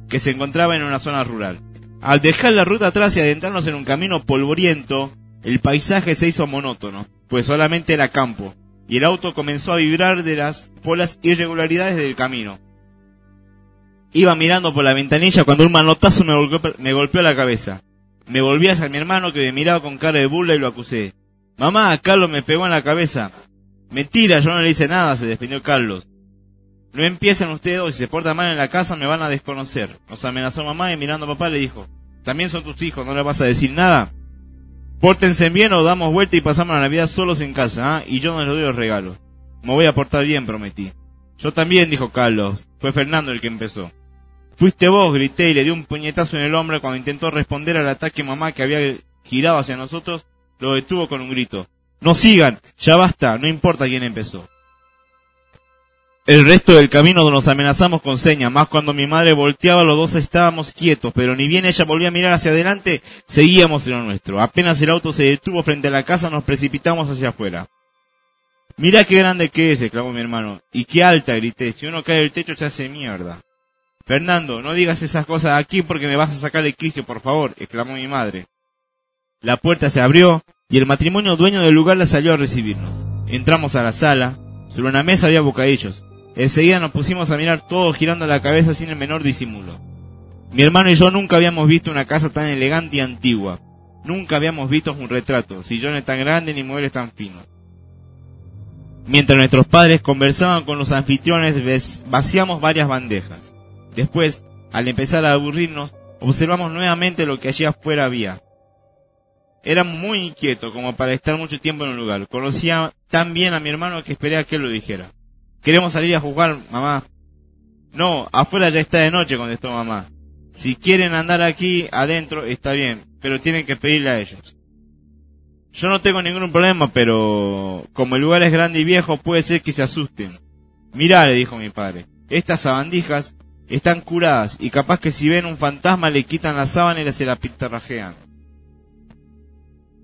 que se encontraba en una zona rural. Al dejar la ruta atrás y adentrarnos en un camino polvoriento, el paisaje se hizo monótono, pues solamente era campo, y el auto comenzó a vibrar de las, por las irregularidades del camino. Iba mirando por la ventanilla cuando un manotazo me golpeó, me golpeó la cabeza. Me volví hacia mi hermano que me miraba con cara de burla y lo acusé. Mamá, Carlos me pegó en la cabeza. Mentira, yo no le hice nada, se defendió Carlos. No empiecen ustedes dos, si se portan mal en la casa me van a desconocer. Nos amenazó mamá y mirando a papá le dijo, también son tus hijos, ¿no le vas a decir nada? Pórtense bien o damos vuelta y pasamos la Navidad solos en casa, ¿ah? Y yo no les doy los regalos. Me voy a portar bien, prometí. Yo también, dijo Carlos. Fue Fernando el que empezó. Fuiste vos, grité y le di un puñetazo en el hombro cuando intentó responder al ataque mamá que había girado hacia nosotros, lo detuvo con un grito. No sigan, ya basta, no importa quién empezó. El resto del camino nos amenazamos con señas, más cuando mi madre volteaba los dos estábamos quietos, pero ni bien ella volvía a mirar hacia adelante, seguíamos en lo nuestro. Apenas el auto se detuvo frente a la casa, nos precipitamos hacia afuera. Mira qué grande que es, exclamó mi hermano. Y qué alta, grité. Si uno cae del techo se hace mierda. Fernando, no digas esas cosas aquí porque me vas a sacar el quicio, por favor, exclamó mi madre. La puerta se abrió y el matrimonio dueño del lugar la salió a recibirnos. Entramos a la sala. Sobre una mesa había bocadillos. Enseguida nos pusimos a mirar todos girando la cabeza sin el menor disimulo. Mi hermano y yo nunca habíamos visto una casa tan elegante y antigua. Nunca habíamos visto un retrato, sillones tan grandes ni muebles tan finos. Mientras nuestros padres conversaban con los anfitriones, vaciamos varias bandejas. Después, al empezar a aburrirnos, observamos nuevamente lo que allí afuera había. Era muy inquieto como para estar mucho tiempo en un lugar. Conocía tan bien a mi hermano que esperé a que él lo dijera. Queremos salir a jugar, mamá. No, afuera ya está de noche, contestó mamá. Si quieren andar aquí adentro, está bien, pero tienen que pedirle a ellos. Yo no tengo ningún problema, pero como el lugar es grande y viejo, puede ser que se asusten. Mirá, le dijo mi padre, estas sabandijas están curadas y capaz que si ven un fantasma le quitan la sábana y se la pintarrajean.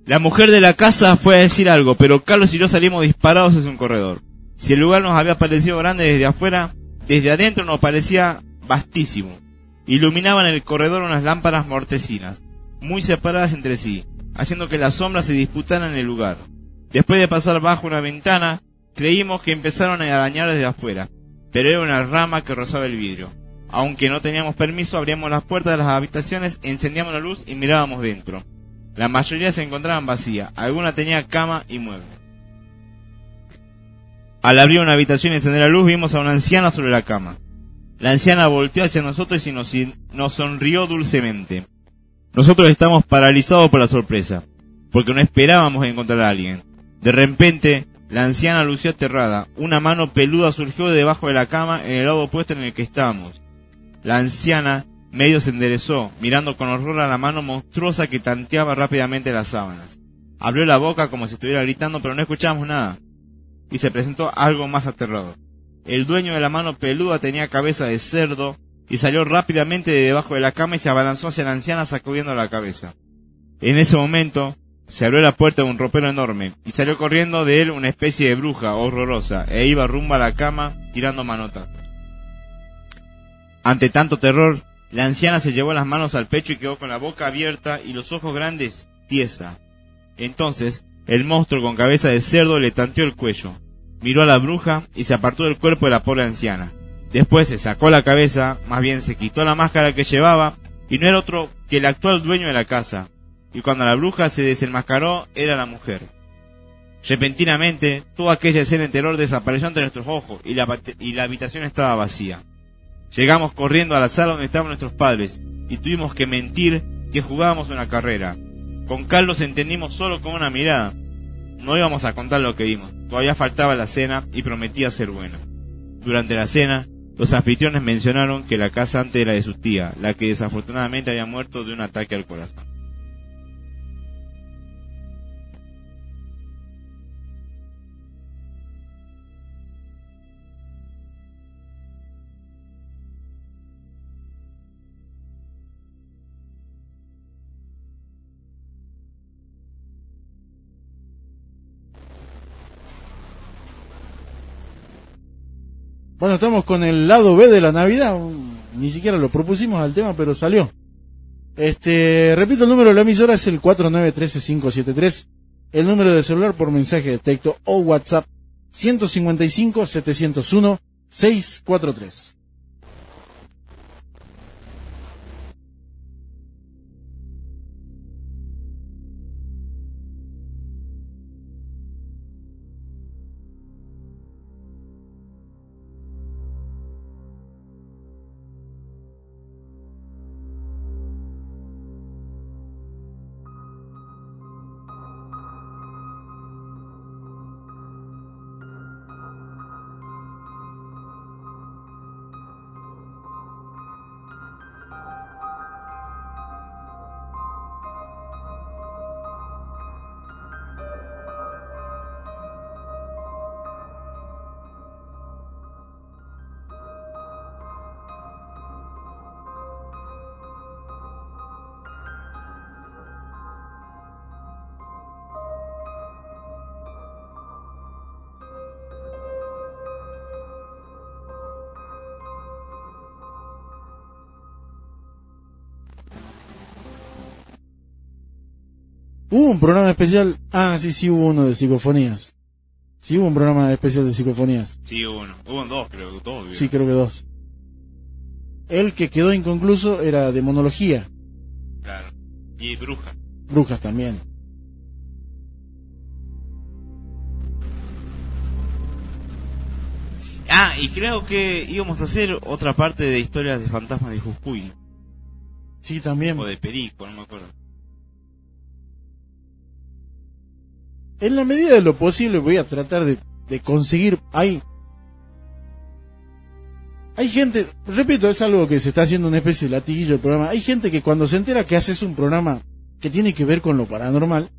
La mujer de la casa fue a decir algo, pero Carlos y yo salimos disparados hacia un corredor. Si el lugar nos había parecido grande desde afuera, desde adentro nos parecía vastísimo. Iluminaban el corredor unas lámparas mortecinas, muy separadas entre sí, haciendo que las sombras se disputaran en el lugar. Después de pasar bajo una ventana, creímos que empezaron a arañar desde afuera, pero era una rama que rozaba el vidrio. Aunque no teníamos permiso, abríamos las puertas de las habitaciones, encendíamos la luz y mirábamos dentro. La mayoría se encontraban vacías, alguna tenía cama y muebles. Al abrir una habitación y encender la luz, vimos a una anciana sobre la cama. La anciana volteó hacia nosotros y nos, sonrió dulcemente. Nosotros estamos paralizados por la sorpresa, porque no esperábamos encontrar a alguien. De repente, la anciana lució aterrada. Una mano peluda surgió de debajo de la cama en el lado opuesto en el que estábamos. La anciana medio se enderezó, mirando con horror a la mano monstruosa que tanteaba rápidamente las sábanas. Abrió la boca como si estuviera gritando, pero no escuchábamos nada. Y se presentó algo más aterrador. El dueño de la mano peluda tenía cabeza de cerdo y salió rápidamente de debajo de la cama y se abalanzó hacia la anciana sacudiendo la cabeza. En ese momento, se abrió la puerta de un ropero enorme y salió corriendo de él una especie de bruja horrorosa e iba rumbo a la cama tirando manotas. Ante tanto terror, la anciana se llevó las manos al pecho y quedó con la boca abierta y los ojos grandes tiesa. Entonces, el monstruo con cabeza de cerdo le tanteó el cuello, miró a la bruja y se apartó del cuerpo de la pobre anciana. Después se sacó la cabeza, más bien se quitó la máscara que llevaba, y no era otro que el actual dueño de la casa. Y cuando la bruja se desenmascaró, era la mujer. Repentinamente, toda aquella escena en terror desapareció ante nuestros ojos y la, y la habitación estaba vacía. Llegamos corriendo a la sala donde estaban nuestros padres y tuvimos que mentir que jugábamos una carrera. Con Carlos entendimos solo con una mirada. No íbamos a contar lo que vimos. Todavía faltaba la cena y prometía ser buena. Durante la cena, Los anfitriones mencionaron que la casa antes era de su tía, la que desafortunadamente había muerto de un ataque al corazón. Bueno, estamos con el lado B de la Navidad. Ni siquiera lo propusimos al tema, pero salió. Este, repito, el número de la emisora es el 4913573. El número de celular por mensaje de texto o WhatsApp 155 701 643. Hubo un programa especial. Ah, sí, sí hubo uno de psicofonías. Sí hubo un programa especial de psicofonías. Sí, hubo uno. Hubo dos, creo. Dos, Sí, creo que dos. El que quedó inconcluso era de monología. Claro. Y bruja. Brujas también. Ah, y creo que íbamos a hacer otra parte de historias de fantasmas de Jujuy. Sí, también. O de Perico, no me acuerdo. En la medida de lo posible voy a tratar de, de conseguir. Hay. Hay gente, repito, es algo que se está haciendo una especie de latiguillo del programa. Hay gente que cuando se entera que haces un programa que tiene que ver con lo paranormal,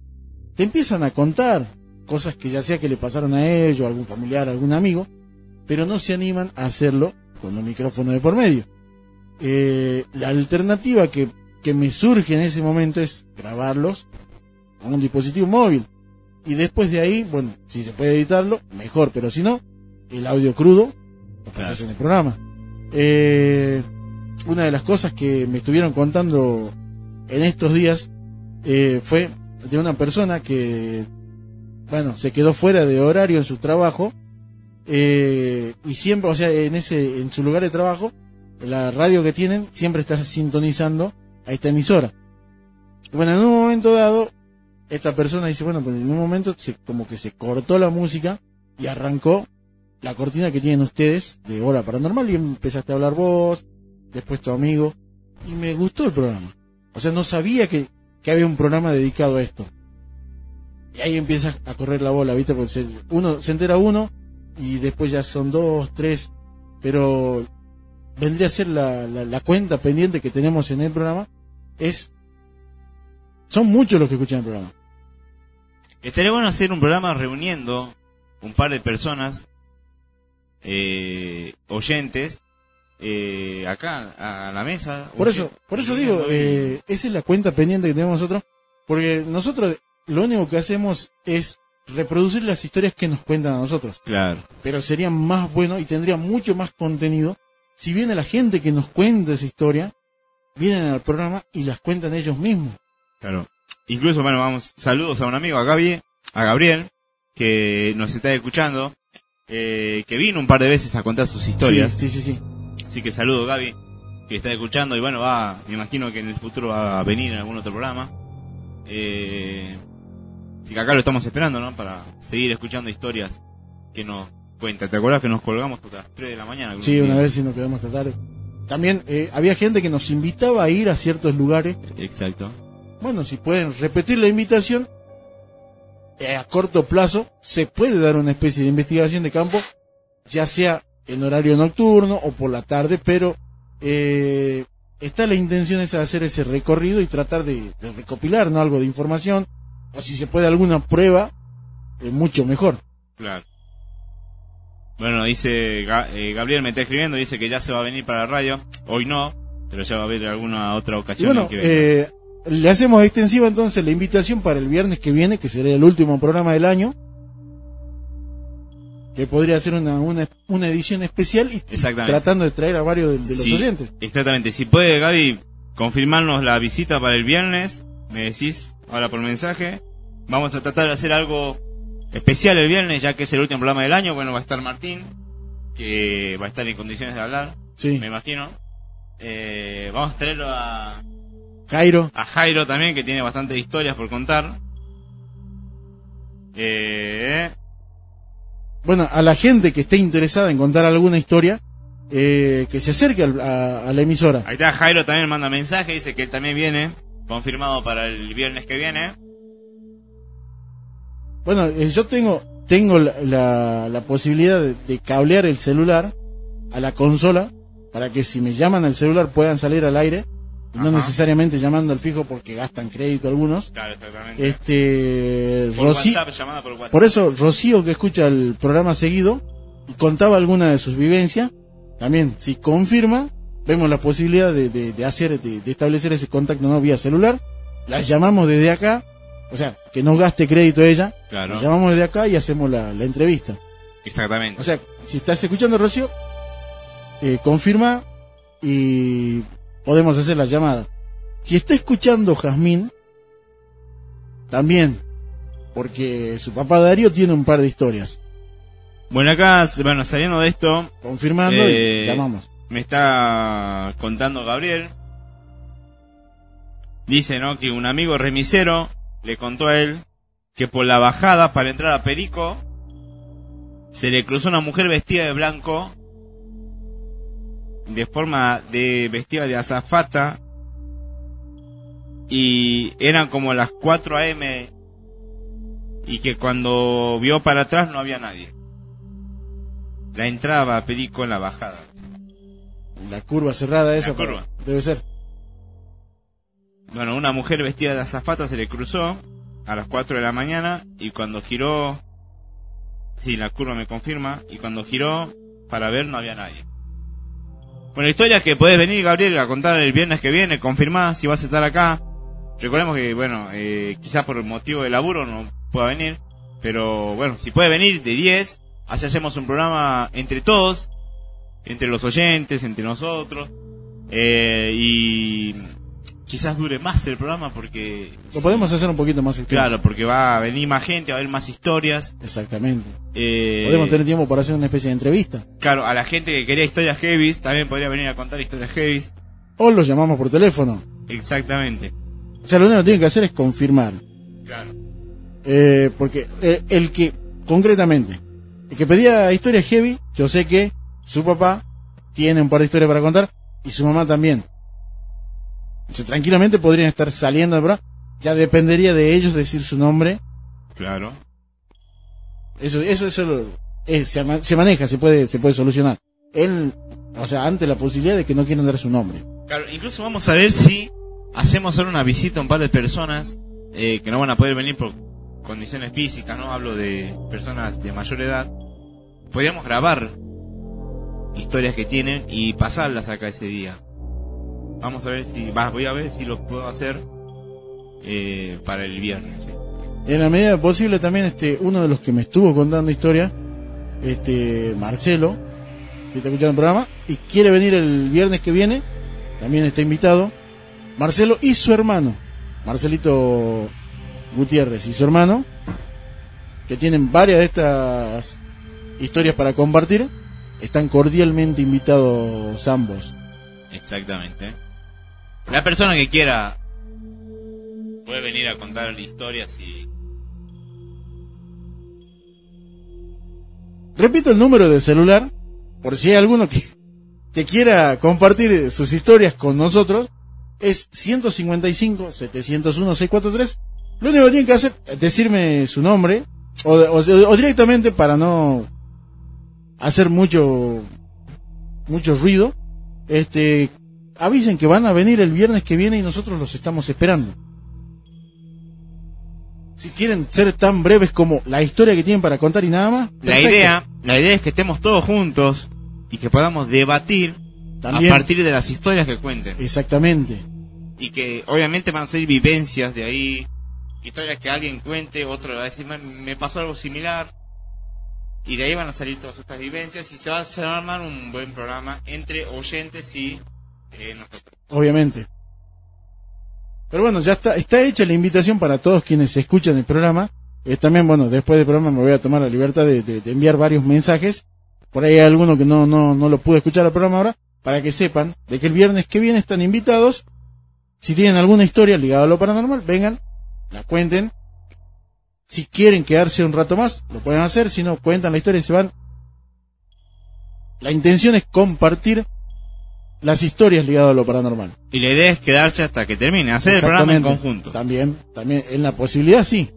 te empiezan a contar cosas que ya sea que le pasaron a ellos, a algún familiar, a algún amigo, pero no se animan a hacerlo con un micrófono de por medio. Eh, la alternativa que, que me surge en ese momento es grabarlos con un dispositivo móvil. Y después de ahí, bueno, si se puede editarlo, mejor, pero si no, el audio crudo lo pasas en el programa. Eh, una de las cosas que me estuvieron contando en estos días eh, fue de una persona que, bueno, se quedó fuera de horario en su trabajo eh, y siempre, o sea, en ese, en su lugar de trabajo, la radio que tienen siempre está sintonizando a esta emisora. Bueno, en un momento dado, esta persona dice, bueno, en un momento se, como que se cortó la música y arrancó la cortina que tienen ustedes de Hora Paranormal y empezaste a hablar vos, después tu amigo, y me gustó el programa. O sea, no sabía que, que había un programa dedicado a esto. Y ahí empieza a correr la bola, ¿viste? Porque se, uno, se entera uno y después ya son dos, tres, pero vendría a ser la, la, la cuenta pendiente que tenemos en el programa, es... Son muchos los que escuchan el programa. Estaría bueno hacer un programa reuniendo un par de personas, eh, oyentes, eh, acá a la mesa. Por eso, por eso digo, eh, esa es la cuenta pendiente que tenemos nosotros, porque nosotros lo único que hacemos es reproducir las historias que nos cuentan a nosotros. Claro. Pero sería más bueno y tendría mucho más contenido si viene la gente que nos cuenta esa historia, vienen al programa y las cuentan ellos mismos. Claro. Incluso, bueno, vamos, saludos a un amigo, a Gaby, a Gabriel, que nos está escuchando, eh, que vino un par de veces a contar sus historias. Sí, sí, sí. sí. Así que saludo, Gaby, que está escuchando y bueno, va, me imagino que en el futuro va a venir en algún otro programa. Eh, así que acá lo estamos esperando, ¿no? Para seguir escuchando historias que nos cuenta. ¿Te acuerdas que nos colgamos hasta las 3 de la mañana? Sí, una vez sí nos quedamos hasta tarde. También eh, había gente que nos invitaba a ir a ciertos lugares. Exacto. Bueno, si pueden repetir la invitación, eh, a corto plazo se puede dar una especie de investigación de campo, ya sea en horario nocturno o por la tarde, pero eh, está la intención de hacer ese recorrido y tratar de, de recopilar ¿no? algo de información, o si se puede alguna prueba, eh, mucho mejor. Claro. Bueno, dice eh, Gabriel me está escribiendo, dice que ya se va a venir para la radio. Hoy no, pero ya va a haber alguna otra Y ocasión bueno, en que venga. eh, le hacemos extensiva entonces la invitación para el viernes que viene, que será el último programa del año, que podría ser una, una, una edición especial y Exactamente. tratando de traer a varios de, de los Sí, oyentes. Exactamente. Si puede, Gaby, confirmarnos la visita para el viernes, me decís ahora por mensaje. Vamos a tratar de hacer algo especial el viernes, ya que es el último programa del año. Bueno, va a estar Martín, que va a estar en condiciones de hablar, Sí. me imagino. Eh, vamos a traerlo a, Jairo, a Jairo también, que tiene bastantes historias por contar. Eh, bueno, a la gente que esté interesada en contar alguna historia, eh, que se acerque al- a, a la emisora. ahí está Jairo también manda mensaje, dice que él también viene, confirmado para el viernes que viene. Bueno, eh, yo tengo tengo la, la, la posibilidad de, de cablear el celular a la consola para que si me llaman al celular puedan salir al aire, no necesariamente llamando al fijo porque gastan crédito algunos. Claro, exactamente. Este por Rosy- WhatsApp, llamada por WhatsApp. por eso Rocío que escucha el programa seguido contaba alguna de sus vivencias, también si confirma, vemos la posibilidad de, de, de hacer de, de establecer ese contacto no vía celular, la llamamos desde acá, o sea, que no gaste crédito ella, Claro. la llamamos desde acá y hacemos la, la entrevista. Exactamente. O sea, si estás escuchando Rocío, eh, confirma y podemos hacer la llamada. Si está escuchando Jazmín, también, porque su papá Darío tiene un par de historias. Bueno, acá, bueno, saliendo de esto, Confirmando Eh, y llamamos. me está contando Gabriel. Dice, ¿no? Que un amigo remisero le contó a él que por la bajada para entrar a Perico se le cruzó una mujer vestida de blanco de forma de vestida de azafata y eran como las 4 a.m. y que cuando vio para atrás no había nadie. La entraba a Perico en la bajada. La curva cerrada esa. La curva. Debe ser. Bueno, una mujer vestida de azafata se le cruzó a las 4 de la mañana y cuando giró, sí, la curva me confirma, y cuando giró para ver no había nadie. Bueno, historias que puedes venir, Gabriel, a contar el viernes que viene, confirmá si vas a estar acá. Recordemos que, bueno, eh, quizás por el motivo de laburo no pueda venir, pero bueno, si puede venir de 10, así hacemos un programa entre todos, entre los oyentes, entre nosotros, eh, y quizás dure más el programa porque Lo podemos hacer un poquito más extenso. claro porque va a venir más gente va a haber más historias Exactamente. eh, Podemos tener tiempo para hacer una especie de entrevista. claro a la gente que quería historias heavy también podría venir a contar historias heavy O los llamamos por teléfono. exactamente O sea, lo único que tienen que hacer es confirmar. claro Eh, porque eh, el que, concretamente, el que pedía historias heavy, yo sé que su papá tiene un par de historias para contar y su mamá también. Tranquilamente podrían estar saliendo del programa. Ya dependería de ellos decir su nombre. claro Eso, eso, eso lo- eh, se, se maneja, se puede, se puede solucionar. Él, o sea, ante la posibilidad de que no quieran dar su nombre. Claro, incluso vamos a ver si hacemos solo una visita a un par de personas eh, que no van a poder venir por condiciones físicas, no hablo de personas de mayor edad. Podríamos grabar historias que tienen y pasarlas acá ese día. Vamos a ver si, va, voy a ver si lo puedo hacer eh, para el viernes. sí. En la medida posible también este uno de los que me estuvo contando historia, este Marcelo, si está escuchando el programa y quiere venir el viernes que viene, también está invitado. Marcelo y su hermano, Marcelito Gutiérrez y su hermano, que tienen varias de estas historias para compartir, están cordialmente invitados ambos. Exactamente. La persona que quiera puede venir a contar historias y Repito el número de celular, por si hay alguno que, que quiera compartir sus historias con nosotros, es 155-701-643. Lo único que tienen que hacer es decirme su nombre, o, o- o directamente para no hacer mucho mucho ruido, este, avisen que van a venir el viernes que viene y nosotros los estamos esperando. Si quieren ser tan breves como la historia que tienen para contar y nada más. La idea, la idea es que estemos todos juntos y que podamos debatir También. a partir de las historias que cuenten. Exactamente. Y que obviamente van a ser vivencias de ahí, historias que alguien cuente, otro va a decir, "Me- pasó algo similar. Y de ahí van a salir todas estas vivencias y se va a armar un buen programa entre oyentes y Obviamente. Pero bueno, ya está, está hecha la invitación para todos quienes escuchan el programa. Eh, también, bueno, después del programa me voy a tomar la libertad de enviar varios mensajes. Por ahí hay alguno que no, no, no lo pude escuchar al programa ahora, para que sepan de que el viernes que viene están invitados. Si tienen alguna historia ligada a lo paranormal, vengan, la cuenten. Si quieren quedarse un rato más, lo pueden hacer. Si no, cuentan la historia y se van. La intención es compartir las historias ligadas a lo paranormal. Y la idea es quedarse hasta que termine, hacer el programa en conjunto. También, también, en la posibilidad sí.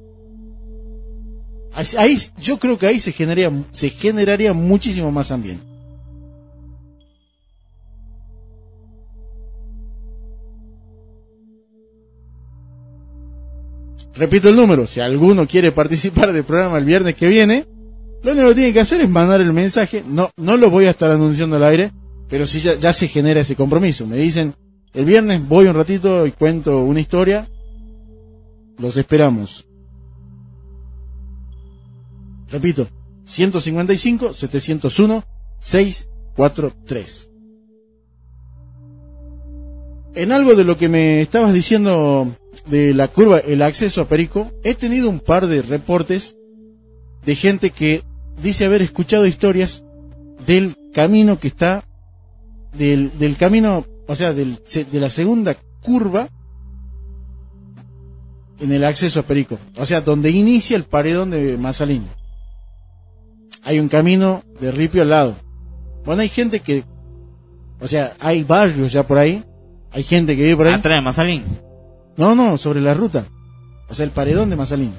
Ahí, ahí- yo creo que ahí se generaría, se generaría muchísimo más ambiente. Repito el número, si alguno quiere participar del programa el viernes que viene, lo único que tiene que hacer es mandar el mensaje, no, no lo voy a estar anunciando al aire, pero sí ya, ya se genera ese compromiso. Me dicen, el viernes voy un ratito y cuento una historia, los esperamos. Repito, 155 701 643. En algo de lo que me estabas diciendo de la curva, el acceso a Perico, he tenido un par de reportes de gente que dice haber escuchado historias del camino que está, del, del camino, o sea, del, de la segunda curva en el acceso a Perico. O sea, donde inicia el paredón de Mazalín. Hay un camino de ripio al lado. Bueno, hay gente que, o sea, hay barrios ya por ahí. Hay gente que vive por ahí. Atrás de Mazalín. No, no, sobre la ruta. O sea, el paredón de Mazalín.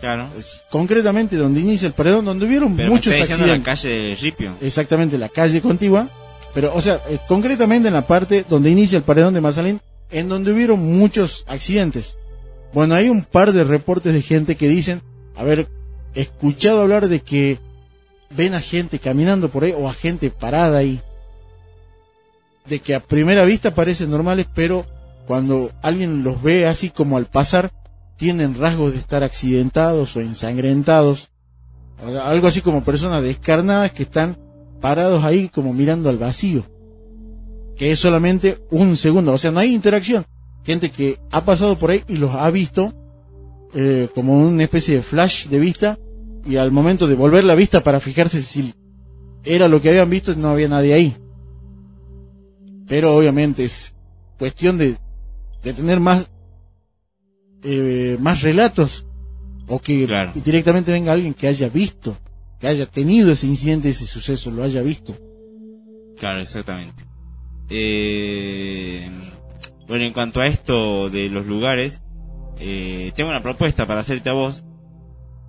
Claro. Es concretamente donde inicia el paredón, donde hubieron Pero muchos me está diciendo la accidentes. calle de Ripio. Exactamente, la calle contigua. Pero, o sea, eh, concretamente en la parte donde inicia el paredón de Mazalín, en donde hubieron muchos accidentes. Bueno, hay un par de reportes de gente que dicen haber escuchado hablar de que ven a gente caminando por ahí o a gente parada ahí. De que a primera vista parecen normales, pero cuando alguien los ve así como al pasar, tienen rasgos de estar accidentados o ensangrentados. Algo así como personas descarnadas que están parados ahí como mirando al vacío. Que es solamente un segundo, o sea, no hay interacción. Gente que ha pasado por ahí y los ha visto eh, como una especie de flash de vista y al momento de volver la vista para fijarse si era lo que habían visto no había nadie ahí. Pero obviamente es cuestión de, de tener más eh, más relatos o que Claro. directamente venga alguien que haya visto, que haya tenido ese incidente, ese suceso, lo haya visto. Claro, exactamente. Eh, bueno, en cuanto a esto de los lugares, eh, tengo una propuesta para hacerte a vos.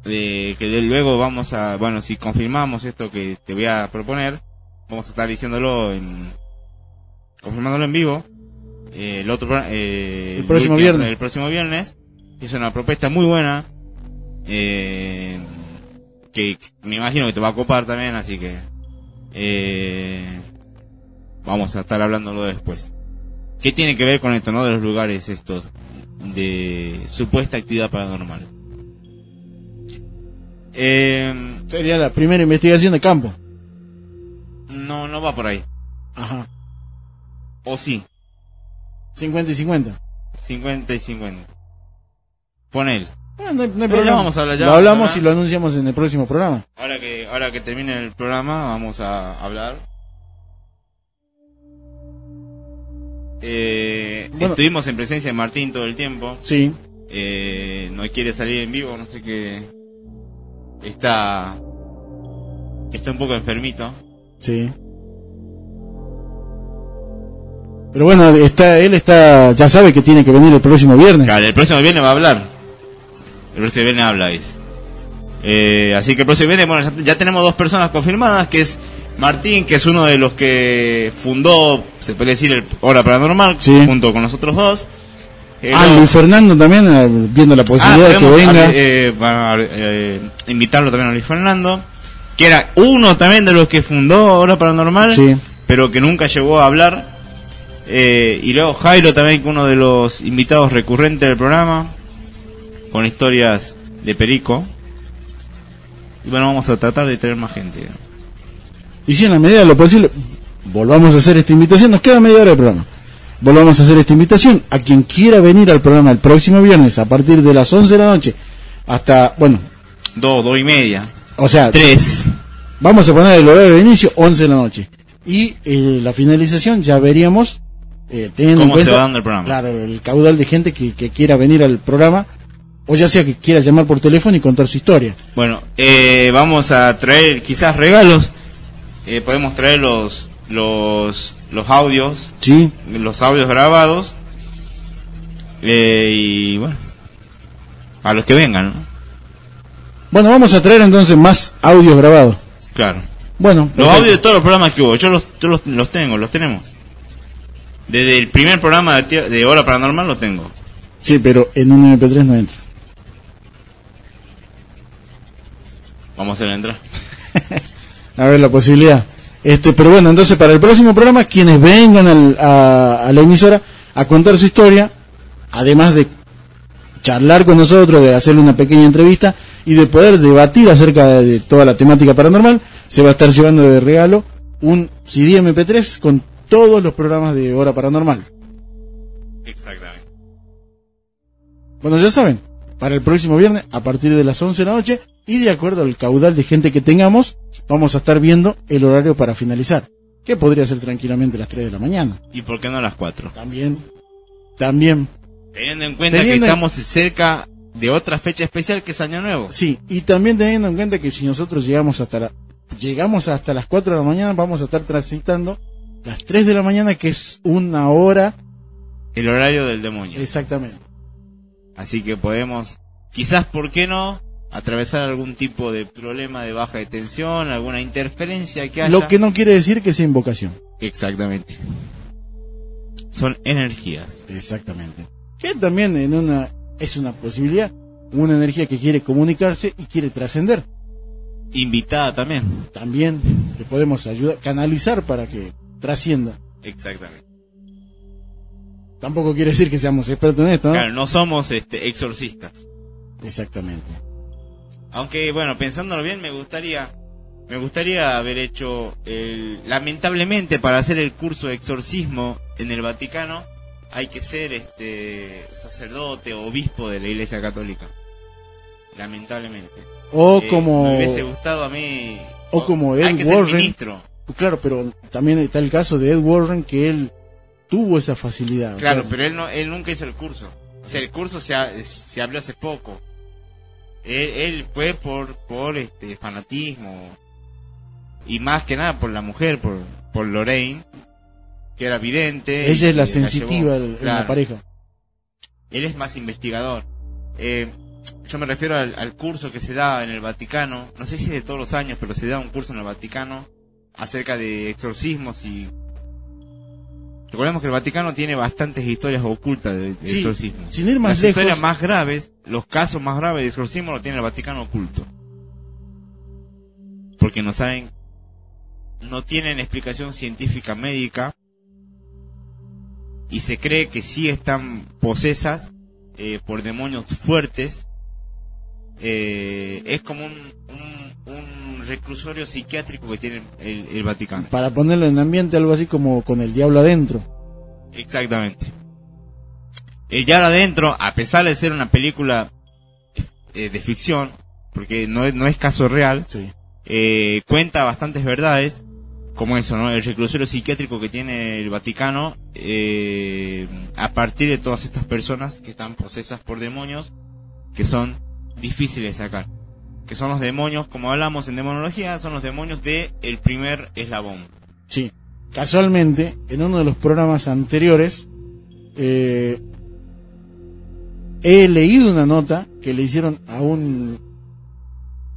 De que de luego vamos a, bueno, si confirmamos esto que te voy a proponer, vamos a estar diciéndolo en, confirmándolo en vivo. eh, el otro, eh, El próximo último- viernes. El próximo viernes. Es una propuesta muy buena. eh, que me imagino que te va a copar también, así que eh, vamos a estar hablándolo después. ¿Qué tiene que ver con esto, no? De los lugares estos de supuesta actividad paranormal. Eh, Sería la primera investigación de campo. no, no va por ahí. Ajá. O sí, 50 y 50. 50 y 50. Ponel. Bueno, no hay, no hay problema. vamos a hablar, ya lo hablamos y lo anunciamos en el próximo programa. Ahora que, ahora que termine el programa, vamos a hablar. Eh, Bueno. Estuvimos en presencia de Martín todo el tiempo. Sí. Eh, no quiere salir en vivo, no sé qué. Está. Está un poco enfermito. Sí. Pero bueno, está, él está, ya sabe que tiene que venir el próximo viernes. Claro, el próximo viernes va a hablar. El próximo viernes habla, dice. Eh, así que el próximo viernes, bueno, ya, ya tenemos dos personas confirmadas, que es Martín, que es uno de los que fundó, se puede decir, el Hora Paranormal, Sí. junto con nosotros dos. Eh, Ah, Luis Fernando también, eh, viendo la posibilidad de que venga. eh, a, eh, invitarlo también a Luis Fernando, que era uno también de los que fundó Hora Paranormal, Sí. pero que nunca llegó a hablar. Eh, y luego Jairo también, que uno de los invitados recurrentes del programa, con historias de Perico. Y bueno, vamos a tratar de traer más gente. Y si en la medida de lo posible, volvamos a hacer esta invitación. Nos queda media hora de programa. Volvamos a hacer esta invitación a quien quiera venir al programa el próximo viernes a partir de las 11 de la noche hasta, bueno, Dos, dos y media. o sea, Tres. vamos a poner el horario de inicio 11 de la noche. Y eh, la finalización ya veríamos, eh, teniendo en ¿Cómo se cuenta, va dando el programa? Claro, el caudal de gente que, que quiera venir al programa, o ya sea que quiera llamar por teléfono y contar su historia. Bueno, eh, vamos a traer quizás regalos. Eh, podemos traer los, los, los audios, Sí, los audios grabados. Eh, y bueno, a los que vengan, ¿no? bueno, vamos a traer entonces más audios grabados. Claro. Bueno, Los perfecto. audios de todos los programas que hubo, yo los, yo los, los tengo, los tenemos. Desde el primer programa de, de Hora Paranormal lo tengo. Sí, pero en un MP3 no entra. Vamos a entrada. (laughs) A ver la posibilidad. Este, pero bueno, entonces para el próximo programa, quienes vengan al- a, a la emisora a contar su historia, además de charlar con nosotros, de hacerle una pequeña entrevista y de poder debatir acerca de, de toda la temática paranormal, se va a estar llevando de regalo un CD MP3 con todos los programas de Hora Paranormal. Exactamente. Bueno, ya saben, para el próximo viernes, a partir de las 11 de la noche, y de acuerdo al caudal de gente que tengamos, vamos a estar viendo el horario para finalizar, que podría ser tranquilamente las 3 de la mañana. ¿Y por qué no a las 4? También, también, Teniendo en cuenta Teniendo que en- estamos cerca de otra fecha especial que es Año Nuevo. sí, y también teniendo en cuenta que si nosotros llegamos hasta la, llegamos hasta las 4 de la mañana, vamos a estar transitando las 3 de la mañana, que es una hora El horario del demonio. exactamente. Así que podemos, quizás, ¿por qué no? Atravesar algún tipo de problema de baja de tensión, alguna interferencia que haya. Lo que no quiere decir que sea invocación. Exactamente. Son energías. Exactamente. Que también en una es una posibilidad, una energía que quiere comunicarse y quiere trascender. Invitada también. También le podemos ayudar, canalizar para que trascienda. Exactamente. Tampoco quiere decir que seamos expertos en esto, ¿no? Claro, no somos este, exorcistas. Exactamente. Aunque, bueno, pensándolo bien, me gustaría, me gustaría haber hecho, el, lamentablemente, para hacer el curso de exorcismo en el Vaticano, hay que ser este sacerdote o obispo de la Iglesia Católica. Lamentablemente. O Eh, como me hubiese gustado a mí. o como hay Ed que ser Warren. ministro. Claro, pero también está el caso de Ed Warren que él tuvo esa facilidad. o Claro, sea, pero él no, él nunca hizo el curso. O sea, el curso se, ha- se abrió hace poco. Él, él fue por, por este fanatismo y más que nada por la mujer, por, por Lorraine, que era vidente. ella es la sensitiva en la pareja. Él es más investigador. Eh, yo me refiero al, al curso que se da en el Vaticano, no sé si es de todos los años, pero se da un curso en el Vaticano acerca de exorcismos y... Recordemos que el Vaticano tiene bastantes historias ocultas de, de Sí, exorcismo. sin ir más Las lejos- historias más graves, los casos más graves de exorcismo lo tiene el Vaticano oculto. Porque no saben, no tienen explicación científica médica y se cree que sí están posesas eh, por demonios fuertes. Eh, es como un, un, un reclusorio psiquiátrico que tiene el, el Vaticano. Para ponerlo en ambiente algo así como con el diablo adentro. Exactamente. El ya adentro, a pesar de ser una película eh, de ficción, porque no es, no es caso real, eh, cuenta bastantes verdades, como eso, ¿no? El reclusorio psiquiátrico que tiene el Vaticano, eh, a partir de todas estas personas que están posesas por demonios, que son difíciles de sacar. Que son los demonios, como hablamos en demonología, son los demonios de el primer eslabón. Sí. Casualmente, en uno de los programas anteriores, eh, he leído una nota que le hicieron a un,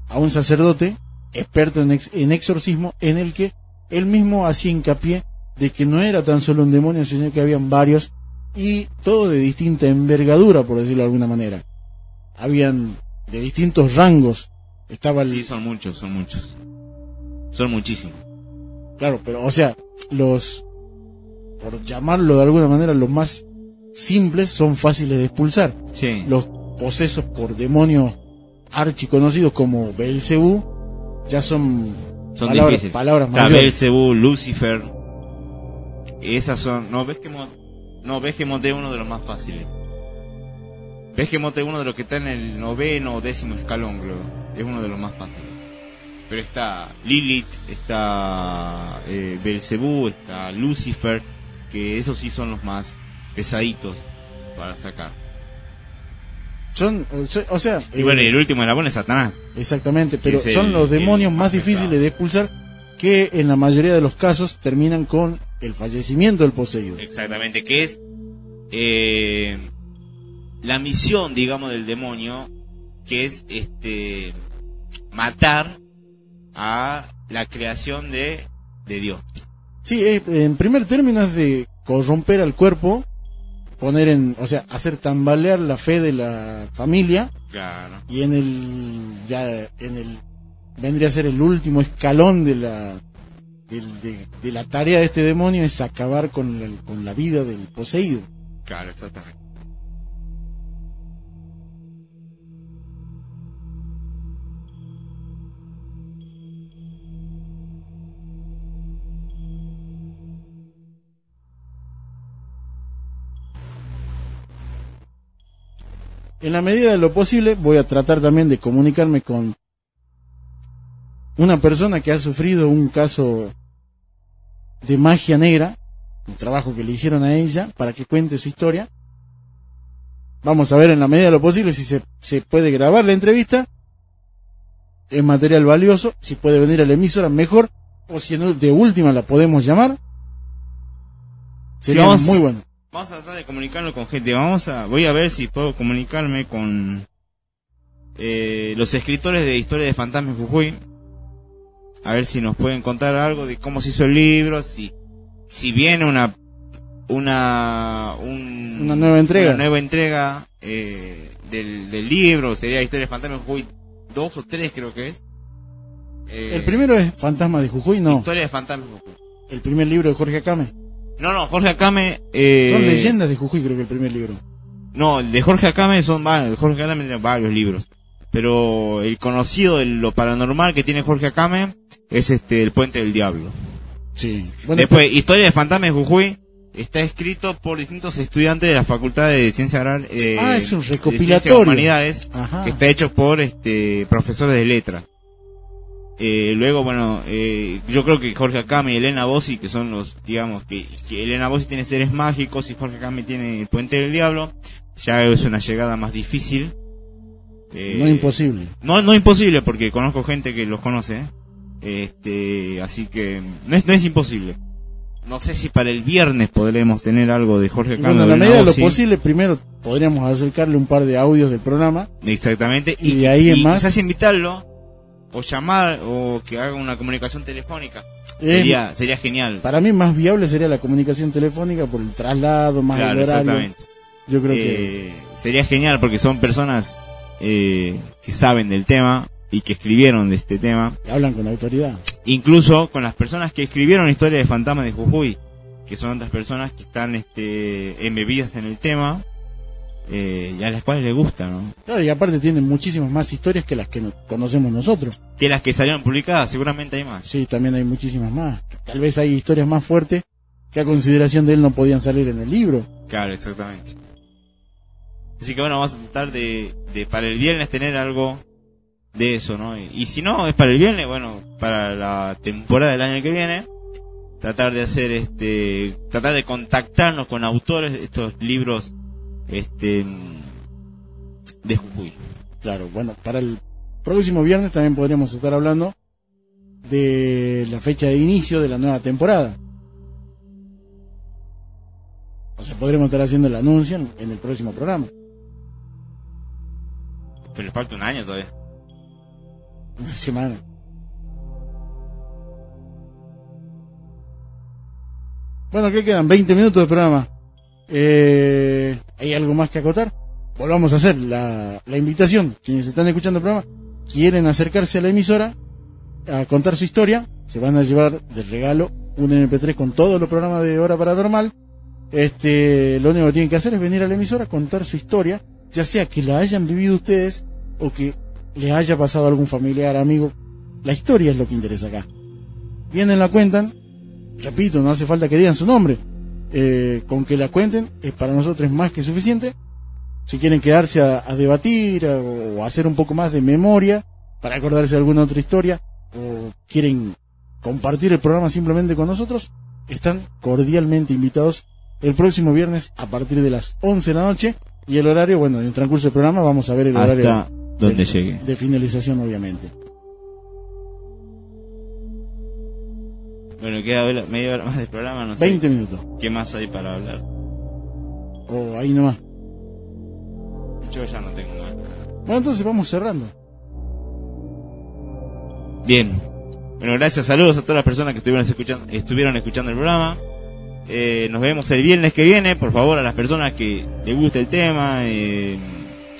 a un sacerdote experto en, ex- en exorcismo en el que él mismo hacía hincapié de que no era tan solo un demonio, sino que habían varios y todo de distinta envergadura, por decirlo de alguna manera. Habían de distintos rangos. Estaba el, Sí, son muchos, son muchos. Son muchísimos. Claro, pero, o sea, los, por llamarlo de alguna manera, los más simples son fáciles de expulsar. Sí. Los posesos por demonios archiconocidos como Belcebú ya son, Son palabras, difíciles. palabras mayores. Belcebú, Lucifer. Esas son. No, Behemoth. No, Behemoth es uno de los más fáciles. Behemoth es uno de los que está en el noveno o décimo escalón, creo. Es uno de los más fáciles. Pero está Lilith, está eh, Belcebú, está Lucifer, que esos sí son los más pesaditos para sacar. Son, o sea- Y bueno, eh, el último eslabón es Satanás. Exactamente, pero el- son los demonios más más difíciles de expulsar que en la mayoría de los casos terminan con el fallecimiento del poseído. Exactamente, que es eh, la misión, digamos, del demonio, que es este matar a la creación de, de Dios. Sí, es- en primer término es de corromper al cuerpo, poner en, o sea, hacer tambalear la fe de la familia Claro. y en el ya en el vendría a ser el último escalón de la de, de la tarea de este demonio es acabar con la, con la vida del poseído. Claro, exactamente. En la medida de lo posible voy a tratar también de comunicarme con una persona que ha sufrido un caso de magia negra, un trabajo que le hicieron a ella para que cuente su historia. Vamos a ver en la medida de lo posible si se, se puede grabar la entrevista. Es material valioso, si puede venir a la emisora mejor, o si de última la podemos llamar. Sería vamos- muy bueno. Vamos a tratar de comunicarnos con gente. Vamos a, voy a ver si puedo comunicarme con eh, los escritores de Historia de Fantasmas de Jujuy. A ver si nos pueden contar algo de cómo se hizo el libro, si, si viene una, una, un- Una nueva entrega. una nueva entrega eh, del, del libro, sería Historia de Fantasmas Jujuy 2 o 3 creo que es. Eh, El primero es Fantasma de Jujuy, no. Historia de Fantasmas Jujuy. El primer libro de Jorge Acame. No, no, Jorge Acame... Eh, Son leyendas de Jujuy, creo que el primer libro. No, el de Jorge Acame son varios, Jorge Acame tiene varios libros. Pero el conocido de lo paranormal que tiene Jorge Acame es este El Puente del Diablo. Sí. Después, Historia de Fantasmas de Jujuy está escrito por distintos estudiantes de la Facultad de Ciencia Agrar- eh, Ah, es un de Ciencias recopilatorio. Humanidades, Ajá. que está hecho por este profesores de letras. Eh, luego, bueno, eh, yo creo que Jorge Acame y Elena Bossi, que son los, digamos, que, que Elena Bossi tiene seres mágicos y Jorge Acame tiene el Puente del Diablo, ya es una llegada más difícil. Eh, No imposible. No, no imposible, porque conozco gente que los conoce. Este, así que no es, no es imposible. No sé si para el viernes podremos tener algo de Jorge Y Acame. bueno, en la medida de lo posible, primero podríamos acercarle un par de audios del programa. Exactamente. Y de ahí en más- quizás invitarlo, o llamar, o que haga una comunicación telefónica. Eh, Sería, sería genial. Para mí más viable sería la comunicación telefónica por el traslado, más Claro, el horario. exactamente. Yo creo que Eh, sería genial porque son personas eh, que saben del tema y que escribieron de este tema. hablan con autoridad. Incluso con las personas que escribieron Historia de Fantasmas de Jujuy, que son otras personas que están este, embebidas en el tema eh, y a las cuales les gusta, ¿no? Claro, y aparte tienen muchísimas más historias que las que no- conocemos nosotros. Que las que salieron publicadas, seguramente hay más. Sí, también hay muchísimas más. Tal vez hay historias más fuertes que a consideración de él no podían salir en el libro. Claro, exactamente. Así que bueno, vamos a tratar de, de para el viernes tener algo de eso, ¿no? Y, y si no es para el viernes, bueno, para la temporada del año que viene, tratar de hacer este, tratar de contactarnos con autores de estos libros, este, de Jujuy. Claro, bueno, para el próximo viernes también podríamos estar hablando de la fecha de inicio de la nueva temporada. O sea, podremos estar haciendo el anuncio en, en el próximo programa. Pero le falta un año todavía. Una semana. Bueno, ¿qué quedan? 20 minutos de programa. Eh, ¿Hay algo más que acotar? Volvamos a hacer la, invitación. Quienes están escuchando el programa quieren acercarse a la emisora a contar su historia. Se van a llevar de regalo un MP3 con todos los programas de Hora Paranormal. Este, lo único que tienen que hacer es venir a la emisora, contar su historia, ya sea que la hayan vivido ustedes o que les haya pasado a algún familiar, amigo. La historia es lo que interesa acá. Vienen, la cuentan. Repito, no hace falta que digan su nombre. Eh, con que la cuenten es para nosotros más que suficiente. Si quieren quedarse a, a debatir a- o hacer un poco más de memoria para acordarse de alguna otra historia o quieren compartir el programa simplemente con nosotros, están cordialmente invitados el próximo viernes a partir de las 11 de la noche y el horario, bueno, en el transcurso del programa vamos a ver el Hasta horario donde de, llegue. de finalización obviamente. Bueno, queda hora- media hora más del programa, no sé. 20 minutos. ¿Qué más hay para hablar? O ahí nomás. Yo ya no tengo más. Bueno, entonces vamos cerrando. Bien. Bueno, gracias, saludos a todas las personas que estuvieron escuchando, estuvieron escuchando el programa. Eh, nos vemos el viernes que viene. Por favor, a las personas que les guste el tema eh,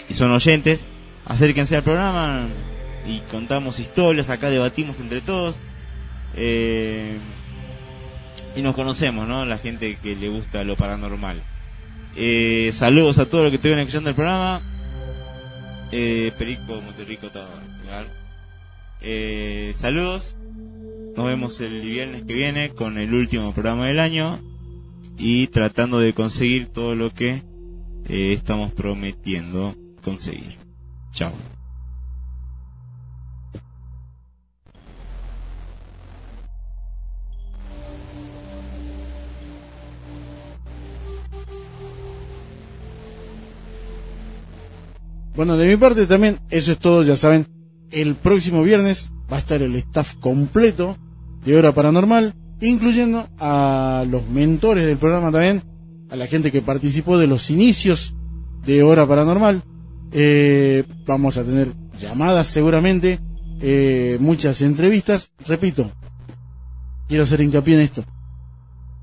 y son oyentes, acérquense al programa y contamos historias. Acá debatimos entre todos. Eh, y nos conocemos, ¿no? La gente que le gusta lo paranormal. Eh, saludos a todos los que estuvieron escuchando el programa. Eh, Perico, Monterrico, todo. Eh, saludos. Nos vemos el viernes que viene con el último programa del año y tratando de conseguir todo lo que eh, estamos prometiendo conseguir. Chao. Bueno, de mi parte también, eso es todo, ya saben. El próximo viernes va a estar el staff completo de Hora Paranormal, incluyendo a los mentores del programa también, a la gente que participó de los inicios de Hora Paranormal. Eh, vamos a tener llamadas seguramente, eh, muchas entrevistas. Repito, quiero hacer hincapié en esto.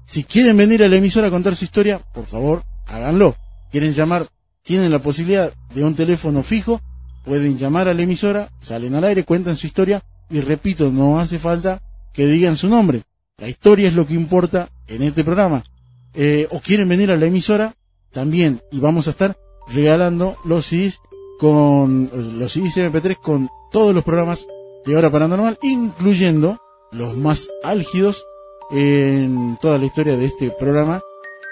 Si quieren venir a la emisora a contar su historia, por favor, háganlo. Quieren llamar, tienen la posibilidad de un teléfono fijo, pueden llamar a la emisora, salen al aire, cuentan su historia y repito, no hace falta que digan su nombre. La historia es lo que importa en este programa. Eh, o quieren venir a la emisora, también, y vamos a estar regalando los CDs con los CDs MP3 con todos los programas de Hora Paranormal, incluyendo los más álgidos en toda la historia de este programa,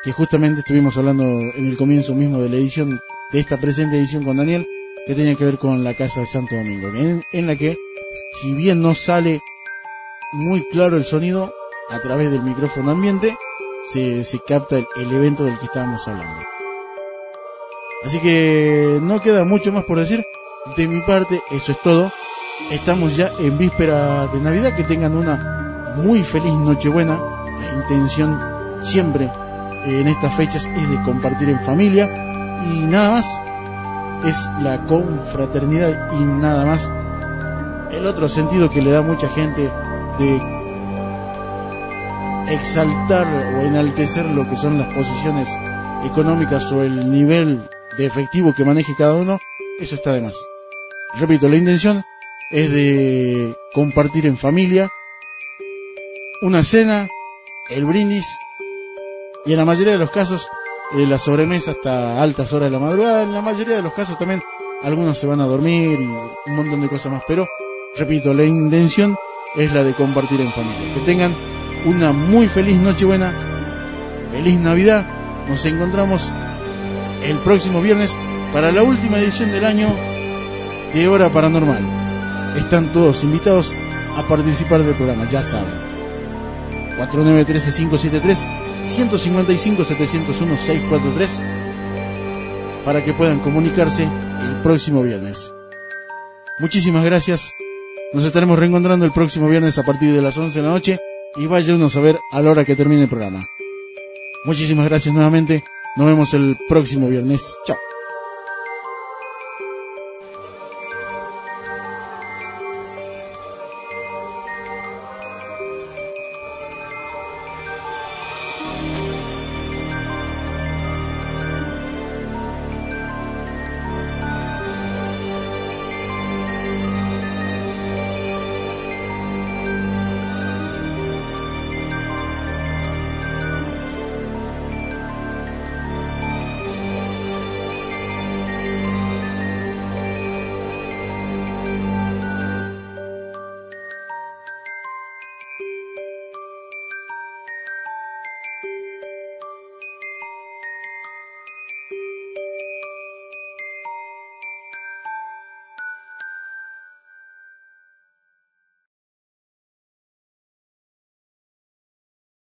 que justamente estuvimos hablando en el comienzo mismo de la edición, de esta presente edición con Daniel, que tenía que ver con la Casa de Santo Domingo, en, en la que, si bien no sale muy claro el sonido a través del micrófono ambiente, se, se capta el, el evento del que estábamos hablando. Así que no queda mucho más por decir. De mi parte, eso es todo. Estamos ya en víspera de Navidad. Que tengan una muy feliz Nochebuena. La intención siempre en estas fechas es de compartir en familia. Y nada más. Es la confraternidad y nada más. El otro sentido que le da mucha gente de exaltar o enaltecer lo que son las posiciones económicas o el nivel de efectivo que maneje cada uno, eso está de más. Repito, la intención es de compartir en familia una cena, el brindis y en la mayoría de los casos eh, la sobremesa hasta altas horas de la madrugada. En la mayoría de los casos también algunos se van a dormir y un montón de cosas más. Pero, repito, la intención es la de compartir en familia. Que tengan una muy feliz Nochebuena, feliz Navidad. Nos encontramos el próximo viernes para la última edición del año de Hora Paranormal. Están todos invitados a participar del programa, ya saben. 4913-573 155-701-643 para que puedan comunicarse el próximo viernes. Muchísimas gracias. Nos estaremos reencontrando el próximo viernes a partir de las 11 de la noche y vaya uno a saber a la hora que termine el programa. Muchísimas gracias nuevamente. Nos vemos el próximo viernes. Chao.